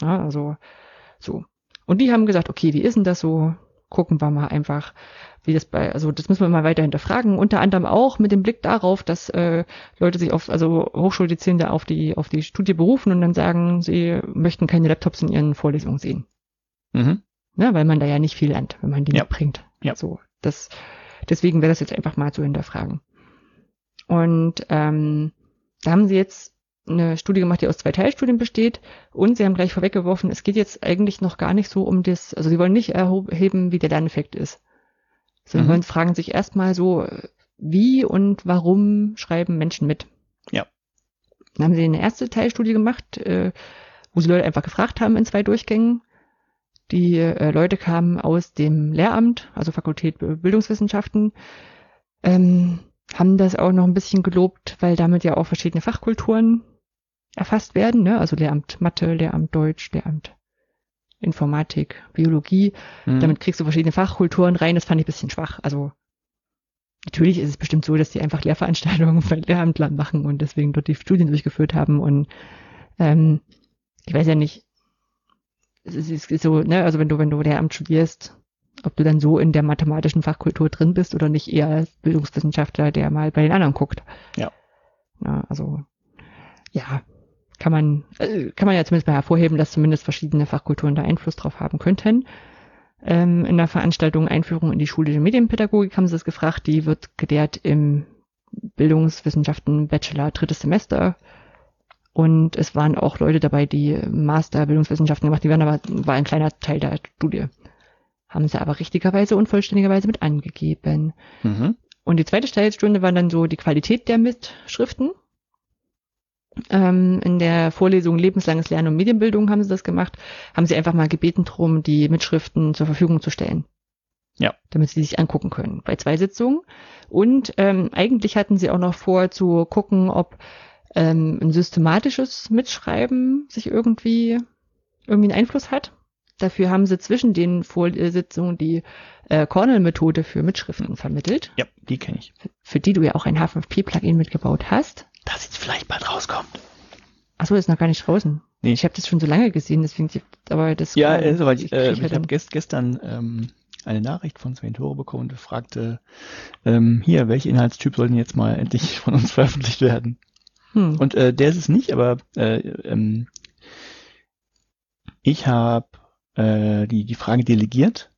ja. Also so. Und die haben gesagt, okay, wie ist denn das so? Gucken wir mal einfach, wie das bei, also das müssen wir mal weiter hinterfragen. Unter anderem auch mit dem Blick darauf, dass äh, Leute sich auf, also Hochschuldezernte auf die auf die Studie berufen und dann sagen, sie möchten keine Laptops in ihren Vorlesungen sehen. Mhm. Ne, weil man da ja nicht viel lernt, wenn man die Ja. mitbringt. Ja. So, das, deswegen wäre das jetzt einfach mal zu hinterfragen. Und ähm, da haben sie jetzt eine Studie gemacht, die aus zwei Teilstudien besteht. Und sie haben gleich vorweggeworfen, es geht jetzt eigentlich noch gar nicht so um das, also sie wollen nicht erheben, wie der Lerneffekt ist. Sondern Mhm. wollen fragen sich erstmal so, wie und warum schreiben Menschen mit? Ja. Dann haben sie eine erste Teilstudie gemacht, äh, wo sie Leute einfach gefragt haben in zwei Durchgängen. Die äh, Leute kamen aus dem Lehramt, also Fakultät Bildungswissenschaften, ähm, haben das auch noch ein bisschen gelobt, weil damit ja auch verschiedene Fachkulturen erfasst werden, ne? Also Lehramt Mathe, Lehramt Deutsch, Lehramt Informatik, Biologie. Mhm. Damit kriegst du verschiedene Fachkulturen rein. Das fand ich ein bisschen schwach. Also natürlich ist es bestimmt so, dass die einfach Lehrveranstaltungen für Lehramtler machen und deswegen dort die Studien durchgeführt haben. Und ähm, ich weiß ja nicht, es ist so, ne, also wenn du, wenn du Lehramt studierst, ob du dann so in der mathematischen Fachkultur drin bist oder nicht eher als Bildungswissenschaftler, der mal bei den anderen guckt. Ja. ja also, ja, kann man, äh, kann man ja zumindest mal hervorheben, dass zumindest verschiedene Fachkulturen da Einfluss drauf haben könnten. Ähm, in der Veranstaltung Einführung in die schulische Medienpädagogik haben sie es gefragt, die wird gelehrt im Bildungswissenschaften Bachelor drittes Semester. Und es waren auch Leute dabei, die Master Bildungswissenschaften gemacht, die waren aber, war ein kleiner Teil der Studie. Haben sie aber richtigerweise unvollständigerweise mit angegeben. Mhm. Und die zweite Teilstunde war dann so die Qualität der Mitschriften. Ähm, in der Vorlesung Lebenslanges Lernen und Medienbildung haben sie das gemacht, haben sie einfach mal gebeten drum, die Mitschriften zur Verfügung zu stellen. Ja. Damit sie sich angucken können bei zwei Sitzungen. Und ähm, eigentlich hatten sie auch noch vor zu gucken, ob ähm, ein systematisches Mitschreiben sich irgendwie irgendwie einen Einfluss hat. Dafür haben sie zwischen den Vorlesungen die äh, Cornell-Methode für Mitschriften vermittelt, Ja, die kenne ich. für die du ja auch ein H5P-Plugin mitgebaut hast. Dass jetzt vielleicht bald rauskommt. Achso, ist noch gar nicht draußen. Nee. Ich habe das schon so lange gesehen, deswegen, aber das Ja, kann- also, weil ich, äh, ich habe gest, gestern ähm, eine Nachricht von Sven Tore bekommen und fragte, ähm, hier, welcher Inhaltstyp soll denn jetzt mal endlich von uns veröffentlicht werden? hm. Und äh, der ist es nicht, aber äh, ähm, ich habe äh, die, die Frage delegiert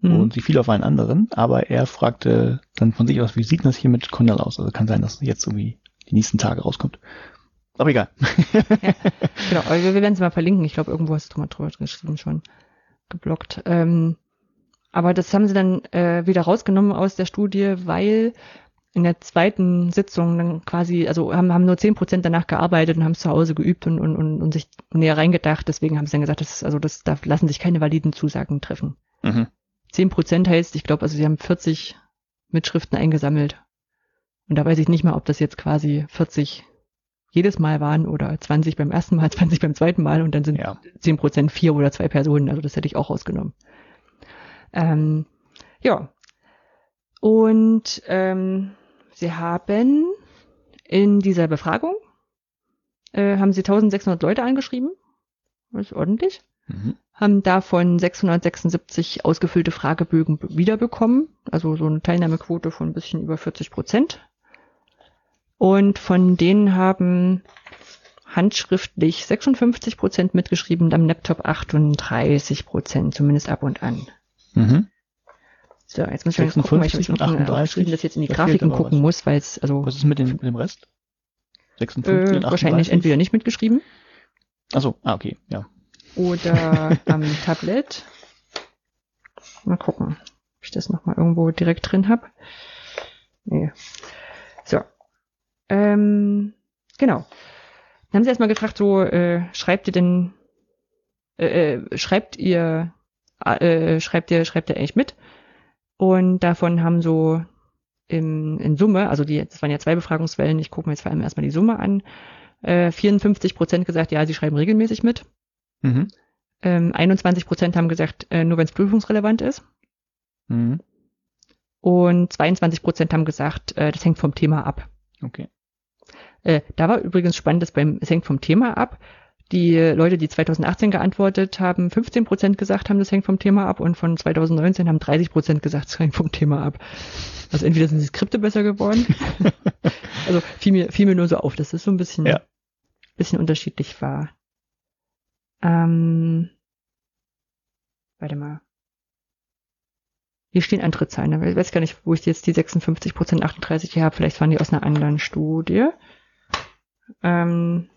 hm. und sie fiel auf einen anderen, aber er fragte dann von sich aus, wie sieht das hier mit Condal aus? Also kann sein, dass es jetzt irgendwie die nächsten Tage rauskommt. Aber egal. Genau, aber wir, wir werden es mal verlinken. Ich glaube, irgendwo hast du mal drüber geschrieben schon. Geblockt. Ähm, aber das haben sie dann äh, wieder rausgenommen aus der Studie, weil in der zweiten Sitzung dann quasi, also haben, haben nur zehn Prozent danach gearbeitet und haben es zu Hause geübt und, und, und, und sich näher reingedacht. Deswegen haben sie dann gesagt, das ist, also das, da lassen sich keine validen Zusagen treffen. Mhm. Zehn Prozent heißt, ich glaube, also sie haben 40 Mitschriften eingesammelt. Und da weiß ich nicht mal, ob das jetzt quasi 40 jedes Mal waren oder 20 beim ersten Mal, 20 beim zweiten Mal und dann sind Ja. 10 Prozent vier oder zwei Personen. Also das hätte ich auch rausgenommen. Ähm, ja. Und ähm, sie haben in dieser Befragung äh, haben sie 1600 Leute angeschrieben. Das ist ordentlich Mhm. haben davon 676 ausgefüllte Fragebögen be- wiederbekommen, also so eine Teilnahmequote von ein bisschen über 40 Prozent. Und von denen haben handschriftlich 56 Prozent mitgeschrieben, am Laptop 38 Prozent, zumindest ab und an. Mhm. So, jetzt muss ich mal gucken, weil ich 56 und hab schon 38. aufgeschrieben, dass ich jetzt in die Da Grafiken gucken was. muss, weil es, also Was ist mit, den, mit dem Rest? 56 äh, und 38? wahrscheinlich entweder nicht mitgeschrieben Achso, ah, okay, ja. oder am Tablet. Mal gucken, ob ich das nochmal irgendwo direkt drin habe. Nee. So. Ähm, genau. Dann haben sie erstmal gefragt, so, äh, schreibt ihr denn, äh, äh, schreibt ihr, äh, schreibt ihr, schreibt ihr eigentlich mit? Und davon haben so im, in Summe, also die, das waren ja zwei Befragungswellen, ich gucke mir jetzt vor allem erstmal die Summe an, äh, 54 Prozent gesagt, ja, sie schreiben regelmäßig mit. Mhm. Ähm, 21 Prozent haben gesagt, äh, nur wenn es prüfungsrelevant ist. Mhm. Und 22 Prozent haben gesagt, äh, das hängt vom Thema ab. Okay. Äh, da war übrigens spannend, dass beim es hängt vom Thema ab. Die Leute, die 2018 geantwortet haben, 15 Prozent gesagt haben, das hängt vom Thema ab. Und von 2019 haben 30 Prozent gesagt, es hängt vom Thema ab. Also entweder sind die Skripte besser geworden. also fiel mir, fiel mir nur so auf, dass das so ein bisschen, Ja. bisschen unterschiedlich war. Ähm, warte mal. Hier stehen andere Zahlen. aber Ich weiß gar nicht, wo ich jetzt die 56 Prozent 38 hier habe. Vielleicht waren die aus einer anderen Studie. Ähm,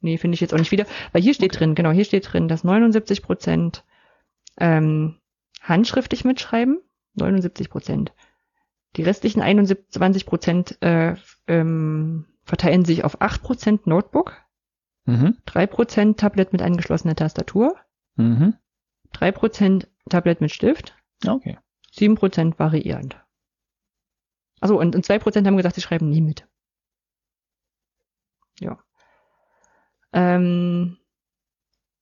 nee, finde ich jetzt auch nicht wieder. Weil hier steht drin, genau, hier steht drin, dass 79 Prozent ähm, handschriftlich mitschreiben. 79 Prozent. Die restlichen 21 Prozent äh, ähm, verteilen sich auf 8 Prozent Notebook, Mhm. 3 Prozent Tablet mit angeschlossener Tastatur, Mhm. 3 Prozent Tablet mit Stift, Okay. 7 Prozent variierend. Also und, und 2 Prozent haben gesagt, sie schreiben nie mit. Ja. Ähm,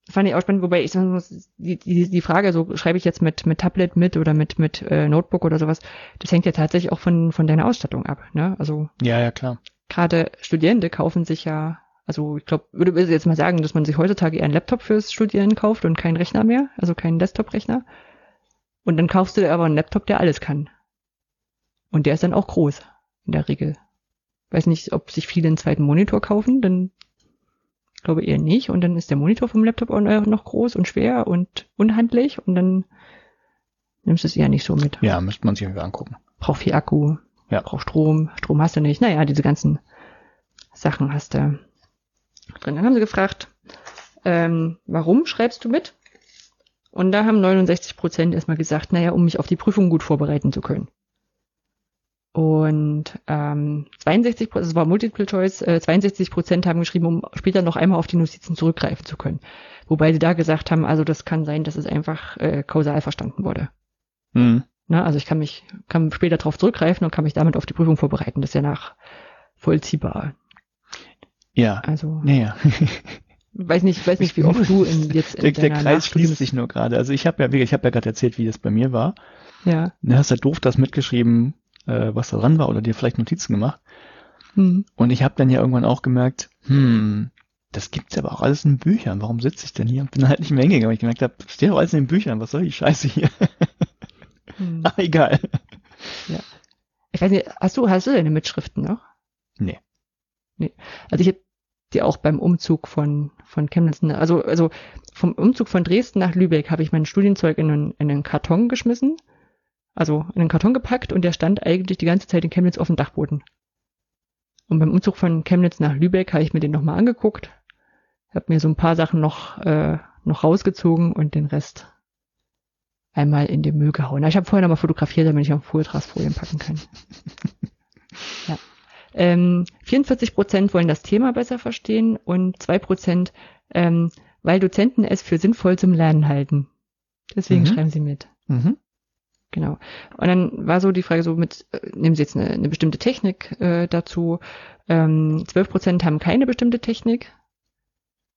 fand ich auch spannend, wobei ich sagen muss, die, die, die Frage, so schreibe ich jetzt mit, mit Tablet mit oder mit, mit äh, Notebook oder sowas, das hängt ja tatsächlich auch von, von deiner Ausstattung ab. Ne? Also Ja, ja, klar. gerade Studierende kaufen sich ja, also ich glaube, würde würde jetzt mal sagen, dass man sich heutzutage eher einen Laptop fürs Studieren kauft und keinen Rechner mehr, also keinen Desktop-Rechner. Und dann kaufst du dir aber einen Laptop, der alles kann. Und der ist dann auch groß, in der Regel. Weiß nicht, ob sich viele einen zweiten Monitor kaufen, dann glaube eher nicht. Und dann ist der Monitor vom Laptop auch noch groß und schwer und unhandlich und dann nimmst du es eher nicht so mit. Ja, müsste man sich irgendwie angucken. Braucht viel Akku, Ja. braucht Strom, Strom hast du nicht. Naja, diese ganzen Sachen hast du drin. Dann haben sie gefragt, ähm, warum schreibst du mit? Und da haben 69 Prozent erstmal gesagt, naja, um mich auf die Prüfung gut vorbereiten zu können. Und ähm, 62 Prozent, das war Multiple Choice, äh, 62 Prozent haben geschrieben, um später noch einmal auf die Notizen zurückgreifen zu können. Wobei sie da gesagt haben, also das kann sein, dass es einfach äh, kausal verstanden wurde. Mhm. Ne? Also ich kann mich, kann später darauf zurückgreifen und kann mich damit auf die Prüfung vorbereiten. Das ist ja nachvollziehbar. Ja. Also Naja. weiß nicht, weiß nicht, wie oft du in, jetzt in Der, der Kreis schließt sich nur gerade. Also ich habe ja, ich habe ja gerade erzählt, wie das bei mir war. Ja. Du hast ja doof das mitgeschrieben, äh, was da dran war oder dir vielleicht Notizen gemacht. Hm. Und ich habe dann ja irgendwann auch gemerkt, hm, das gibt's aber auch alles in Büchern. Warum sitze ich denn hier und bin halt nicht mehr hingegangen, weil ich gemerkt habe, das steht doch alles in den Büchern. Was soll die Scheiße hier? Hm. ah, egal. Ich weiß nicht, hast du, hast du deine Mitschriften noch? Nee. Nee. Also ich habe die auch beim Umzug von, von Chemnitz, ne, also, also vom Umzug von Dresden nach Lübeck habe ich mein Studienzeug in einen, in einen Karton geschmissen. Also in einen Karton gepackt und der stand eigentlich die ganze Zeit in Chemnitz auf dem Dachboden. Und beim Umzug von Chemnitz nach Lübeck habe ich mir den nochmal angeguckt, habe mir so ein paar Sachen noch, äh, noch rausgezogen und den Rest einmal in den Müll gehauen. Ich habe vorher nochmal fotografiert, damit ich auf Folien packen kann. ja. Ähm, 44 Prozent wollen das Thema besser verstehen und zwei Prozent, ähm, weil Dozenten es für sinnvoll zum Lernen halten. Deswegen Mhm. schreiben sie mit. Mhm. Genau. Und dann war so die Frage so mit, äh, nehmen Sie jetzt eine, eine bestimmte Technik äh, dazu. Ähm, 12 Prozent haben keine bestimmte Technik.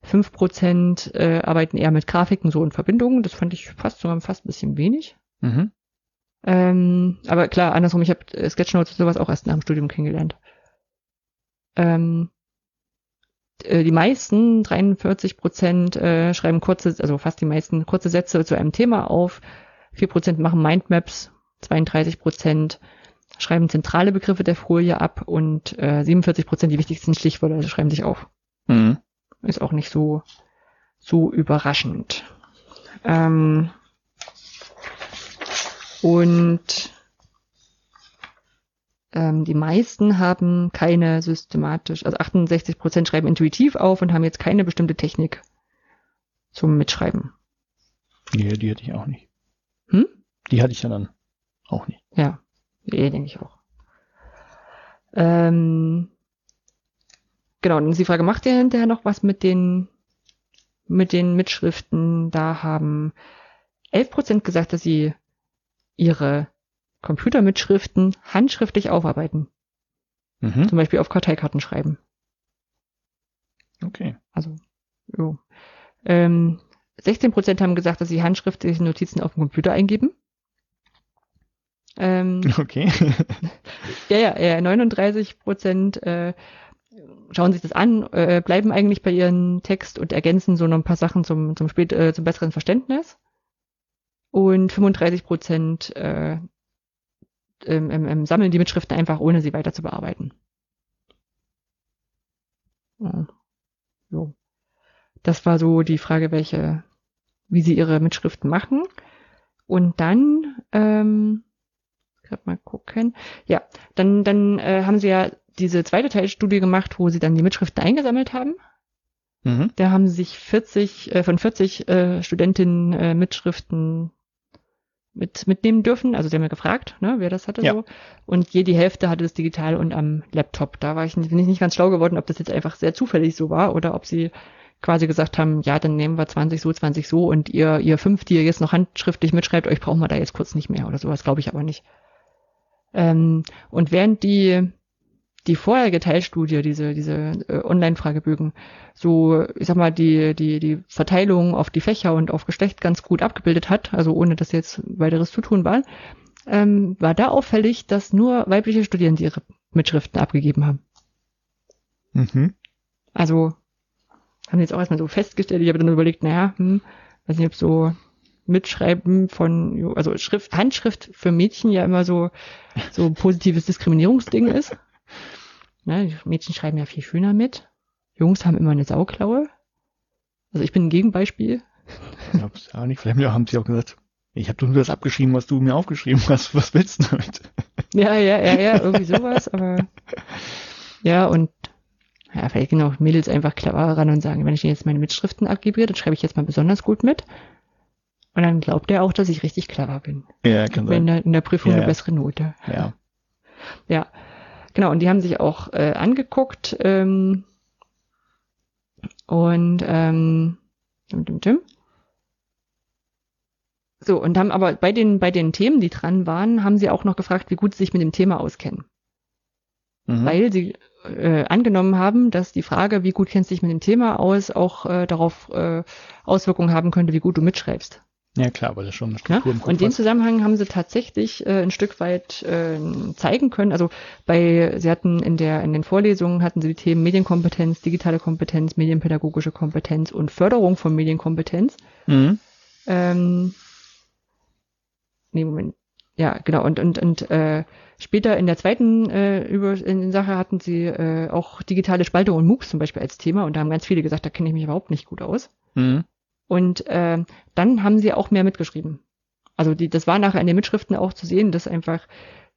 5 Prozent äh, arbeiten eher mit Grafiken so und Verbindungen. Das fand ich fast sogar fast ein bisschen wenig. Mhm. Ähm, aber klar, andersrum, ich habe äh, Sketchnotes und sowas auch erst nach dem Studium kennengelernt. Ähm, äh, die meisten, 43 Prozent, äh, schreiben kurze, also fast die meisten kurze Sätze zu einem Thema auf. 4 Prozent machen Mindmaps, 32 Prozent schreiben zentrale Begriffe der Folie ab und äh, 47 Prozent die wichtigsten Stichwörter also schreiben sich auf. Mhm. Ist auch nicht so, so überraschend. Ähm, und ähm, die meisten haben keine systematisch, also 68 Prozent schreiben intuitiv auf und haben jetzt keine bestimmte Technik zum Mitschreiben. Nee, die hätte ich auch nicht. Die hatte ich ja dann auch nicht. Ja, eh, denke ich auch. Ähm, genau, dann ist die Frage, macht ihr hinterher noch was mit den, mit den Mitschriften? Da haben 11% gesagt, dass sie ihre Computermitschriften handschriftlich aufarbeiten. Mhm. Zum Beispiel auf Karteikarten schreiben. Okay. Also, jo. Ähm, 16% haben gesagt, dass sie handschriftliche Notizen auf dem Computer eingeben. Ähm, Okay. Ja, ja, ja 39 Prozent äh, schauen sich das an, äh, bleiben eigentlich bei ihrem Text und ergänzen so noch ein paar Sachen zum, zum, spät, äh, zum besseren Verständnis. Und 35 Prozent äh, ähm, ähm, sammeln die Mitschriften einfach, ohne sie weiter zu bearbeiten. Ja. So. Das war so die Frage, welche, wie sie ihre Mitschriften machen. Und dann, ähm, gerade mal gucken. Ja, dann, dann äh, haben sie ja diese zweite Teilstudie gemacht, wo sie dann die Mitschriften eingesammelt haben. Mhm. Da haben sich 40, äh, von 40 äh, Studentinnen äh, Mitschriften mit, mitnehmen dürfen. Also sie haben ja gefragt, ne, wer das hatte Ja. so. Und je die Hälfte hatte das digital und am Laptop. Da war ich, bin ich nicht ganz schlau geworden, ob das jetzt einfach sehr zufällig so war oder ob sie quasi gesagt haben, ja, dann nehmen wir 20 so, 20 so und ihr, ihr fünf, die ihr jetzt noch handschriftlich mitschreibt, euch brauchen wir da jetzt kurz nicht mehr oder sowas, glaube ich aber nicht. Ähm, und während die die vorherige Teilstudie, diese, diese äh, Online-Fragebögen, so, ich sag mal, die, die, die Verteilung auf die Fächer und auf Geschlecht ganz gut abgebildet hat, also ohne dass jetzt weiteres zu tun war, ähm, war da auffällig, dass nur weibliche Studierende ihre Mitschriften abgegeben haben. Mhm. Also haben jetzt auch erstmal so festgestellt, ich habe dann überlegt, naja, hm, weiß nicht, ob so Mitschreiben von, also Schrift, Handschrift für Mädchen ja immer so, so ein positives Diskriminierungsding ist. Ne, Mädchen schreiben ja viel schöner mit. Jungs haben immer eine Sauklaue. Also ich bin ein Gegenbeispiel. Ich hab's auch nicht. Vielleicht haben sie auch gesagt, ich habe nur das abgeschrieben, was du mir aufgeschrieben hast. Was willst du damit? Ja, ja, ja, ja, irgendwie sowas, aber ja, und ja, vielleicht gehen auch Mädels einfach clever ran und sagen, wenn ich jetzt meine Mitschriften abgebe, dann schreibe ich jetzt mal besonders gut mit. Und dann glaubt er auch, dass ich richtig clever bin. Ja, kann In sein. der, in der Prüfung Ja, eine bessere Note. Ja. Ja, genau. Und die haben sich auch äh, angeguckt ähm, und ähm, dim, dim, dim. so und haben aber bei den bei den Themen, die dran waren, haben sie auch noch gefragt, wie gut sie sich mit dem Thema auskennen, Mhm. weil sie äh, angenommen haben, dass die Frage, wie gut kennst du dich mit dem Thema aus, auch äh, darauf äh, Auswirkungen haben könnte, wie gut du mitschreibst. Ja, klar, weil das schon eine Ja? Struktur im Kopf Und den hat. Zusammenhang haben sie tatsächlich äh, ein Stück weit äh, zeigen können. Also bei, sie hatten in der in den Vorlesungen hatten sie die Themen Medienkompetenz, digitale Kompetenz, medienpädagogische Kompetenz und Förderung von Medienkompetenz. Mhm. Ähm, nee, Moment. Ja, genau. Und und und äh, später in der zweiten äh, über in der Sache hatten sie äh, auch digitale Spaltung und MOOCs zum Beispiel als Thema und da haben ganz viele gesagt, da kenne ich mich überhaupt nicht gut aus. Mhm. Und äh, dann haben sie auch mehr mitgeschrieben. Also die, das war nachher in den Mitschriften auch zu sehen, dass einfach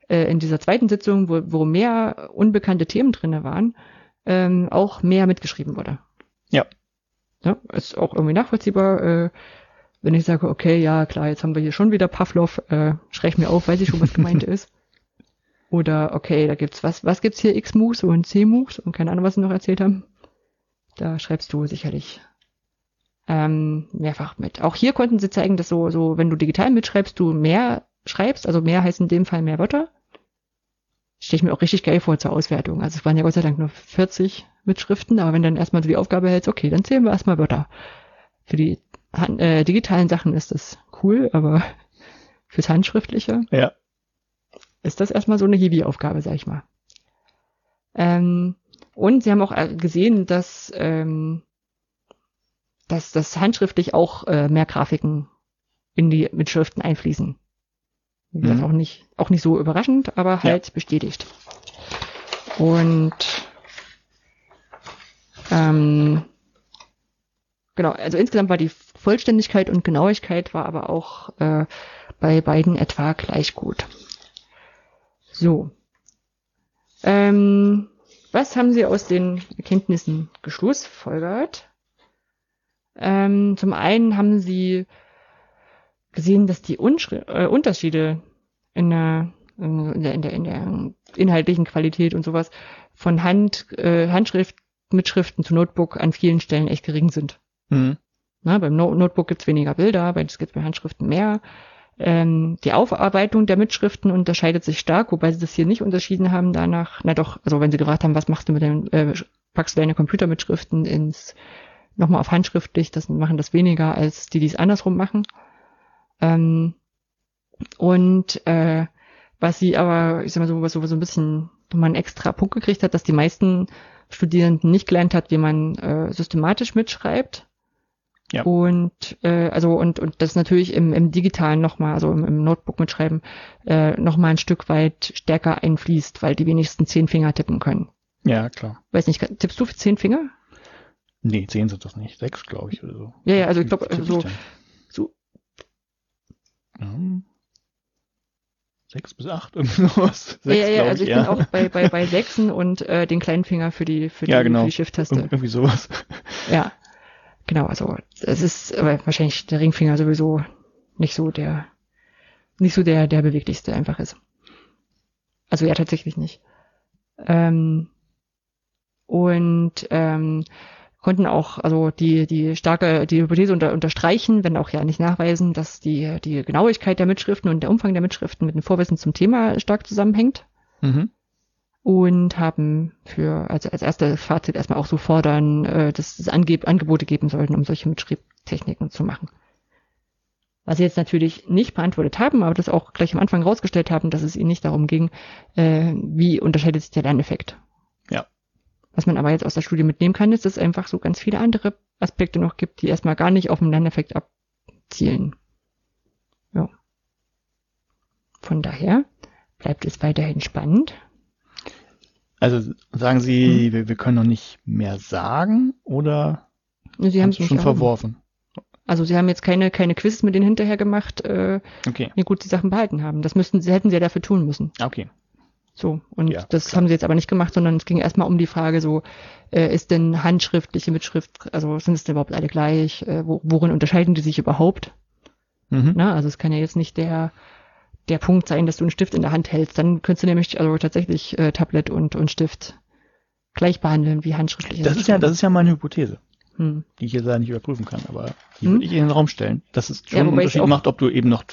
äh, in dieser zweiten Sitzung, wo, wo mehr unbekannte Themen drinne waren, ähm, auch mehr mitgeschrieben wurde. Ja. Ja, ist auch irgendwie nachvollziehbar. Äh, wenn ich sage, okay, ja klar, jetzt haben wir hier schon wieder Pavlov, äh, schreib mir auf, weiß ich schon, was gemeint ist. Oder okay, da gibt's was, was gibt's hier X-Moves und C-Moves und keine Ahnung, was sie noch erzählt haben. Da schreibst du sicherlich ähm, mehrfach mit. Auch hier konnten sie zeigen, dass so, so, wenn du digital mitschreibst, du mehr schreibst, also mehr heißt in dem Fall mehr Wörter. Stehe ich mir auch richtig geil vor zur Auswertung. Also es waren ja Gott sei Dank nur 40 Mitschriften, aber wenn dann erstmal so die Aufgabe hältst, okay, dann zählen wir erstmal Wörter. Für die äh, digitalen Sachen ist das cool, aber fürs Handschriftliche Ja. ist das erstmal so eine Hiwi-Aufgabe, sag ich mal. Ähm, und sie haben auch äh, gesehen, dass, ähm, dass das handschriftlich auch äh, mehr Grafiken in die Mitschriften einfließen. Wie gesagt, Mhm. auch nicht, auch nicht so überraschend, aber halt bestätigt. Und ähm, genau, also insgesamt war die Vollständigkeit und Genauigkeit war aber auch äh, bei beiden etwa gleich gut. So. Ähm, was haben Sie aus den Erkenntnissen geschlussfolgert? Ähm, zum einen haben Sie gesehen, dass die Unschri äh, Unterschiede in der, in der, in der, in der inhaltlichen Qualität und sowas von Hand, äh, Handschrift, Mitschriften zu Notebook an vielen Stellen echt gering sind. Mhm. Na, beim no Notebook gibt's weniger Bilder, bei es gibt bei Handschriften mehr. Ähm, die Aufarbeitung der Mitschriften unterscheidet sich stark, wobei sie das hier nicht unterschieden haben danach. Na doch, also wenn sie gefragt haben, was machst du mit den, äh, packst du deine Computermitschriften ins nochmal auf handschriftlich, das machen das weniger als die, die es andersrum machen. Ähm, und äh, was sie aber, ich sag mal so, was so, so ein bisschen nochmal einen extra Punkt gekriegt hat, dass die meisten Studierenden nicht gelernt hat, wie man äh, systematisch mitschreibt. Ja. Und äh, also und und das natürlich im, im digitalen nochmal, also im, im Notebook mitschreiben, äh, nochmal ein Stück weit stärker einfließt, weil die wenigsten zehn Finger tippen können. Ja, klar. Weiß nicht, tippst du für zehn Finger? Nee, zehn sind das nicht. Sechs, glaube ich, oder so. Ja, ja, also ich glaube, ich so, so Ja. Sechs bis acht, irgendwie sowas. ja, Sechs, ja, ja, glaub also ich ich, bin auch bei, bei, bei Sechsen und äh, den kleinen Finger für die, für die, Ja, genau. für die Shift-Taste. Ir- Irgendwie sowas. Ja, genau, also es ist aber wahrscheinlich der Ringfinger sowieso nicht so der, nicht so der, der beweglichste einfach ist. Also ja, tatsächlich nicht. Ähm, und ähm, konnten auch also die die starke die Hypothese unter, unterstreichen, wenn auch ja nicht nachweisen, dass die die Genauigkeit der Mitschriften und der Umfang der Mitschriften mit dem Vorwissen zum Thema stark zusammenhängt. Mhm. und haben für, also als erstes Fazit erstmal auch so fordern, äh, dass es Angeb Angebote geben sollten, um solche Mitschreibtechniken zu machen. Was sie jetzt natürlich nicht beantwortet haben, aber das auch gleich am Anfang rausgestellt haben, dass es ihnen nicht darum ging, äh, wie unterscheidet sich der Lerneffekt. Was man aber jetzt aus der Studie mitnehmen kann, ist, dass es einfach so ganz viele andere Aspekte noch gibt, die erstmal gar nicht auf den Lerneffekt abzielen. Ja. Von daher bleibt es weiterhin spannend. Also sagen Sie, hm. wir, wir, können noch nicht mehr sagen oder Sie haben es schon verworfen? Also sie haben jetzt keine, keine Quizzes mit denen hinterher gemacht, äh, okay. wie gut die Sachen behalten haben. Das müssten sie, hätten sie ja dafür tun müssen. Okay. So, und ja, das klar. haben sie jetzt aber nicht gemacht, sondern es ging erstmal um die Frage so, äh, ist denn handschriftliche Mitschrift, also sind es denn überhaupt alle gleich, äh, wo, worin unterscheiden die sich überhaupt? Mhm. Na, also es kann ja jetzt nicht der, der Punkt sein, dass du einen Stift in der Hand hältst. Dann könntest du nämlich also tatsächlich äh, Tablet und, und Stift gleich behandeln wie handschriftliche. Das ist ja, das ist ja meine Hypothese hm. die ich jetzt leider nicht überprüfen kann, aber die hm. würde ich in den Raum stellen, dass es schon ja, einen Unterschied macht, ob du eben noch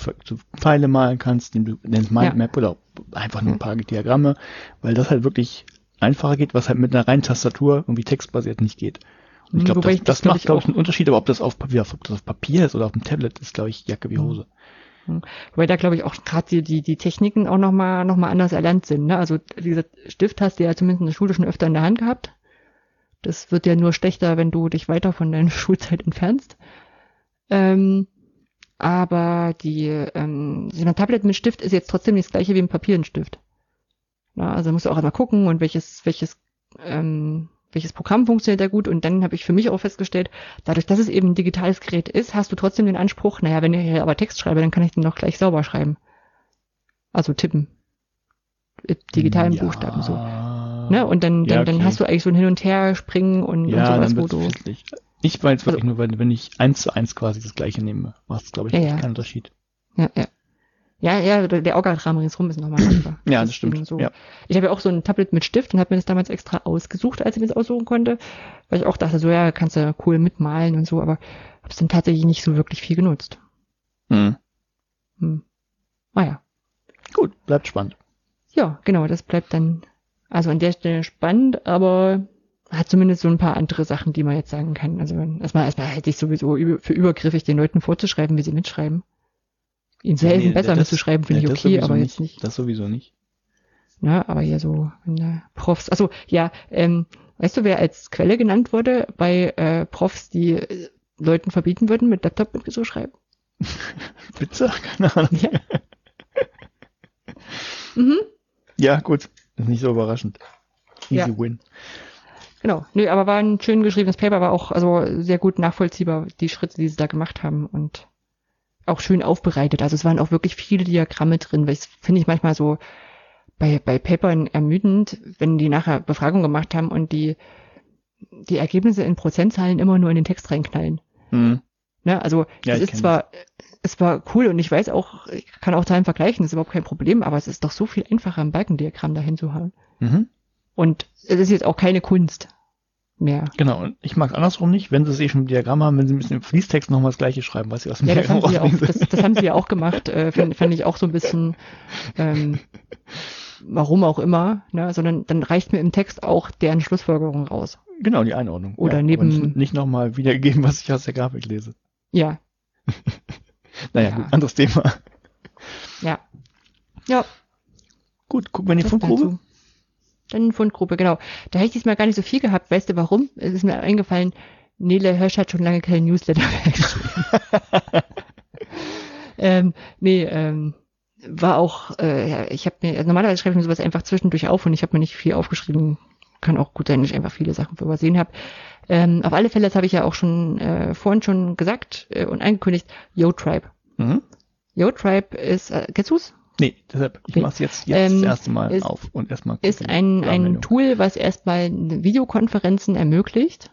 Pfeile malen kannst, den du nennst Mindmap ja. oder einfach nur ein paar Diagramme, weil das halt wirklich einfacher geht, was halt mit einer reinen Tastatur irgendwie textbasiert nicht geht. Und ich glaube, das, das, das macht, glaube ich, einen Unterschied, aber ob das auf Papier, ob das auf Papier ist oder auf dem Tablet, ist, glaube ich, Jacke wie hm. Hose. Wobei da, glaube ich, auch gerade die, die, die Techniken auch nochmal noch mal anders erlernt sind. Ne? Also dieser Stift hast du ja zumindest in der Schule schon öfter in der Hand gehabt. Das wird ja nur schlechter, wenn du dich weiter von deiner Schulzeit entfernst. Ähm, aber die, ähm, ein Tablet mit Stift ist jetzt trotzdem nicht das gleiche wie ein Papier und Stift. Na, also musst du auch einmal gucken und welches, welches, ähm, welches Programm funktioniert da gut. Und dann habe ich für mich auch festgestellt, dadurch, dass es eben ein digitales Gerät ist, hast du trotzdem den Anspruch, naja, wenn ich hier aber Text schreibe, dann kann ich den doch gleich sauber schreiben. Also tippen. Mit digitalen ja. Buchstaben so. Ne? Und dann, dann, ja, okay. dann hast du eigentlich so ein Hin- und Her-Springen und, ja, und sowas, wo du. Festlich. Ich weiß wirklich also, nur, weil wenn ich eins zu eins quasi das gleiche nehme, macht es, glaube ich, ja, keinen Unterschied. Ja, ja. Ja, ja, der Orga-Rahmen ringsrum ist nochmal einfach. ja, das, das stimmt. So. Ja. Ich habe ja auch so ein Tablet mit Stift und habe mir das damals extra ausgesucht, als ich mir das aussuchen konnte, weil ich auch dachte, so ja, kannst du cool mitmalen und so, aber habe es dann tatsächlich nicht so wirklich viel genutzt. Hm. Hm. Ah ja. Gut, bleibt spannend. Ja, genau, das bleibt dann also an der Stelle spannend, aber hat zumindest so ein paar andere Sachen, die man jetzt sagen kann. Also erstmal, erstmal hätte ich sowieso für übergriffig den Leuten vorzuschreiben, wie sie mitschreiben. Ihnen zu helfen, nee, besser das, mitzuschreiben, finde nee, ich okay, aber jetzt nicht. Das sowieso nicht. Na, aber hier so, wenn da Profs, also ja, ähm, weißt du, wer als Quelle genannt wurde bei äh, Profs, die äh, Leuten verbieten würden, mit Laptop mitzuschreiben? Bitte? Keine Ahnung. Ja. mhm. Ja, gut. Das ist nicht so überraschend. Easy ja. win. Genau. Nö, aber war ein schön geschriebenes Paper, war auch also sehr gut nachvollziehbar, die Schritte, die sie da gemacht haben und auch schön aufbereitet. Also es waren auch wirklich viele Diagramme drin, weil ich finde ich manchmal so bei, bei Papern ermüdend, wenn die nachher Befragung gemacht haben und die, die Ergebnisse in Prozentzahlen immer nur in den Text reinknallen. Mhm. Ne, also ja, es ist zwar, das es war cool und ich weiß auch, ich kann auch Zahlen vergleichen, das ist überhaupt kein Problem, aber es ist doch so viel einfacher, ein Balkendiagramm dahin zu haben. Mhm. Und es ist jetzt auch keine Kunst mehr. Genau, und ich mag es andersrum nicht, wenn sie es eh schon im Diagramm haben, wenn sie ein bisschen im Fließtext nochmal das gleiche schreiben, was sie aus dem ja, Diagramm das haben, sie auch, das, das, haben sie ja auch gemacht, äh, fand, fand ich auch so ein bisschen, ähm, warum auch immer, ne, sondern dann reicht mir im Text auch deren Schlussfolgerung raus. Genau, die Einordnung. Oder ja, neben. Nicht, nicht nochmal wiedergegeben, was ich aus der Grafik lese. Ja. Naja, ja. gut, anderes Thema. Ja. Ja. Gut, gucken wir in die Fundgrube. Dann Fundgrube, genau. Da hätte ich diesmal gar nicht so viel gehabt. Weißt du warum? Es ist mir eingefallen, Nele Hirsch hat schon lange keinen Newsletter mehr geschrieben. ähm, nee, ähm, war auch, äh, ja, ich habe mir, also normalerweise schreibe ich mir sowas einfach zwischendurch auf und ich habe mir nicht viel aufgeschrieben. Kann auch gut sein, dass ich einfach viele Sachen übersehen habe. Ähm, auf alle Fälle, das habe ich ja auch schon äh, vorhin schon gesagt äh, und angekündigt, YoTribe. Mhm. YoTribe ist, äh, kennst du's? Nee, deshalb, ich okay. mache es jetzt, jetzt ähm, das erste Mal ist, auf und erstmal Ist ein, ein Tool, was erstmal Videokonferenzen ermöglicht.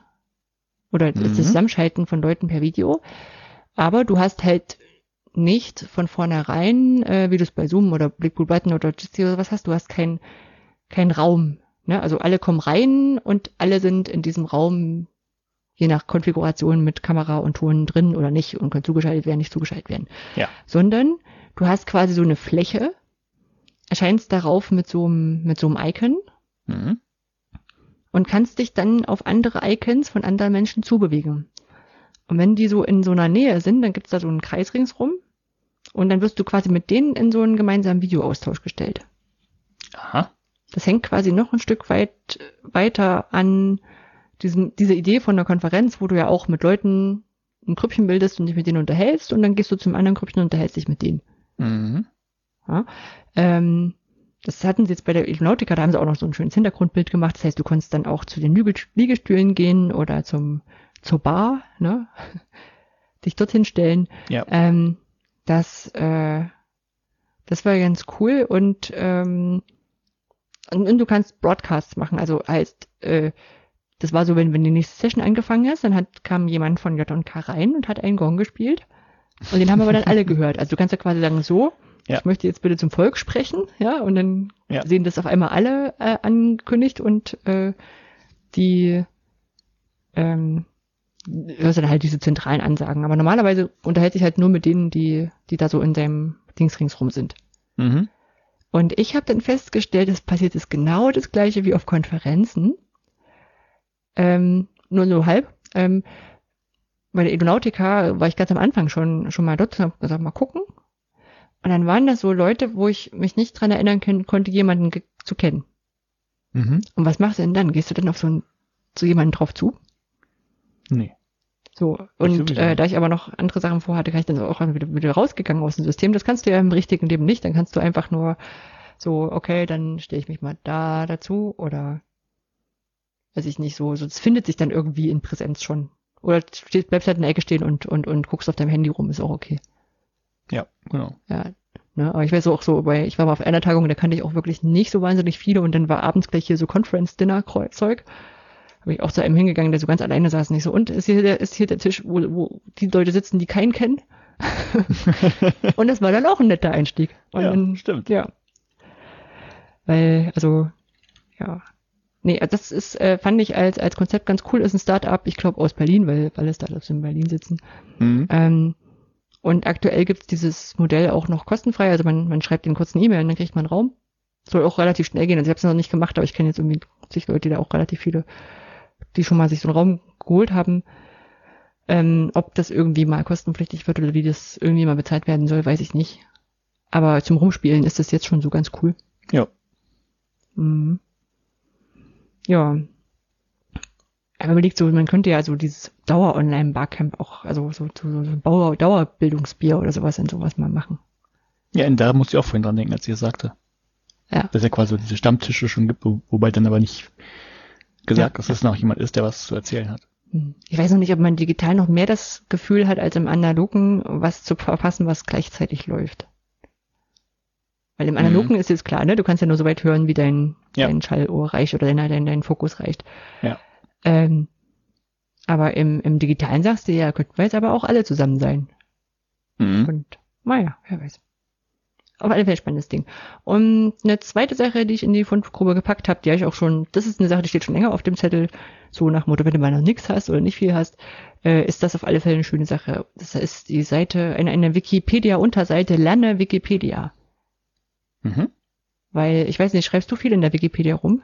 Oder mhm. das Zusammenschalten von Leuten per Video. Aber du hast halt nicht von vornherein, äh, wie du es bei Zoom oder Blackpool Button oder Jitsi oder was hast, du hast keinen kein Raum Ne? Also alle kommen rein und alle sind in diesem Raum je nach Konfiguration mit Kamera und Ton drin oder nicht und können zugeschaltet werden, nicht zugeschaltet werden. Ja. Sondern du hast quasi so eine Fläche, erscheinst darauf mit so einem, mit so einem Icon Mhm. und kannst dich dann auf andere Icons von anderen Menschen zubewegen. Und wenn die so in so einer Nähe sind, dann gibt's da so einen Kreis ringsrum und dann wirst du quasi mit denen in so einen gemeinsamen Videoaustausch gestellt. Aha. Das hängt quasi noch ein Stück weit weiter an diesem, dieser Idee von einer Konferenz, wo du ja auch mit Leuten ein Grüppchen bildest und dich mit denen unterhältst und dann gehst du zum anderen Grüppchen und unterhältst dich mit denen. Mhm. Ähm, das hatten sie jetzt bei der Ilonautica, da haben sie auch noch so ein schönes Hintergrundbild gemacht. Das heißt, du konntest dann auch zu den Liege- Liegestühlen gehen oder zum, zur Bar, ne? dich dorthin stellen. Ja. Ähm, das, äh, das war ganz cool und, ähm, und, du kannst Broadcasts machen. Also heißt, äh, das war so, wenn, wenn die nächste Session angefangen ist, dann hat, kam jemand von J&K rein und hat einen Gong gespielt. Und den haben aber dann alle gehört. Also du kannst ja quasi sagen, so, Ja. ich möchte jetzt bitte zum Volk sprechen, ja, und dann Ja. sehen das auf einmal alle äh, angekündigt und äh, die ähm, hörst du dann halt diese zentralen Ansagen. Aber normalerweise unterhält sich halt nur mit denen, die, die da so in seinem Dings ringsrum sind. Mhm. Und ich habe dann festgestellt, es passiert ist genau das gleiche wie auf Konferenzen. Ähm, nur so halb. Ähm, bei der Edonautica war ich ganz am Anfang schon, schon mal dort und habe gesagt, mal gucken. Und dann waren das so Leute, wo ich mich nicht dran erinnern können, konnte, jemanden ge zu kennen. Mhm. Und was machst du denn dann? Gehst du dann auf so, ein, so jemanden drauf zu? Nee. So, und äh, da ich aber noch andere Sachen vorhatte, kann ich dann auch wieder, wieder rausgegangen aus dem System. Das kannst du ja im richtigen Leben nicht. Dann kannst du einfach nur so, okay, dann stelle ich mich mal da dazu oder weiß ich nicht, so, so, es findet sich dann irgendwie in Präsenz schon. Oder du stehst, bleibst halt in der Ecke stehen und, und, und guckst auf deinem Handy rum, ist auch okay. Ja, genau. Ja. Ne, aber ich weiß auch so, weil ich war mal auf einer Tagung, da kannte ich auch wirklich nicht so wahnsinnig viele und dann war abends gleich hier so Conference-Dinner-Zeug. Habe ich auch zu einem hingegangen, der so ganz alleine saß und ich so, und ist hier der, ist hier der Tisch, wo, wo die Leute sitzen, die keinen kennen? und das war dann auch ein netter Einstieg. Und ja, dann, stimmt. ja. Weil, also, ja. Nee, das ist, äh, fand ich als, als Konzept ganz cool, ist ein Startup, ich glaube aus Berlin, weil alle Startups in Berlin sitzen. Mhm. Ähm, und aktuell gibt's dieses Modell auch noch kostenfrei. Also man, man schreibt den kurzen E-Mail und dann kriegt man Raum. Soll auch relativ schnell gehen. Also ich habe es noch nicht gemacht, aber ich kenne jetzt irgendwie sich Leute, die da auch relativ viele, die schon mal sich so einen Raum geholt haben. Ähm, ob das irgendwie mal kostenpflichtig wird oder wie das irgendwie mal bezahlt werden soll, weiß ich nicht. Aber zum Rumspielen ist das jetzt schon so ganz cool. Ja. Mhm. Ja. Aber überlegt so, man könnte ja so dieses Dauer-Online-Barcamp auch, also so, so, so Bauer- Dauerbildungsbier oder sowas in sowas mal machen. Ja, und da musste ich auch vorhin dran denken, als ich das sagte. Ja. Dass es ja quasi diese Stammtische schon gibt, wo, wobei dann aber nicht gesagt, Ja. dass es noch jemand ist, der was zu erzählen hat. Hm. Ich weiß noch nicht, ob man digital noch mehr das Gefühl hat, als im analogen, was zu verpassen, was gleichzeitig läuft. Weil im analogen ist jetzt klar, ne? Du kannst ja nur so weit hören, wie dein, Ja. dein Schallohr reicht oder dein, dein, dein Fokus reicht. Ja. Ähm, aber im, im digitalen sagst du ja, könnten wir jetzt aber auch alle zusammen sein. Mhm. Und naja, wer weiß. Auf alle Fälle spannendes Ding. Und eine zweite Sache, die ich in die Fundgrube gepackt habe, die habe ich auch schon, das ist eine Sache, die steht schon länger auf dem Zettel, so nach Motto, wenn du mal noch nichts hast oder nicht viel hast, äh, ist das auf alle Fälle eine schöne Sache. Das ist die Seite, eine, eine Wikipedia-Unterseite Lerne Wikipedia. Mhm. Weil, ich weiß nicht, schreibst du viel in der Wikipedia rum?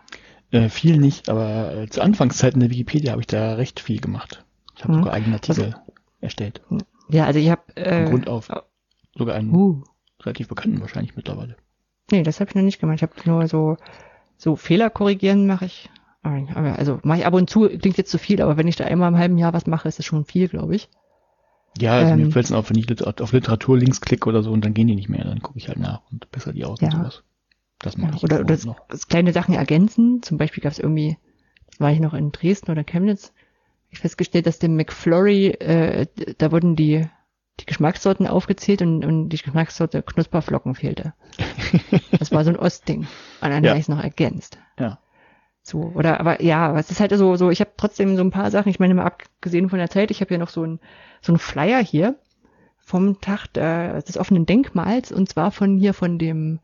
Äh, viel nicht, aber äh, zu Anfangszeiten der Wikipedia habe ich da recht viel gemacht. Ich habe Mhm. sogar eigene Artikel erstellt. Ja, also ich habe äh, Grund auf. Sogar einen uh, relativ bekannten wahrscheinlich mittlerweile. Nee, das habe ich noch nicht gemacht. Ich habe nur so, so Fehler korrigieren mache ich. Also mache ich ab und zu, klingt jetzt zu viel, aber wenn ich da einmal im halben Jahr was mache, ist das schon viel, glaube ich. Ja, also Ähm. mir fällt es auf, wenn ich auf Literaturlinks klicke oder so und dann gehen die nicht mehr, dann gucke ich halt nach und besser die aus und Ja. sowas. Das mache Ja, ich oder oder noch. kleine Sachen ergänzen. Zum Beispiel gab es irgendwie, war ich noch in Dresden oder Chemnitz, ich festgestellt, dass dem McFlurry, äh, da wurden die, die Geschmackssorten aufgezählt und, und die Geschmackssorte Knusperflocken fehlte. Das war so ein Ostding. Und dann Ja. habe ich es noch ergänzt. Ja. So, oder, aber ja, aber es ist halt so, so, ich habe trotzdem so ein paar Sachen, ich meine mal abgesehen von der Zeit, ich habe hier noch so ein, so ein Flyer hier vom Tag der, des offenen Denkmals und zwar von hier von dem,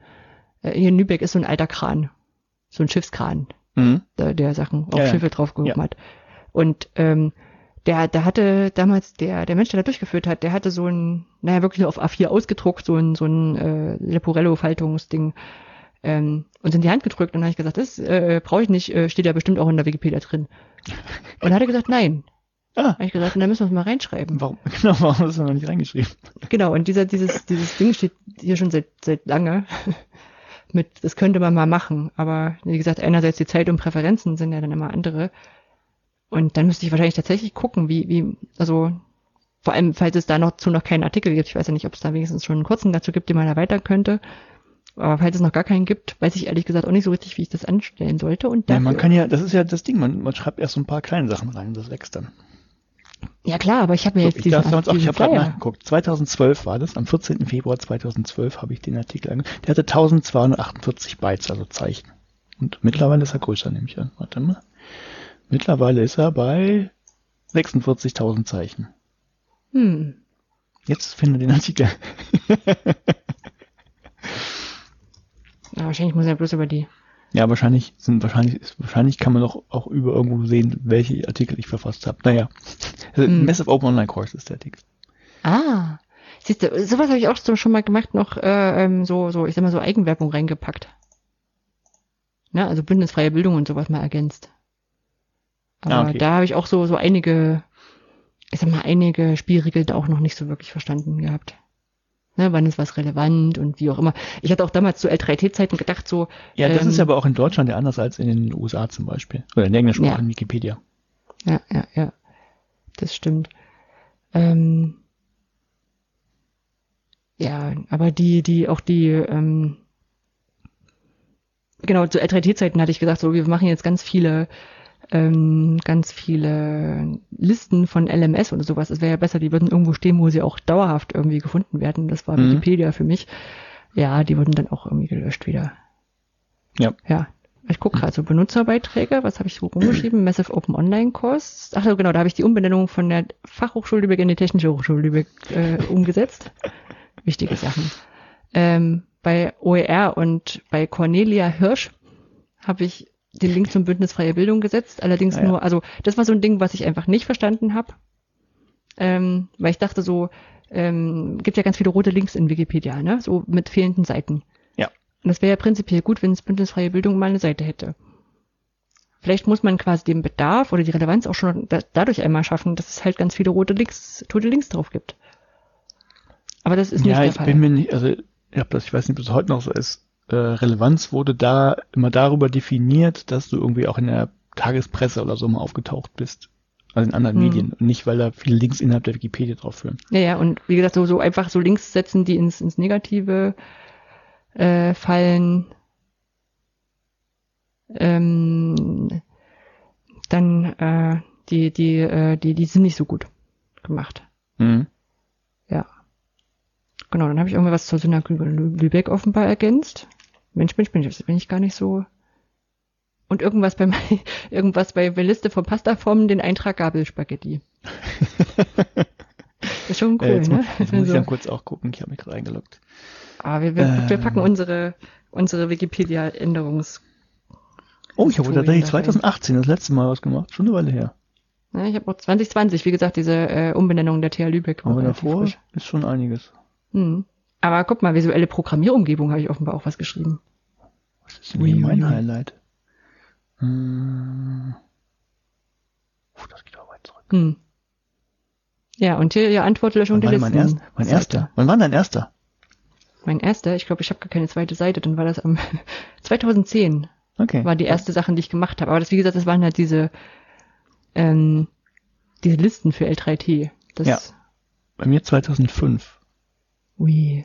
äh, hier in Lübeck ist so ein alter Kran, so ein Schiffskran, Mhm. der, der Sachen auf ja. Schiffe draufgehoben Ja. hat. Und ähm, der, der hatte damals, der, der Mensch, der da durchgeführt hat, der hatte so ein, naja, wirklich nur auf A4 ausgedruckt, so ein, so ein äh, Leporello-Faltungsding, ähm, uns in die Hand gedrückt und dann habe ich gesagt, das äh, brauche ich nicht, äh, steht ja bestimmt auch in der Wikipedia drin. Und dann hat er gesagt, nein. Ah, Habe ich gesagt, und dann müssen wir es mal reinschreiben. warum, genau, warum hast du noch nicht reingeschrieben? Genau, und dieser, dieses, dieses Ding steht hier schon seit, seit lange. Mit, das könnte man mal machen. Aber wie gesagt, einerseits die Zeit und Präferenzen sind ja dann immer andere. Und dann müsste ich wahrscheinlich tatsächlich gucken, wie, wie, also vor allem, falls es da noch zu noch keinen Artikel gibt. Ich weiß ja nicht, ob es da wenigstens schon einen kurzen dazu gibt, den man erweitern könnte. Aber falls es noch gar keinen gibt, weiß ich ehrlich gesagt auch nicht so richtig, wie ich das anstellen sollte. Und Ja, dafür, man kann ja, das ist ja das Ding, man, man schreibt erst so ein paar kleine Sachen rein, das wächst dann. ja klar, aber ich habe mir So, jetzt ich diesen, darf auch, ich habe gerade nachgeguckt. 2012 war das, am 14. Februar 2012 habe ich den Artikel angeguckt. Der hatte 1248 Bytes, also Zeichen. Und mittlerweile ist er größer, nehme ich an. Warte mal. Mittlerweile ist er bei 46.000 Zeichen. Hm. Jetzt finde den Artikel. Ja, wahrscheinlich muss er bloß über die. Ja, wahrscheinlich sind wahrscheinlich wahrscheinlich kann man doch auch über irgendwo sehen, welche Artikel ich verfasst habe. Naja, also Hm. Massive Open Online Course ist der Artikel. Ah. Siehst du, sowas habe ich auch so schon mal gemacht, noch äh, ähm, so, so, ich sag mal, so Eigenwerbung reingepackt. Ne, also bündnisfreie Bildung und sowas mal ergänzt. Aber Ah, okay. da habe ich auch so, so einige, ich sag mal, einige Spielregeln da auch noch nicht so wirklich verstanden gehabt. Ne, wann ist was relevant und wie auch immer. Ich hatte auch damals zu L3T-Zeiten gedacht, so, Ja, das Ähm, ist aber auch in Deutschland ja anders als in den USA zum Beispiel. Oder in der englischsprachigen Wikipedia. Ja, ja, ja. Das stimmt. Ähm, ja, aber die, die, auch die, ähm, genau, zu L3T-Zeiten hatte ich gesagt, so, wir machen jetzt ganz viele, ähm, ganz viele Listen von LMS oder sowas. Es wäre ja besser, die würden irgendwo stehen, wo sie auch dauerhaft irgendwie gefunden werden. Das war Mhm. Wikipedia für mich. Ja, die wurden dann auch irgendwie gelöscht wieder. Ja. Ja. Ich gucke gerade so Benutzerbeiträge, was habe ich so rumgeschrieben? Massive Open Online Course. Ach so, genau, da habe ich die Umbenennung von der Fachhochschule Lübeck in die Technische Hochschule Lübeck äh, umgesetzt. Wichtige Sachen. Ähm, bei OER und bei Cornelia Hirsch habe ich den Link zum Bündnis Freie Bildung gesetzt. Allerdings Ah ja. nur, also das war so ein Ding, was ich einfach nicht verstanden habe. Ähm, weil ich dachte so, ähm, gibt ja ganz viele rote Links in Wikipedia, ne? So mit fehlenden Seiten. Ja. Und das wäre ja prinzipiell gut, wenn es Bündnisfreie Bildung mal eine Seite hätte. Vielleicht muss man quasi den Bedarf oder die Relevanz auch schon da, dadurch einmal schaffen, dass es halt ganz viele rote Links, tote Links drauf gibt. Aber das ist nicht ja, der ich Fall. bin mir nicht, also ich habe das, ich weiß nicht, ob das heute noch so ist. Äh, Relevanz wurde da immer darüber definiert, dass du irgendwie auch in der Tagespresse oder so mal aufgetaucht bist. Also in anderen Hm. Medien. Und nicht, weil da viele Links innerhalb der Wikipedia drauf führen. Ja, ja, und wie gesagt, so, so einfach so Links setzen, die ins, ins Negative äh, fallen. Ähm, dann äh, die, die, äh, die, die sind nicht so gut gemacht. Mhm. Ja. Genau, dann habe ich irgendwie was zur Synagoge Lü- Lübeck offenbar ergänzt. Mensch, Mensch, Mensch, das bin ich gar nicht so. Und irgendwas bei mein, irgendwas bei der Liste von Pastaformen, den Eintrag Gabelspaghetti. Das ist schon cool, äh, jetzt, ne? mu- jetzt muss ich Also- dann kurz auch gucken, ich habe mich gerade eingeloggt. Aber wir, wir, wir Ähm. packen unsere, unsere Wikipedia-Änderungs... Oh, ich habe tatsächlich dabei. 2018 das letzte Mal was gemacht. Schon eine Weile her. Ne, ich habe auch 2020, wie gesagt, diese äh, Umbenennung der TH Lübeck. Aber davor frisch. ist schon einiges. Hm. Aber guck mal, visuelle Programmierumgebung habe ich offenbar auch was geschrieben. Was ist denn hier Ui, mein ui. Highlight? Hm. Puh, das geht aber weit zurück. Hm. Ja, und hier ja Antwortlöschung der Listen. mein, erst, mein Seite. erster? Wann war denn dein erster? Mein erster, ich glaube, ich habe gar keine zweite Seite, dann war das am 2010 Okay. war die erste Sache, die ich gemacht habe. Aber das, wie gesagt, das waren halt diese, ähm, diese Listen für L3T. Das, Ja. Bei mir 2005. Ui.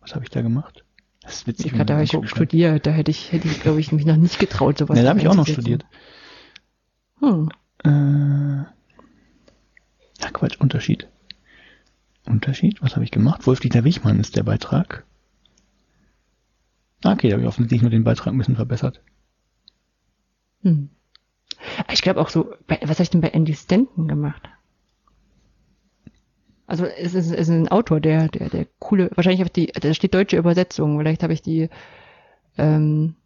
Was habe ich da gemacht? Das ist witzig. Gerade, da habe ich studiert, da hätte ich, hätte ich, glaube ich, mich noch nicht getraut, sowas Ne, da habe ich auch noch studiert. Hm. Äh, ja, Quatsch, Unterschied. Unterschied? Was habe ich gemacht? Wolf-Dieter Wichmann ist der Beitrag. Ah, Okay, da habe ich offensichtlich nur den Beitrag ein bisschen verbessert. Hm. Ich glaube auch so, bei, was habe ich denn bei Andy Stanton gemacht? Also es ist, es ist ein Autor, der, der, der coole, wahrscheinlich auf die, da steht deutsche Übersetzung, vielleicht habe ich die, ähm,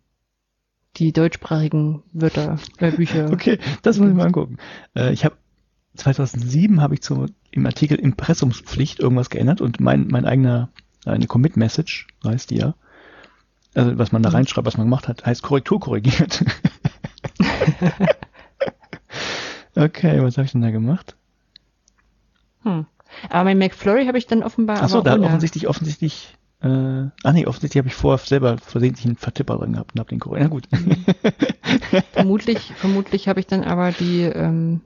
die deutschsprachigen Wörter, äh, Bücher. Okay, das muss ich mal angucken. Äh, ich habe 2007 habe ich zu, im Artikel Impressumspflicht irgendwas geändert und mein, mein eigener, eine Commit-Message, heißt die ja, Also was man da reinschreibt, was man gemacht hat, heißt Korrektur korrigiert. okay, was habe ich denn da gemacht? Hm. Aber mein McFlurry habe ich dann offenbar. Achso, da ohne. offensichtlich, offensichtlich, äh, ah nee, offensichtlich habe ich vorher selber versehentlich einen Vertipper drin gehabt und hab den korrigiert. Na gut. vermutlich, vermutlich habe ich dann aber die, ähm,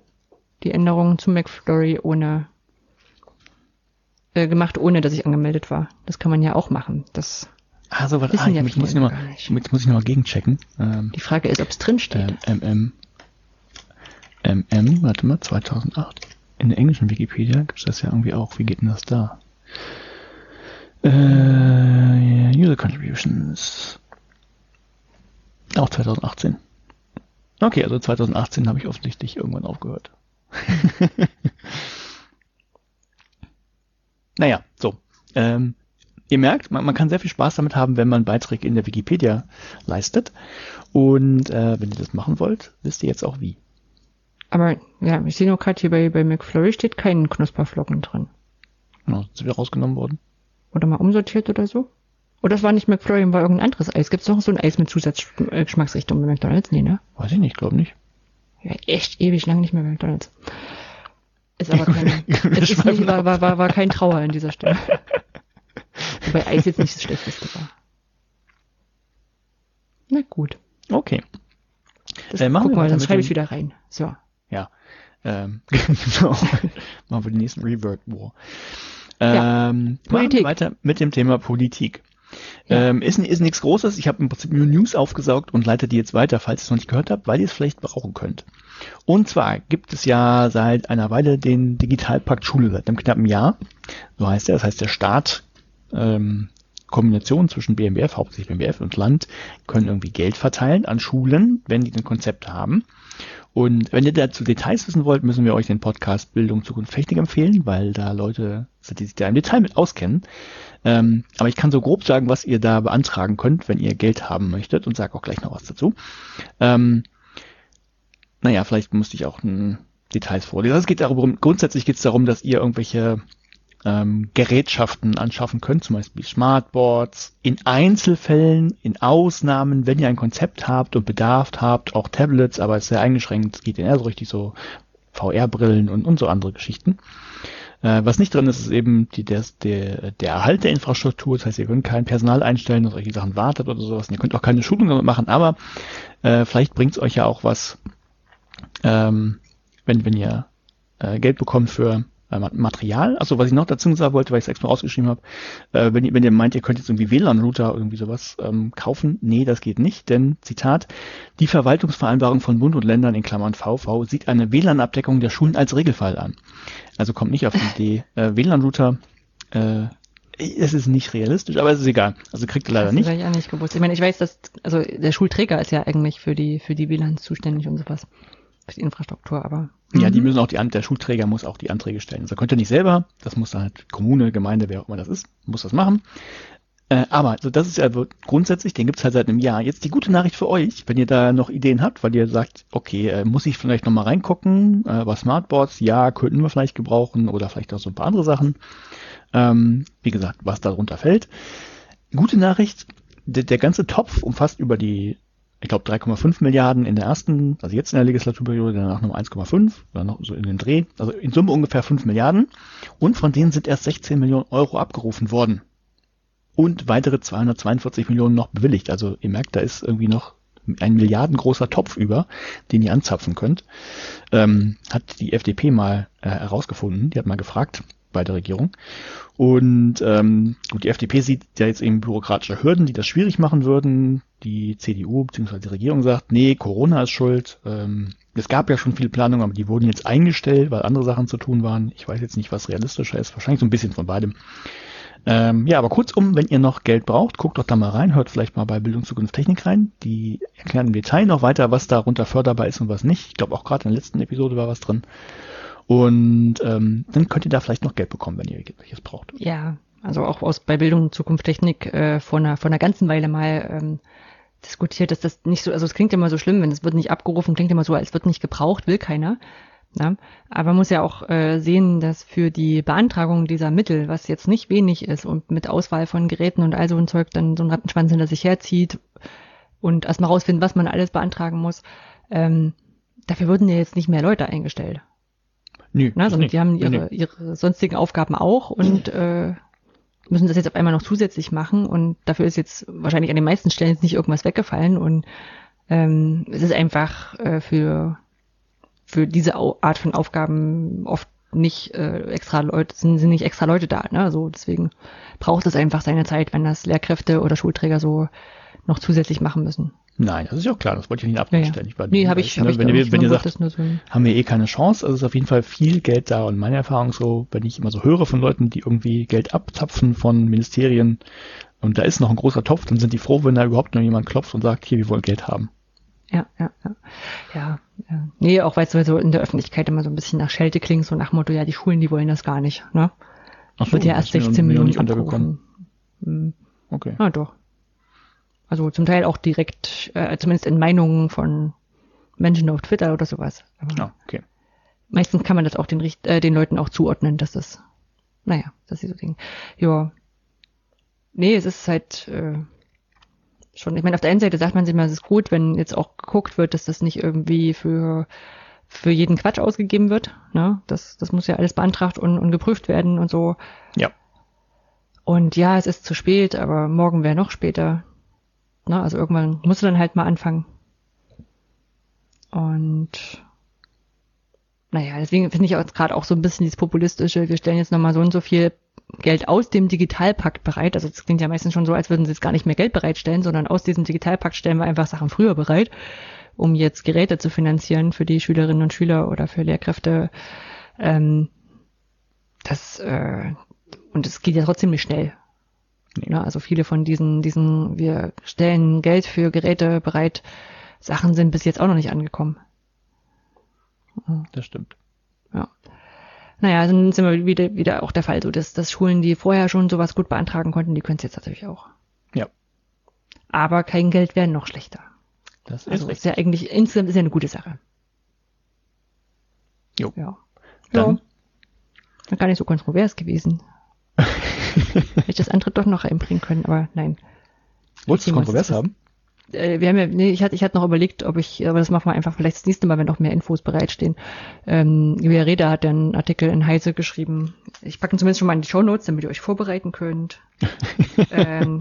die Änderungen zu McFlurry ohne äh, gemacht, ohne dass ich angemeldet war. Das kann man ja auch machen. Das Ah, so was, Wissen ah, ja jetzt muss ich gar nicht. jetzt muss ich nochmal gegenchecken. Ähm, die Frage ist, ob es drin steht. ähm, MM, MM, warte mal, 2008. In der englischen Wikipedia gibt es das ja irgendwie auch. Wie geht denn das da? Äh, User Contributions. Auch 2018. Okay, also 2018 habe ich offensichtlich irgendwann aufgehört. naja, so. Ähm, ihr merkt, man, man kann sehr viel Spaß damit haben, wenn man Beiträge in der Wikipedia leistet. Und äh, wenn ihr das machen wollt, wisst ihr jetzt auch wie. Aber ja, ich sehe nur gerade hier bei, bei McFlurry steht kein Knusperflocken drin. Genau, sind wir rausgenommen worden. Oder mal umsortiert oder so. Oder das war nicht McFlurry, war irgendein anderes Eis. Gibt es noch so ein Eis mit Zusatzgeschmacksrichtung bei McDonalds? Nee, ne? Weiß ich nicht, glaube nicht. Ja, echt ewig lang nicht mehr bei McDonalds. Ist aber kein, es ist nicht, war, war, war, war kein Trauer an dieser Stelle. Wobei Eis jetzt nicht das Schlechteste war. Na gut. Okay. Das, Äh, machen guck wir mal, dann schreibe ich wieder rein. So. Ja. Ähm, genau. Machen wir den nächsten Revert War. Ja. Ähm, machen Politik. wir weiter mit dem Thema Politik. Ja. Ähm, ist, ist nichts Großes. Ich habe im Prinzip nur News aufgesaugt und leite die jetzt weiter, falls ihr es noch nicht gehört habt, weil ihr es vielleicht brauchen könnt. Und zwar gibt es ja seit einer Weile den Digitalpakt Schule, seit einem knappen Jahr. So heißt er. Das heißt, der Staat, ähm, Kombination zwischen BMBF, hauptsächlich BMBF und Land, können irgendwie Geld verteilen an Schulen, wenn die ein Konzept haben. Und wenn ihr dazu Details wissen wollt, müssen wir euch den Podcast Bildung Zukunft Technik empfehlen, weil da Leute sind, die sich da im Detail mit auskennen. Ähm, aber ich kann so grob sagen, was ihr da beantragen könnt, wenn ihr Geld haben möchtet und sage auch gleich noch was dazu. Ähm, naja, vielleicht musste ich auch Details vorlesen. Also Es geht darum, grundsätzlich geht es darum, dass ihr irgendwelche ähm, Gerätschaften anschaffen könnt, zum Beispiel Smartboards, in Einzelfällen, in Ausnahmen, wenn ihr ein Konzept habt und Bedarf habt, auch Tablets, aber es ist sehr eingeschränkt, es geht ja eher so richtig so VR-Brillen und, und so andere Geschichten. Äh, was nicht drin ist, ist eben die, der, der, der Erhalt der Infrastruktur. Das heißt, ihr könnt kein Personal einstellen, das solche Sachen wartet oder sowas. Und ihr könnt auch keine Schulung damit machen, aber äh, vielleicht bringt es euch ja auch was, ähm, wenn, wenn ihr äh, Geld bekommt für äh, Ma- Material. Also was ich noch dazu sagen wollte, weil ich es extra rausgeschrieben habe, äh, wenn, ihr, wenn ihr meint, ihr könnt jetzt irgendwie WLAN-Router irgendwie sowas ähm, kaufen, nee, das geht nicht, denn Zitat, die Verwaltungsvereinbarung von Bund und Ländern in Klammern VV sieht eine WLAN-Abdeckung der Schulen als Regelfall an. Also kommt nicht auf die Idee, äh, WLAN-Router, äh, es ist nicht realistisch, aber es ist egal. Also kriegt ihr leider Das nicht. habe ich auch nicht gewusst. Ich meine, ich weiß, dass, also der Schulträger ist ja eigentlich für die, für die WLANs zuständig und sowas. Für die Infrastruktur, aber. Ja, die Mhm. müssen auch die der Schulträger muss auch die Anträge stellen. Also könnt ihr nicht selber, das muss dann halt Kommune, Gemeinde, wer auch immer das ist, muss das machen. Äh, aber also das ist ja grundsätzlich, den gibt's halt seit einem Jahr. Jetzt die gute Nachricht für euch, wenn ihr da noch Ideen habt, weil ihr sagt, okay, äh, muss ich vielleicht nochmal reingucken, äh, bei Smartboards, ja, könnten wir vielleicht gebrauchen oder vielleicht auch so ein paar andere Sachen. Ähm, wie gesagt, was darunter fällt. Gute Nachricht, der, der ganze Topf umfasst über die, ich glaube 3,5 Milliarden in der ersten, also jetzt in der Legislaturperiode, danach noch 1,5 oder noch so in den Dreh, also in Summe ungefähr 5 Milliarden und von denen sind erst 16 Millionen Euro abgerufen worden und weitere 242 Millionen noch bewilligt. Also ihr merkt, da ist irgendwie noch ein milliardengroßer Topf über, den ihr anzapfen könnt. Ähm, hat die FDP mal äh, herausgefunden, die hat mal gefragt bei der Regierung. Und ähm, gut, die FDP sieht ja jetzt eben bürokratische Hürden, die das schwierig machen würden. Die CDU bzw. die Regierung sagt, nee, Corona ist schuld. Ähm, es gab ja schon viele Planungen, aber die wurden jetzt eingestellt, weil andere Sachen zu tun waren. Ich weiß jetzt nicht, was realistischer ist. Wahrscheinlich so ein bisschen von beidem. Ähm, ja, aber kurzum, wenn ihr noch Geld braucht, guckt doch da mal rein, hört vielleicht mal bei Bildung Zukunft Technik rein. Die erklären im Detail noch weiter, was darunter förderbar ist und was nicht. Ich glaube auch gerade in der letzten Episode war was drin. Und ähm, dann könnt ihr da vielleicht noch Geld bekommen, wenn ihr welches braucht. Ja, also auch aus bei Bildung Zukunft Technik äh, vor einer vor einer ganzen Weile mal ähm, diskutiert, dass das nicht so, also es klingt immer so schlimm, wenn es wird nicht abgerufen, klingt immer so, als wird nicht gebraucht, will keiner. Na? Aber man muss ja auch äh, sehen, dass für die Beantragung dieser Mittel, was jetzt nicht wenig ist und mit Auswahl von Geräten und all so ein Zeug dann so ein Rattenschwanz hinter sich herzieht und erstmal rausfinden, was man alles beantragen muss, ähm, dafür wurden ja jetzt nicht mehr Leute eingestellt. Nö, Na, sondern nicht. die haben ihre, ihre sonstigen Aufgaben auch und äh, müssen das jetzt auf einmal noch zusätzlich machen und dafür ist jetzt wahrscheinlich an den meisten Stellen jetzt nicht irgendwas weggefallen und ähm, es ist einfach äh, für für diese Au Art von Aufgaben oft nicht äh, extra Leute sind, sind nicht extra Leute da, ne? So deswegen braucht es einfach seine Zeit, wenn das Lehrkräfte oder Schulträger so noch zusätzlich machen müssen. Nein, das ist ja auch klar, das wollte ich nicht Ja, abstellen. ja. Ich war- Nee, habe ich, ne, hab ich wenn ihr, nicht wenn ihr sagt, das nur so haben wir eh keine Chance, also ist auf jeden Fall viel Geld da und meine Erfahrung so, wenn ich immer so höre von Leuten, die irgendwie Geld abzapfen von Ministerien und da ist noch ein großer Topf, dann sind die froh, wenn da überhaupt noch jemand klopft und sagt, hier, wir wollen Geld haben. Ja, ja, ja. Ja, ja. Nee, auch weil es so in der Öffentlichkeit immer so ein bisschen nach Schelte klingt, so nach Motto, ja, die Schulen, die wollen das gar nicht, ne? Ach Wird ja erst ist mir 16 noch- mir noch Millionen abgerufen. Hm, Okay. Na doch. Also zum Teil auch direkt, äh, zumindest in Meinungen von Menschen auf Twitter oder sowas. Aber Ja, okay. meistens kann man das auch den, äh, den Leuten auch zuordnen, dass das, naja, dass sie so denken. Ja. Nee, es ist halt äh, schon, ich meine, auf der einen Seite sagt man sich immer, es ist gut, wenn jetzt auch geguckt wird, dass das nicht irgendwie für für jeden Quatsch ausgegeben wird. Ne? Das, das muss ja alles beantragt und, und geprüft werden und so. Ja. Und ja, es ist zu spät, aber morgen wäre noch später. Ne? Also irgendwann musst du dann halt mal anfangen. Und naja, deswegen finde ich auch gerade auch so ein bisschen dieses populistische, wir stellen jetzt nochmal so und so viel Geld aus dem Digitalpakt bereit. Also es klingt ja meistens schon so, als würden sie jetzt gar nicht mehr Geld bereitstellen, sondern aus diesem Digitalpakt stellen wir einfach Sachen früher bereit, um jetzt Geräte zu finanzieren für die Schülerinnen und Schüler oder für Lehrkräfte. Ähm, das äh, und es geht ja trotzdem nicht schnell. Ne? Also viele von diesen, diesen, wir stellen Geld für Geräte bereit, Sachen sind bis jetzt auch noch nicht angekommen. Das stimmt. Ja. Naja, dann sind wir wieder, wieder auch der Fall, so dass, dass Schulen, die vorher schon sowas gut beantragen konnten, die können es jetzt natürlich auch. Ja. Aber kein Geld wäre noch schlechter. Das ist Also ist ja eigentlich, insgesamt ist ja eine gute Sache. Jo. Ja. Dann- Ja. Dann gar nicht so kontrovers gewesen. Hätte ich das andere doch noch reinbringen können, aber nein. Wolltest du kontrovers haben? Äh, wir haben ja, nee, ich hatte, ich hatte noch überlegt, ob ich, aber das machen wir einfach vielleicht das nächste Mal, wenn noch mehr Infos bereitstehen. Ähm, Julia Reda hat ja einen Artikel in Heise geschrieben. Ich packe ihn zumindest schon mal in die Show Notes, damit ihr euch vorbereiten könnt. ähm,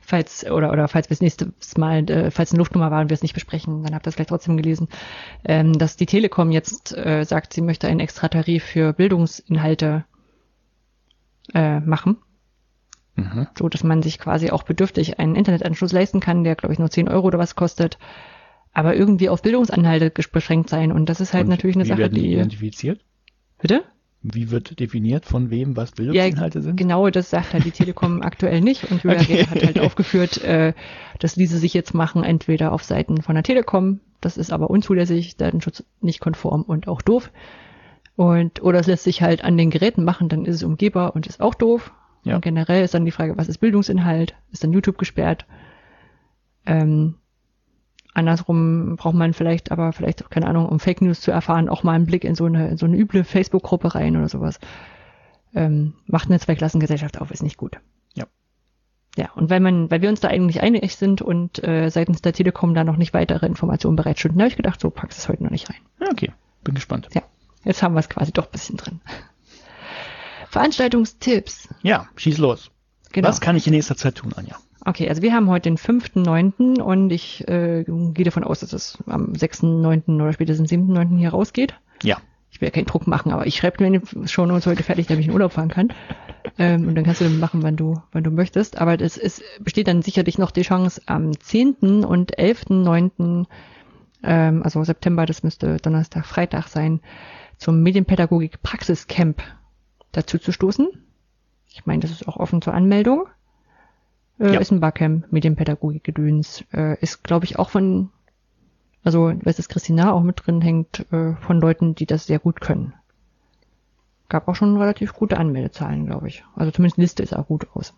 falls, oder, oder falls wir das nächste Mal, äh, falls eine Luftnummer war und wir es nicht besprechen, dann habt ihr es vielleicht trotzdem gelesen, ähm, dass die Telekom jetzt äh, sagt, sie möchte einen extra Tarif für Bildungsinhalte äh, machen Mhm. so dass man sich quasi auch bedürftig einen Internetanschluss leisten kann, der glaube ich nur 10 Euro oder was kostet, aber irgendwie auf Bildungsanhalte beschränkt sein und das ist halt Und natürlich eine wie Sache, werden die identifiziert? bitte Wie wird definiert, von wem was Bildungsinhalte sind? genau das sagt halt die Telekom aktuell nicht und Julia Okay. Hat halt aufgeführt, äh, das ließe sich jetzt machen entweder auf Seiten von der Telekom, das ist aber unzulässig, Datenschutz nicht konform und auch doof und oder es lässt sich halt an den Geräten machen, dann ist es umgehbar und ist auch doof. Ja. Und generell ist dann die Frage, was ist Bildungsinhalt? Ist dann YouTube gesperrt? Ähm, andersrum braucht man vielleicht, aber vielleicht auch, keine Ahnung, um Fake News zu erfahren, auch mal einen Blick in so eine, in so eine üble Facebook-Gruppe rein oder sowas. Ähm, macht eine Zweiklassengesellschaft auf, ist nicht gut. Ja. Ja, und weil man, weil wir uns da eigentlich einig sind und äh, seitens der Telekom da noch nicht weitere Informationen bereitstellen, habe ich gedacht, so packst es heute noch nicht rein. Ja, okay. Bin gespannt. Ja, jetzt haben wir es quasi doch ein bisschen drin. Veranstaltungstipps. Ja, schieß los. Genau. Was kann ich in nächster Zeit tun, Anja? Okay, also wir haben heute den 5.9. und ich äh, gehe davon aus, dass es am 6.9. oder spätestens 7.9. hier rausgeht. Ja. Ich will ja keinen Druck machen, aber ich schreibe mir schon uns heute fertig, damit ich in Urlaub fahren kann. Ähm, und dann kannst du dann machen, wann du, wann du möchtest. Aber es ist, besteht dann sicherlich noch die Chance, am 10. und 11.9., ähm, also September, das müsste Donnerstag, Freitag sein, zum Medienpädagogik Praxiscamp dazu zu stoßen. Ich meine, das ist auch offen zur Anmeldung. Äh, Ja. Ist ein Barcamp, Medienpädagogik Gedöns. Äh, ist, glaube ich, auch von, also, weiß, dass Christina auch mit drin hängt, äh, von Leuten, die das sehr gut können. Gab auch schon relativ gute Anmeldezahlen, glaube ich. Also zumindest Liste ist auch gut aus.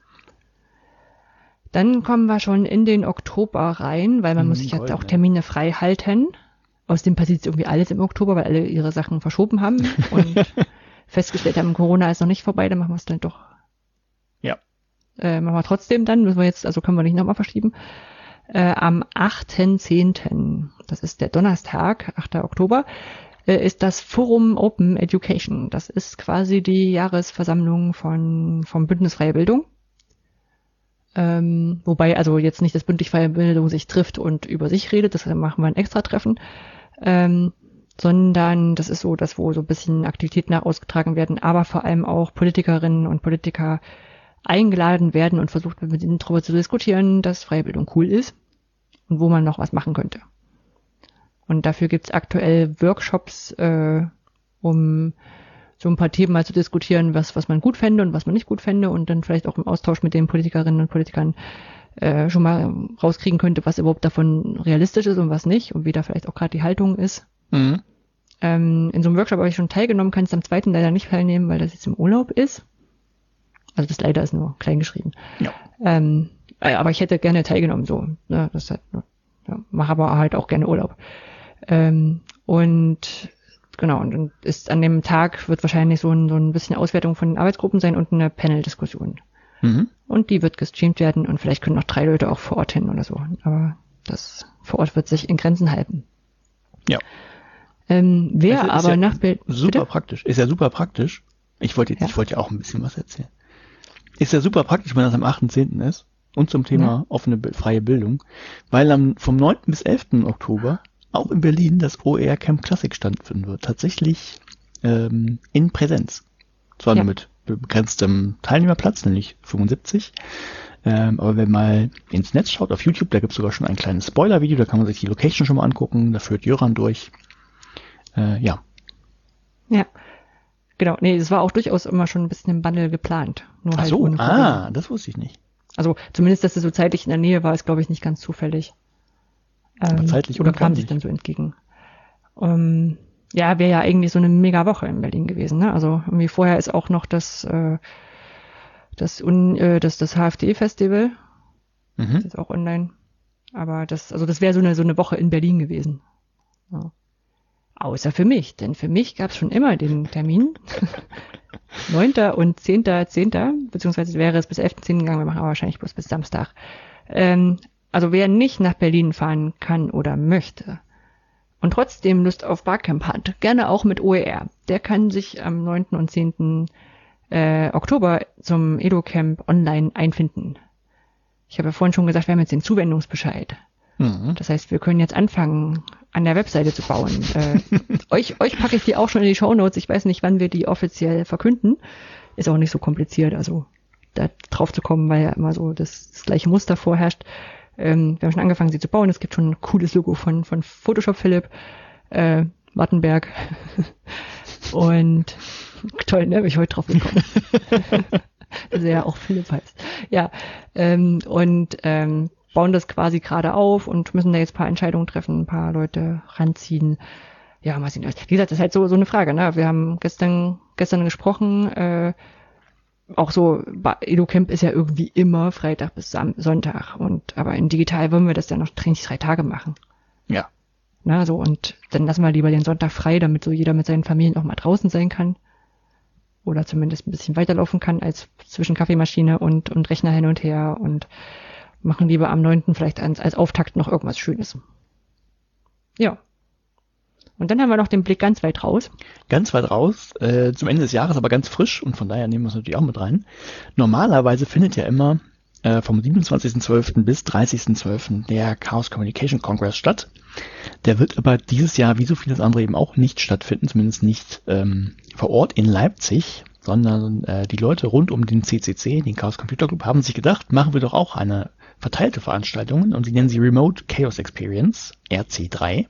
Dann kommen wir schon in den Oktober rein, weil man Mhm, muss sich jetzt auch. Termine frei halten. Außerdem passiert irgendwie alles im Oktober, weil alle ihre Sachen verschoben haben und festgestellt haben, Corona ist noch nicht vorbei, dann machen wir es dann doch. Ja. Äh, machen wir trotzdem dann, müssen wir jetzt, also können wir nicht nochmal verschieben. Äh, am 8.10., das ist der Donnerstag, 8. Oktober, äh, ist das Forum Open Education. Das ist quasi die Jahresversammlung von, vom Bündnis Freie Bildung. Ähm, wobei also jetzt nicht das Bündnis Freie Bildung sich trifft und über sich redet, das machen wir ein extra Treffen, ähm, sondern das ist so, dass wo so ein bisschen Aktivitäten nach ausgetragen werden, aber vor allem auch Politikerinnen und Politiker eingeladen werden und versucht mit ihnen darüber zu diskutieren, dass freie Bildung cool ist und wo man noch was machen könnte. Und dafür gibt's aktuell Workshops, äh, um so ein paar Themen mal zu diskutieren, was, was man gut fände und was man nicht gut fände und dann vielleicht auch im Austausch mit den Politikerinnen und Politikern äh, schon mal rauskriegen könnte, was überhaupt davon realistisch ist und was nicht und wie da vielleicht auch gerade die Haltung ist. Mhm. Ähm, in so einem Workshop habe ich schon teilgenommen, kann es am zweiten leider nicht teilnehmen, weil das jetzt im Urlaub ist. Also das leider ist nur klein geschrieben. Ja. Ähm, äh, aber ich hätte gerne teilgenommen, so. Ne, das halt, ja, mache aber halt auch gerne Urlaub. Ähm, und genau, und ist an dem Tag wird wahrscheinlich so ein, so ein bisschen Auswertung von den Arbeitsgruppen sein und eine Panel-Diskussion. Mhm. Und die wird gestreamt werden und vielleicht können noch drei Leute auch vor Ort hin oder so. Aber das vor Ort wird sich in Grenzen halten. Ja. Ähm, wer aber ja nach Bild super bitte? praktisch. Ist ja super praktisch. Ich wollte jetzt, ja. ich wollte ja auch ein bisschen was erzählen. Ist ja super praktisch, wenn das am 8.10. ist. Und zum Thema ja. offene freie Bildung. Weil am, vom 9. bis 11. Oktober auch in Berlin das OER Camp Classic stattfinden wird. Tatsächlich ähm, in Präsenz. Zwar nur mit begrenztem Teilnehmerplatz, nämlich 75. Ähm, aber wenn mal ins Netz schaut, auf YouTube, da gibt es sogar schon ein kleines Spoiler-Video, da kann man sich die Location schon mal angucken, da führt Jöran durch. Äh, ja. Ja. Genau, nee, das war auch durchaus immer schon ein bisschen im Bundle geplant. Nur Ach halt so, ah, das wusste ich nicht. Also zumindest, dass es so zeitlich in der Nähe war, ist, glaube ich, nicht ganz zufällig. Ähm, zeitlich oder kam sich dann so entgegen. Ähm, ja, wäre ja eigentlich so eine mega Woche in Berlin gewesen. Ne? Also irgendwie vorher ist auch noch das äh, das, Un, äh, das, das HFD-Festival. Mhm. Das ist auch online. Aber das, also das wäre so eine, so eine Woche in Berlin gewesen. Ja. Außer für mich, denn für mich gab es schon immer den Termin. 9. und 10.10., 10., beziehungsweise wäre es bis 11.10. gegangen, wir machen aber wahrscheinlich bloß bis Samstag. Ähm, also wer nicht nach Berlin fahren kann oder möchte und trotzdem Lust auf Barcamp hat, gerne auch mit OER, der kann sich am 9. und 10. Äh, Oktober zum EduCamp online einfinden. Ich habe ja vorhin schon gesagt, wir haben jetzt den Zuwendungsbescheid. Mhm. Das heißt, wir können jetzt anfangen, an der Webseite zu bauen. äh, euch, euch packe ich die auch schon in die Show Notes. Ich weiß nicht, wann wir die offiziell verkünden. Ist auch nicht so kompliziert, also da drauf zu kommen, weil ja immer so das, das gleiche Muster vorherrscht. Ähm, wir haben schon angefangen, sie zu bauen. Es gibt schon ein cooles Logo von, von Photoshop Philipp, äh, Wattenberg. Und toll, ne? Bin ich heute drauf gekommen. dass er ja auch Philipp heißt. Ja, ähm, und ähm, bauen das quasi gerade auf und müssen da jetzt ein paar Entscheidungen treffen, ein paar Leute ranziehen. Ja, mal sehen. Wie gesagt, das ist halt so, so eine Frage. Ne? Wir haben gestern, gestern gesprochen, äh, auch so, EduCamp ist ja irgendwie immer Freitag bis Sam Sonntag. Und aber in digital wollen wir das ja noch nicht drei Tage machen. Ja. Na, so, und dann lassen wir lieber den Sonntag frei, damit so jeder mit seinen Familien auch mal draußen sein kann. Oder zumindest ein bisschen weiterlaufen kann als zwischen Kaffeemaschine und, und Rechner hin und her und machen lieber am 9. vielleicht als, als Auftakt noch irgendwas Schönes. Ja. Und dann haben wir noch den Blick ganz weit raus. Ganz weit raus, äh, zum Ende des Jahres, aber ganz frisch und von daher nehmen wir es natürlich auch mit rein. Normalerweise findet ja immer äh, vom 27.12. bis 30.12. der Chaos Communication Congress statt. Der wird aber dieses Jahr, wie so vieles andere, eben auch nicht stattfinden, zumindest nicht ähm, vor Ort in Leipzig, sondern äh, die Leute rund um den CCC, den Chaos Computer Club, haben sich gedacht, machen wir doch auch eine verteilte Veranstaltung und sie nennen sie Remote Chaos Experience, RC3.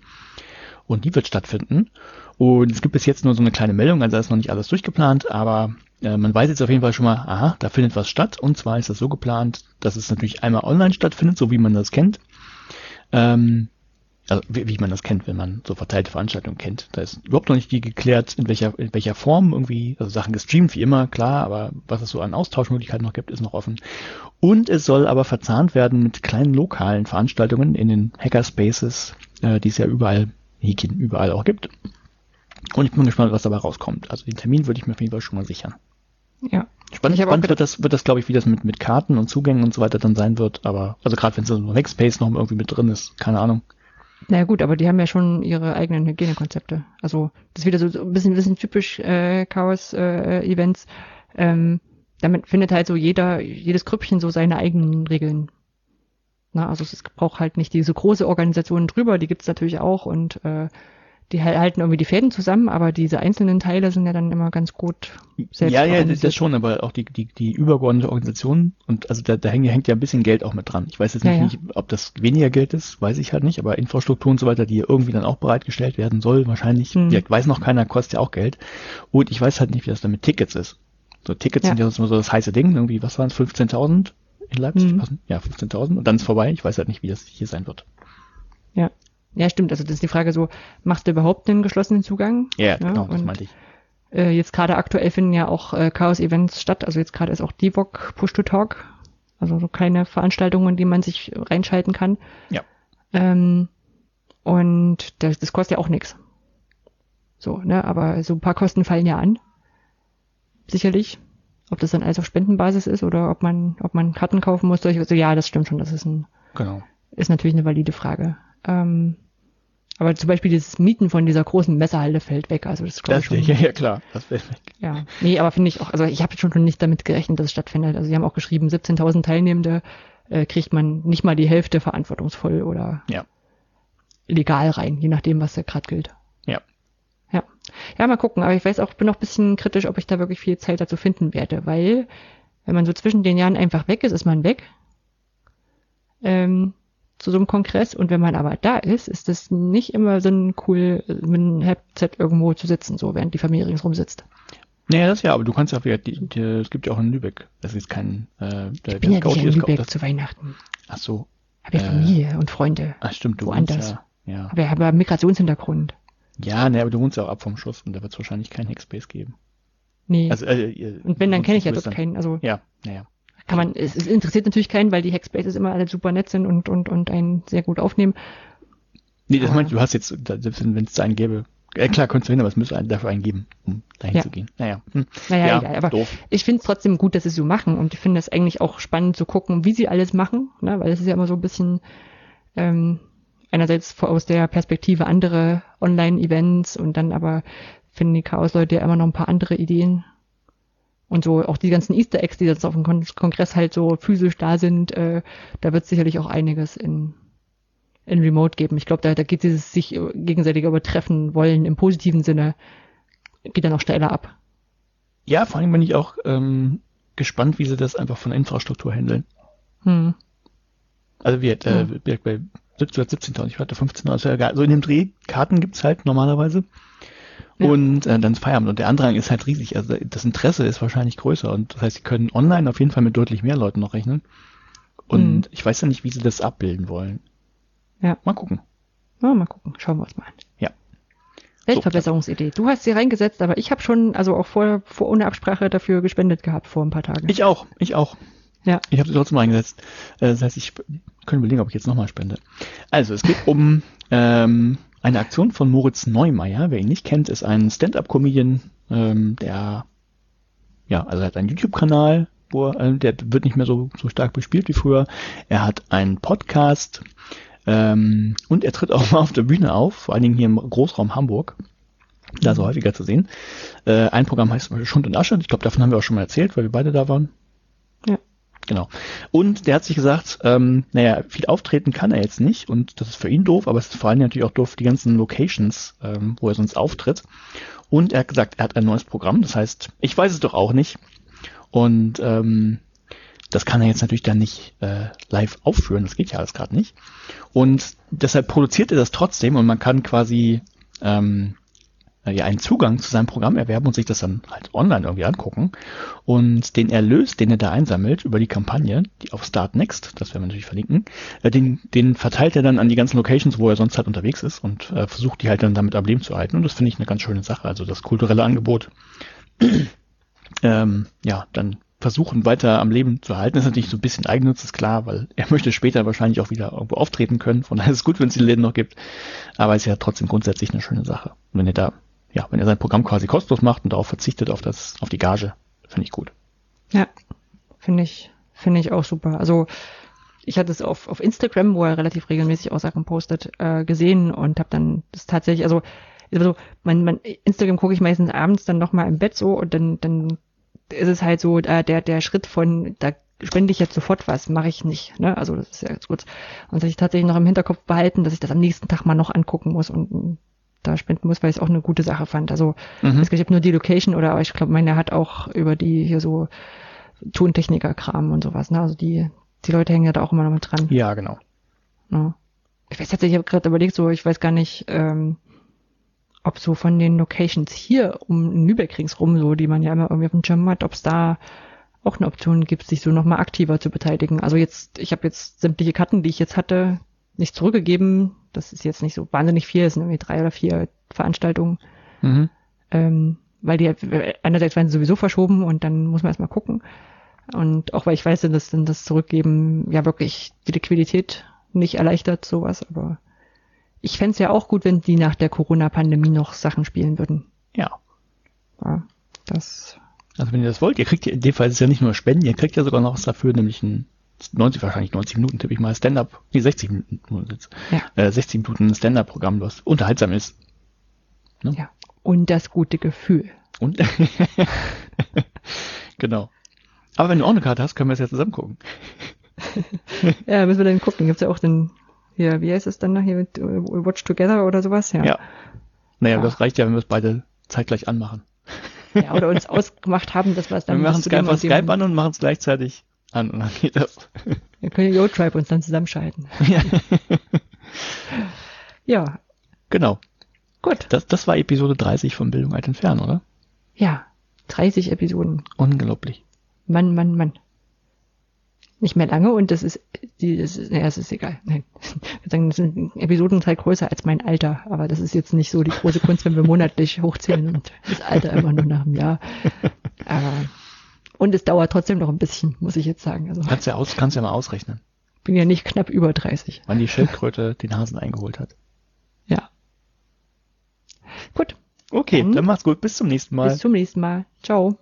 Und die wird stattfinden. Und es gibt bis jetzt nur so eine kleine Meldung, also ist noch nicht alles durchgeplant, aber äh, man weiß jetzt auf jeden Fall schon mal, aha, da findet was statt. Und zwar ist das so geplant, dass es natürlich einmal online stattfindet, so wie man das kennt. Ähm, also wie, wie man das kennt, wenn man so verteilte Veranstaltungen kennt. Da ist überhaupt noch nicht die geklärt, in welcher, in welcher Form irgendwie, also Sachen gestreamt wie immer, klar, aber was es so an Austauschmöglichkeiten noch gibt, ist noch offen. Und es soll aber verzahnt werden mit kleinen lokalen Veranstaltungen in den Hackerspaces, äh, die es ja überall Häkchen überall auch gibt. Und ich bin gespannt, was dabei rauskommt. Also den Termin würde ich mir auf jeden Fall schon mal sichern. Ja. Spannend, spannend wird das, wird das, glaube ich, wie das mit, mit Karten und Zugängen und so weiter dann sein wird. Aber, also gerade wenn so ein Hackspace noch irgendwie mit drin ist, keine Ahnung. Na gut, aber die haben ja schon ihre eigenen Hygienekonzepte. Also das ist wieder so, so ein bisschen, bisschen typisch äh, Chaos-Events. ähm, damit findet halt so jeder, jedes Grüppchen so seine eigenen Regeln. Na, also es braucht halt nicht diese große Organisation drüber, die gibt's natürlich auch und äh, die hal- halten irgendwie die Fäden zusammen, aber diese einzelnen Teile sind ja dann immer ganz gut selbst ja, ja, das, schon, aber auch die, die, die übergeordnete Organisation und also da, da hängt, hängt ja ein bisschen Geld auch mit dran. Ich weiß jetzt Ja, nicht, ja. nicht, ob das weniger Geld ist, weiß ich halt nicht, aber Infrastruktur und so weiter, die irgendwie dann auch bereitgestellt werden soll, wahrscheinlich, Hm. gesagt, weiß noch keiner, kostet ja auch Geld. Und ich weiß halt nicht, wie das dann mit Tickets ist. So Tickets Ja. sind ja so das heiße Ding, irgendwie, was waren es, 15.000 in Leipzig? Mhm. Was? Ja, 15.000 und dann ist vorbei. Ich weiß halt nicht, wie das hier sein wird. Ja. Ja, stimmt. Also das ist die Frage so, machst du überhaupt einen geschlossenen Zugang? Ja, genau, das und, meinte ich. Äh, jetzt gerade aktuell finden ja auch äh, Chaos-Events statt. Also jetzt gerade ist auch DIVOC Push to Talk. Also so kleine Veranstaltungen, die man sich reinschalten kann. Ja. Ähm, und das, das kostet ja auch nichts. So, ne, aber so ein paar Kosten fallen ja an. Sicherlich. Ob das dann alles auf Spendenbasis ist oder ob man, ob man Karten kaufen muss. Durch, also ja, das stimmt schon. Das ist ein, Genau. ist natürlich eine valide Frage. Ähm, aber zum Beispiel das Mieten von dieser großen Messehalle fällt weg. Also das Das, ich schon. ja, ja, klar. Das wäre Ja, nee, aber finde ich auch, also ich habe schon nicht damit gerechnet, dass es stattfindet. Also sie haben auch geschrieben, 17.000 Teilnehmende äh, kriegt man nicht mal die Hälfte verantwortungsvoll oder Ja. legal rein, je nachdem, was da gerade gilt. Ja. Ja. Mal gucken. Aber ich weiß auch, bin noch ein bisschen kritisch, ob ich da wirklich viel Zeit dazu finden werde, weil wenn man so zwischen den Jahren einfach weg ist, ist man weg. Ähm, zu so einem Kongress und wenn man aber da ist, ist das nicht immer so ein cool, mit einem Headset irgendwo zu sitzen, so während die Familie ringsrum sitzt. Naja, das ja, aber du kannst ja, wieder- die, die, es gibt ja auch in Lübeck. Das ist kein, äh, der, Ich bin ja nicht in Lübeck das- zu Weihnachten. Ach so. Habe ja Äh, Familie und Freunde. Ach stimmt, du Woanders. ja. Ja, Aber ich habe einen Migrationshintergrund. Ja ne, aber du wohnst ja auch ab vom Schuss und da wird es wahrscheinlich keinen Hackspace geben. Nee. Also, äh, ihr- und wenn, dann kenne ich ja dort dann- keinen. Also Ja, naja. kann man, es, es interessiert natürlich keinen, weil die Hackspaces immer alle super nett sind und, und, und einen sehr gut aufnehmen. Nee, das meinte ich, du hast jetzt, wenn es einen gäbe, äh, klar, könntest du hin, aber es müsste einen dafür einen geben, um dahin Ja. zu gehen. Naja. Hm. Naja, ja, egal, aber doof. ich finde es trotzdem gut, dass sie es so machen und ich finde es eigentlich auch spannend zu gucken, wie sie alles machen, ne? weil es ist ja immer so ein bisschen ähm, einerseits aus der Perspektive andere Online-Events und dann aber finden die Chaos-Leute ja immer noch ein paar andere Ideen. Und so auch die ganzen Easter Eggs, die jetzt auf dem Kon Kongress halt so physisch da sind, äh, da wird sicherlich auch einiges in, in Remote geben. Ich glaube, da, da geht dieses sich gegenseitig übertreffen wollen im positiven Sinne, geht dann auch steiler ab. Ja, vor allem bin ich auch ähm, gespannt, wie sie das einfach von Infrastruktur handeln. Hm. Also wir, äh, hm. bei 17. 17. ich warte 15. Also ja, so in dem Dreh. Karten gibt's halt normalerweise. Ja. Und äh, dann Feierabend. Und der Andrang ist halt riesig. Also das Interesse ist wahrscheinlich größer. Und das heißt, sie können online auf jeden Fall mit deutlich mehr Leuten noch rechnen. Und mhm. ich weiß ja nicht, wie sie das abbilden wollen. Ja. Mal gucken. Ja, mal gucken. Schauen wir uns mal an. Ja. Weltverbesserungsidee. Du hast sie reingesetzt, aber ich habe schon, also auch vor, vor ohne Absprache dafür gespendet gehabt vor ein paar Tagen. Ich auch, ich auch. Ja. Ich habe sie trotzdem eingesetzt. Äh, Das heißt, ich können überlegen, ob ich jetzt nochmal spende. Also, es geht um ähm, eine Aktion von Moritz Neumeier. Wer ihn nicht kennt, ist ein Stand-up-Comedian, ähm, der ja, also er hat einen YouTube-Kanal, wo er, äh, der wird nicht mehr so, so stark bespielt wie früher. Er hat einen Podcast ähm, und er tritt auch mal auf der Bühne auf, vor allen Dingen hier im Großraum Hamburg. Da er häufiger zu sehen. Äh, ein Programm heißt zum Beispiel Schund und Asche. Ich glaube, davon haben wir auch schon mal erzählt, weil wir beide da waren. Ja. Genau. Und der hat sich gesagt, ähm, naja, viel auftreten kann er jetzt nicht und das ist für ihn doof, aber es ist vor allem natürlich auch doof für die ganzen Locations, ähm, wo er sonst auftritt. Und er hat gesagt, er hat ein neues Programm, das heißt, ich weiß es doch auch nicht. Und ähm, das kann er jetzt natürlich dann nicht äh, live aufführen, das geht ja alles gerade nicht. Und deshalb produziert er das trotzdem und man kann quasi ähm, ja, einen Zugang zu seinem Programm erwerben und sich das dann halt online irgendwie angucken. Und den Erlös, den er da einsammelt über die Kampagne, die auf Start Next, das werden wir natürlich verlinken, äh, den, den verteilt er dann an die ganzen Locations, wo er sonst halt unterwegs ist und äh, versucht die halt dann damit am Leben zu halten. Und das finde ich eine ganz schöne Sache. Also das kulturelle Angebot, ähm, ja, dann versuchen, weiter am Leben zu halten. Ist natürlich so ein bisschen Eigennutz, ist klar, weil er möchte später wahrscheinlich auch wieder irgendwo auftreten können. Von daher ist es gut, wenn es die Läden noch gibt. Aber es ist ja trotzdem grundsätzlich eine schöne Sache. Wenn er da, ja, wenn er sein Programm quasi kostenlos macht und darauf verzichtet, auf das, auf die Gage, finde ich gut. Ja, finde ich, finde ich auch super. Also, ich hatte es auf, auf Instagram, wo er relativ regelmäßig auch Sachen postet, äh, gesehen und habe dann das tatsächlich, also also mein, mein Instagram gucke ich meistens abends dann nochmal im Bett so und dann, dann ist es halt so, äh, der, der Schritt von, da spende ich jetzt sofort was, mache ich nicht. Ne? Also das ist ja ganz gut. Und dass ich tatsächlich noch im Hinterkopf behalten, dass ich das am nächsten Tag mal noch angucken muss und da spenden muss, weil ich es auch eine gute Sache fand. Also mhm. es gibt nur die Location oder ich glaube, meine hat auch über die hier so Tontechniker-Kram und sowas. Ne? Also die, die Leute hängen ja da auch immer noch mit dran. Ja, genau. Ja. Ich weiß tatsächlich, ich habe gerade überlegt, so ich weiß gar nicht, ähm, ob so von den Locations hier um Lübeck ringsrum, so, die man ja immer irgendwie auf dem Schirm hat, ob es da auch eine Option gibt, sich so nochmal aktiver zu beteiligen. Also jetzt, ich habe jetzt sämtliche Karten, die ich jetzt hatte, nicht zurückgegeben. Das ist jetzt nicht so wahnsinnig viel, es sind irgendwie drei oder vier Veranstaltungen. Mhm. Ähm, weil die einerseits werden sowieso verschoben und dann muss man erstmal gucken. Und auch weil ich weiß, dass dann das Zurückgeben ja wirklich die Liquidität nicht erleichtert, sowas, aber ich fände es ja auch gut, wenn die nach der Corona-Pandemie noch Sachen spielen würden. Ja. ja. Das. Also wenn ihr das wollt, ihr kriegt ja, in dem Fall ist ja nicht nur Spenden, ihr kriegt ja sogar noch was dafür, nämlich ein 90, wahrscheinlich 90 Minuten, tippe ich mal, Stand-up, nee, 60 Minuten, ja. äh, 60 Minuten Stand-up-Programm, was unterhaltsam ist. Ne? Ja. Und das gute Gefühl. Und, genau. Aber wenn du auch eine Karte hast, können wir es ja zusammen gucken. ja, müssen wir dann gucken. Gibt's ja auch den hier, wie heißt es dann nachher mit äh, Watch Together oder sowas? Ja. ja. Naja, ja. das reicht ja, wenn wir es beide zeitgleich anmachen. Ja, oder uns ausgemacht haben, dass wir es dann Wir machen es einfach Skype an und machen es gleichzeitig an und dann geht das. Wir können Yo-Tribe uns dann zusammenschalten. Ja. ja. Genau. Gut. Das, das war Episode 30 von Bildung alt entfernen, oder? Ja. 30 Episoden. Unglaublich. Mann, Mann, Mann nicht mehr lange und das ist, die, das ist, naja, es ist egal. Nein. Wir sagen, das sind Episodenteil größer als mein Alter, aber das ist jetzt nicht so die große Kunst, wenn wir monatlich hochzählen und das Alter immer nur nach einem Jahr. Aber, und es dauert trotzdem noch ein bisschen, muss ich jetzt sagen. Also, kannst ja aus, kannst ja mal ausrechnen. Bin ja nicht knapp über 30. Wann die Schildkröte den Hasen eingeholt hat. Ja. Gut. Okay, dann, dann mach's gut. Bis zum nächsten Mal. Bis zum nächsten Mal. Ciao.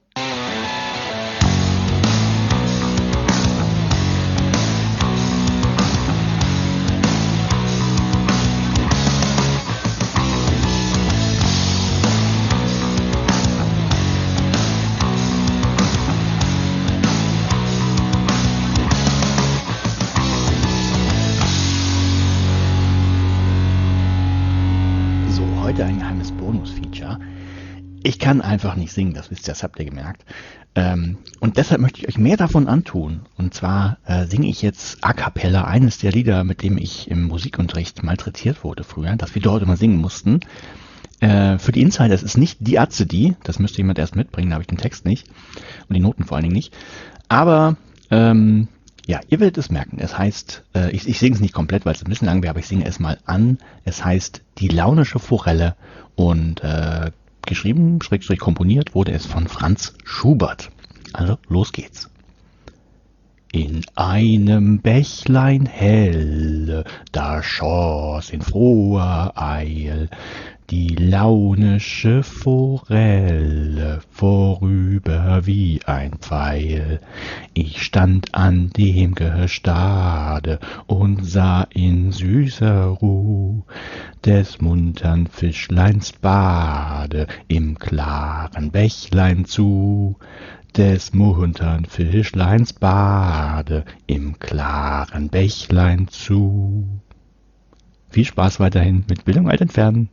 Ich kann einfach nicht singen, das wisst ihr, das habt ihr gemerkt. Ähm, und deshalb möchte ich euch mehr davon antun. Und zwar äh, singe ich jetzt a cappella eines der Lieder, mit dem ich im Musikunterricht malträtiert wurde früher, das wir dort immer singen mussten. Äh, für die Insider, es ist nicht die Atze die, das müsste jemand erst mitbringen, da habe ich den Text nicht und die Noten vor allen Dingen nicht. Aber ähm, ja, ihr werdet es merken. Es heißt, äh, ich, ich singe es nicht komplett, weil es ein bisschen lang wäre, aber ich singe es mal an. Es heißt Die launische Forelle und äh, geschrieben, schrägstrich komponiert wurde es von Franz Schubert. Also los geht's. In einem Bächlein helle, da schoss in froher Eil die launische Forelle vorüber wie ein Pfeil. Ich stand an dem Gestade und sah in süßer Ruh des muntern Fischleins Bade im klaren Bächlein zu des muntern Fischleins Bade im klaren Bächlein zu. Viel Spaß weiterhin mit Bildung alt entfernen.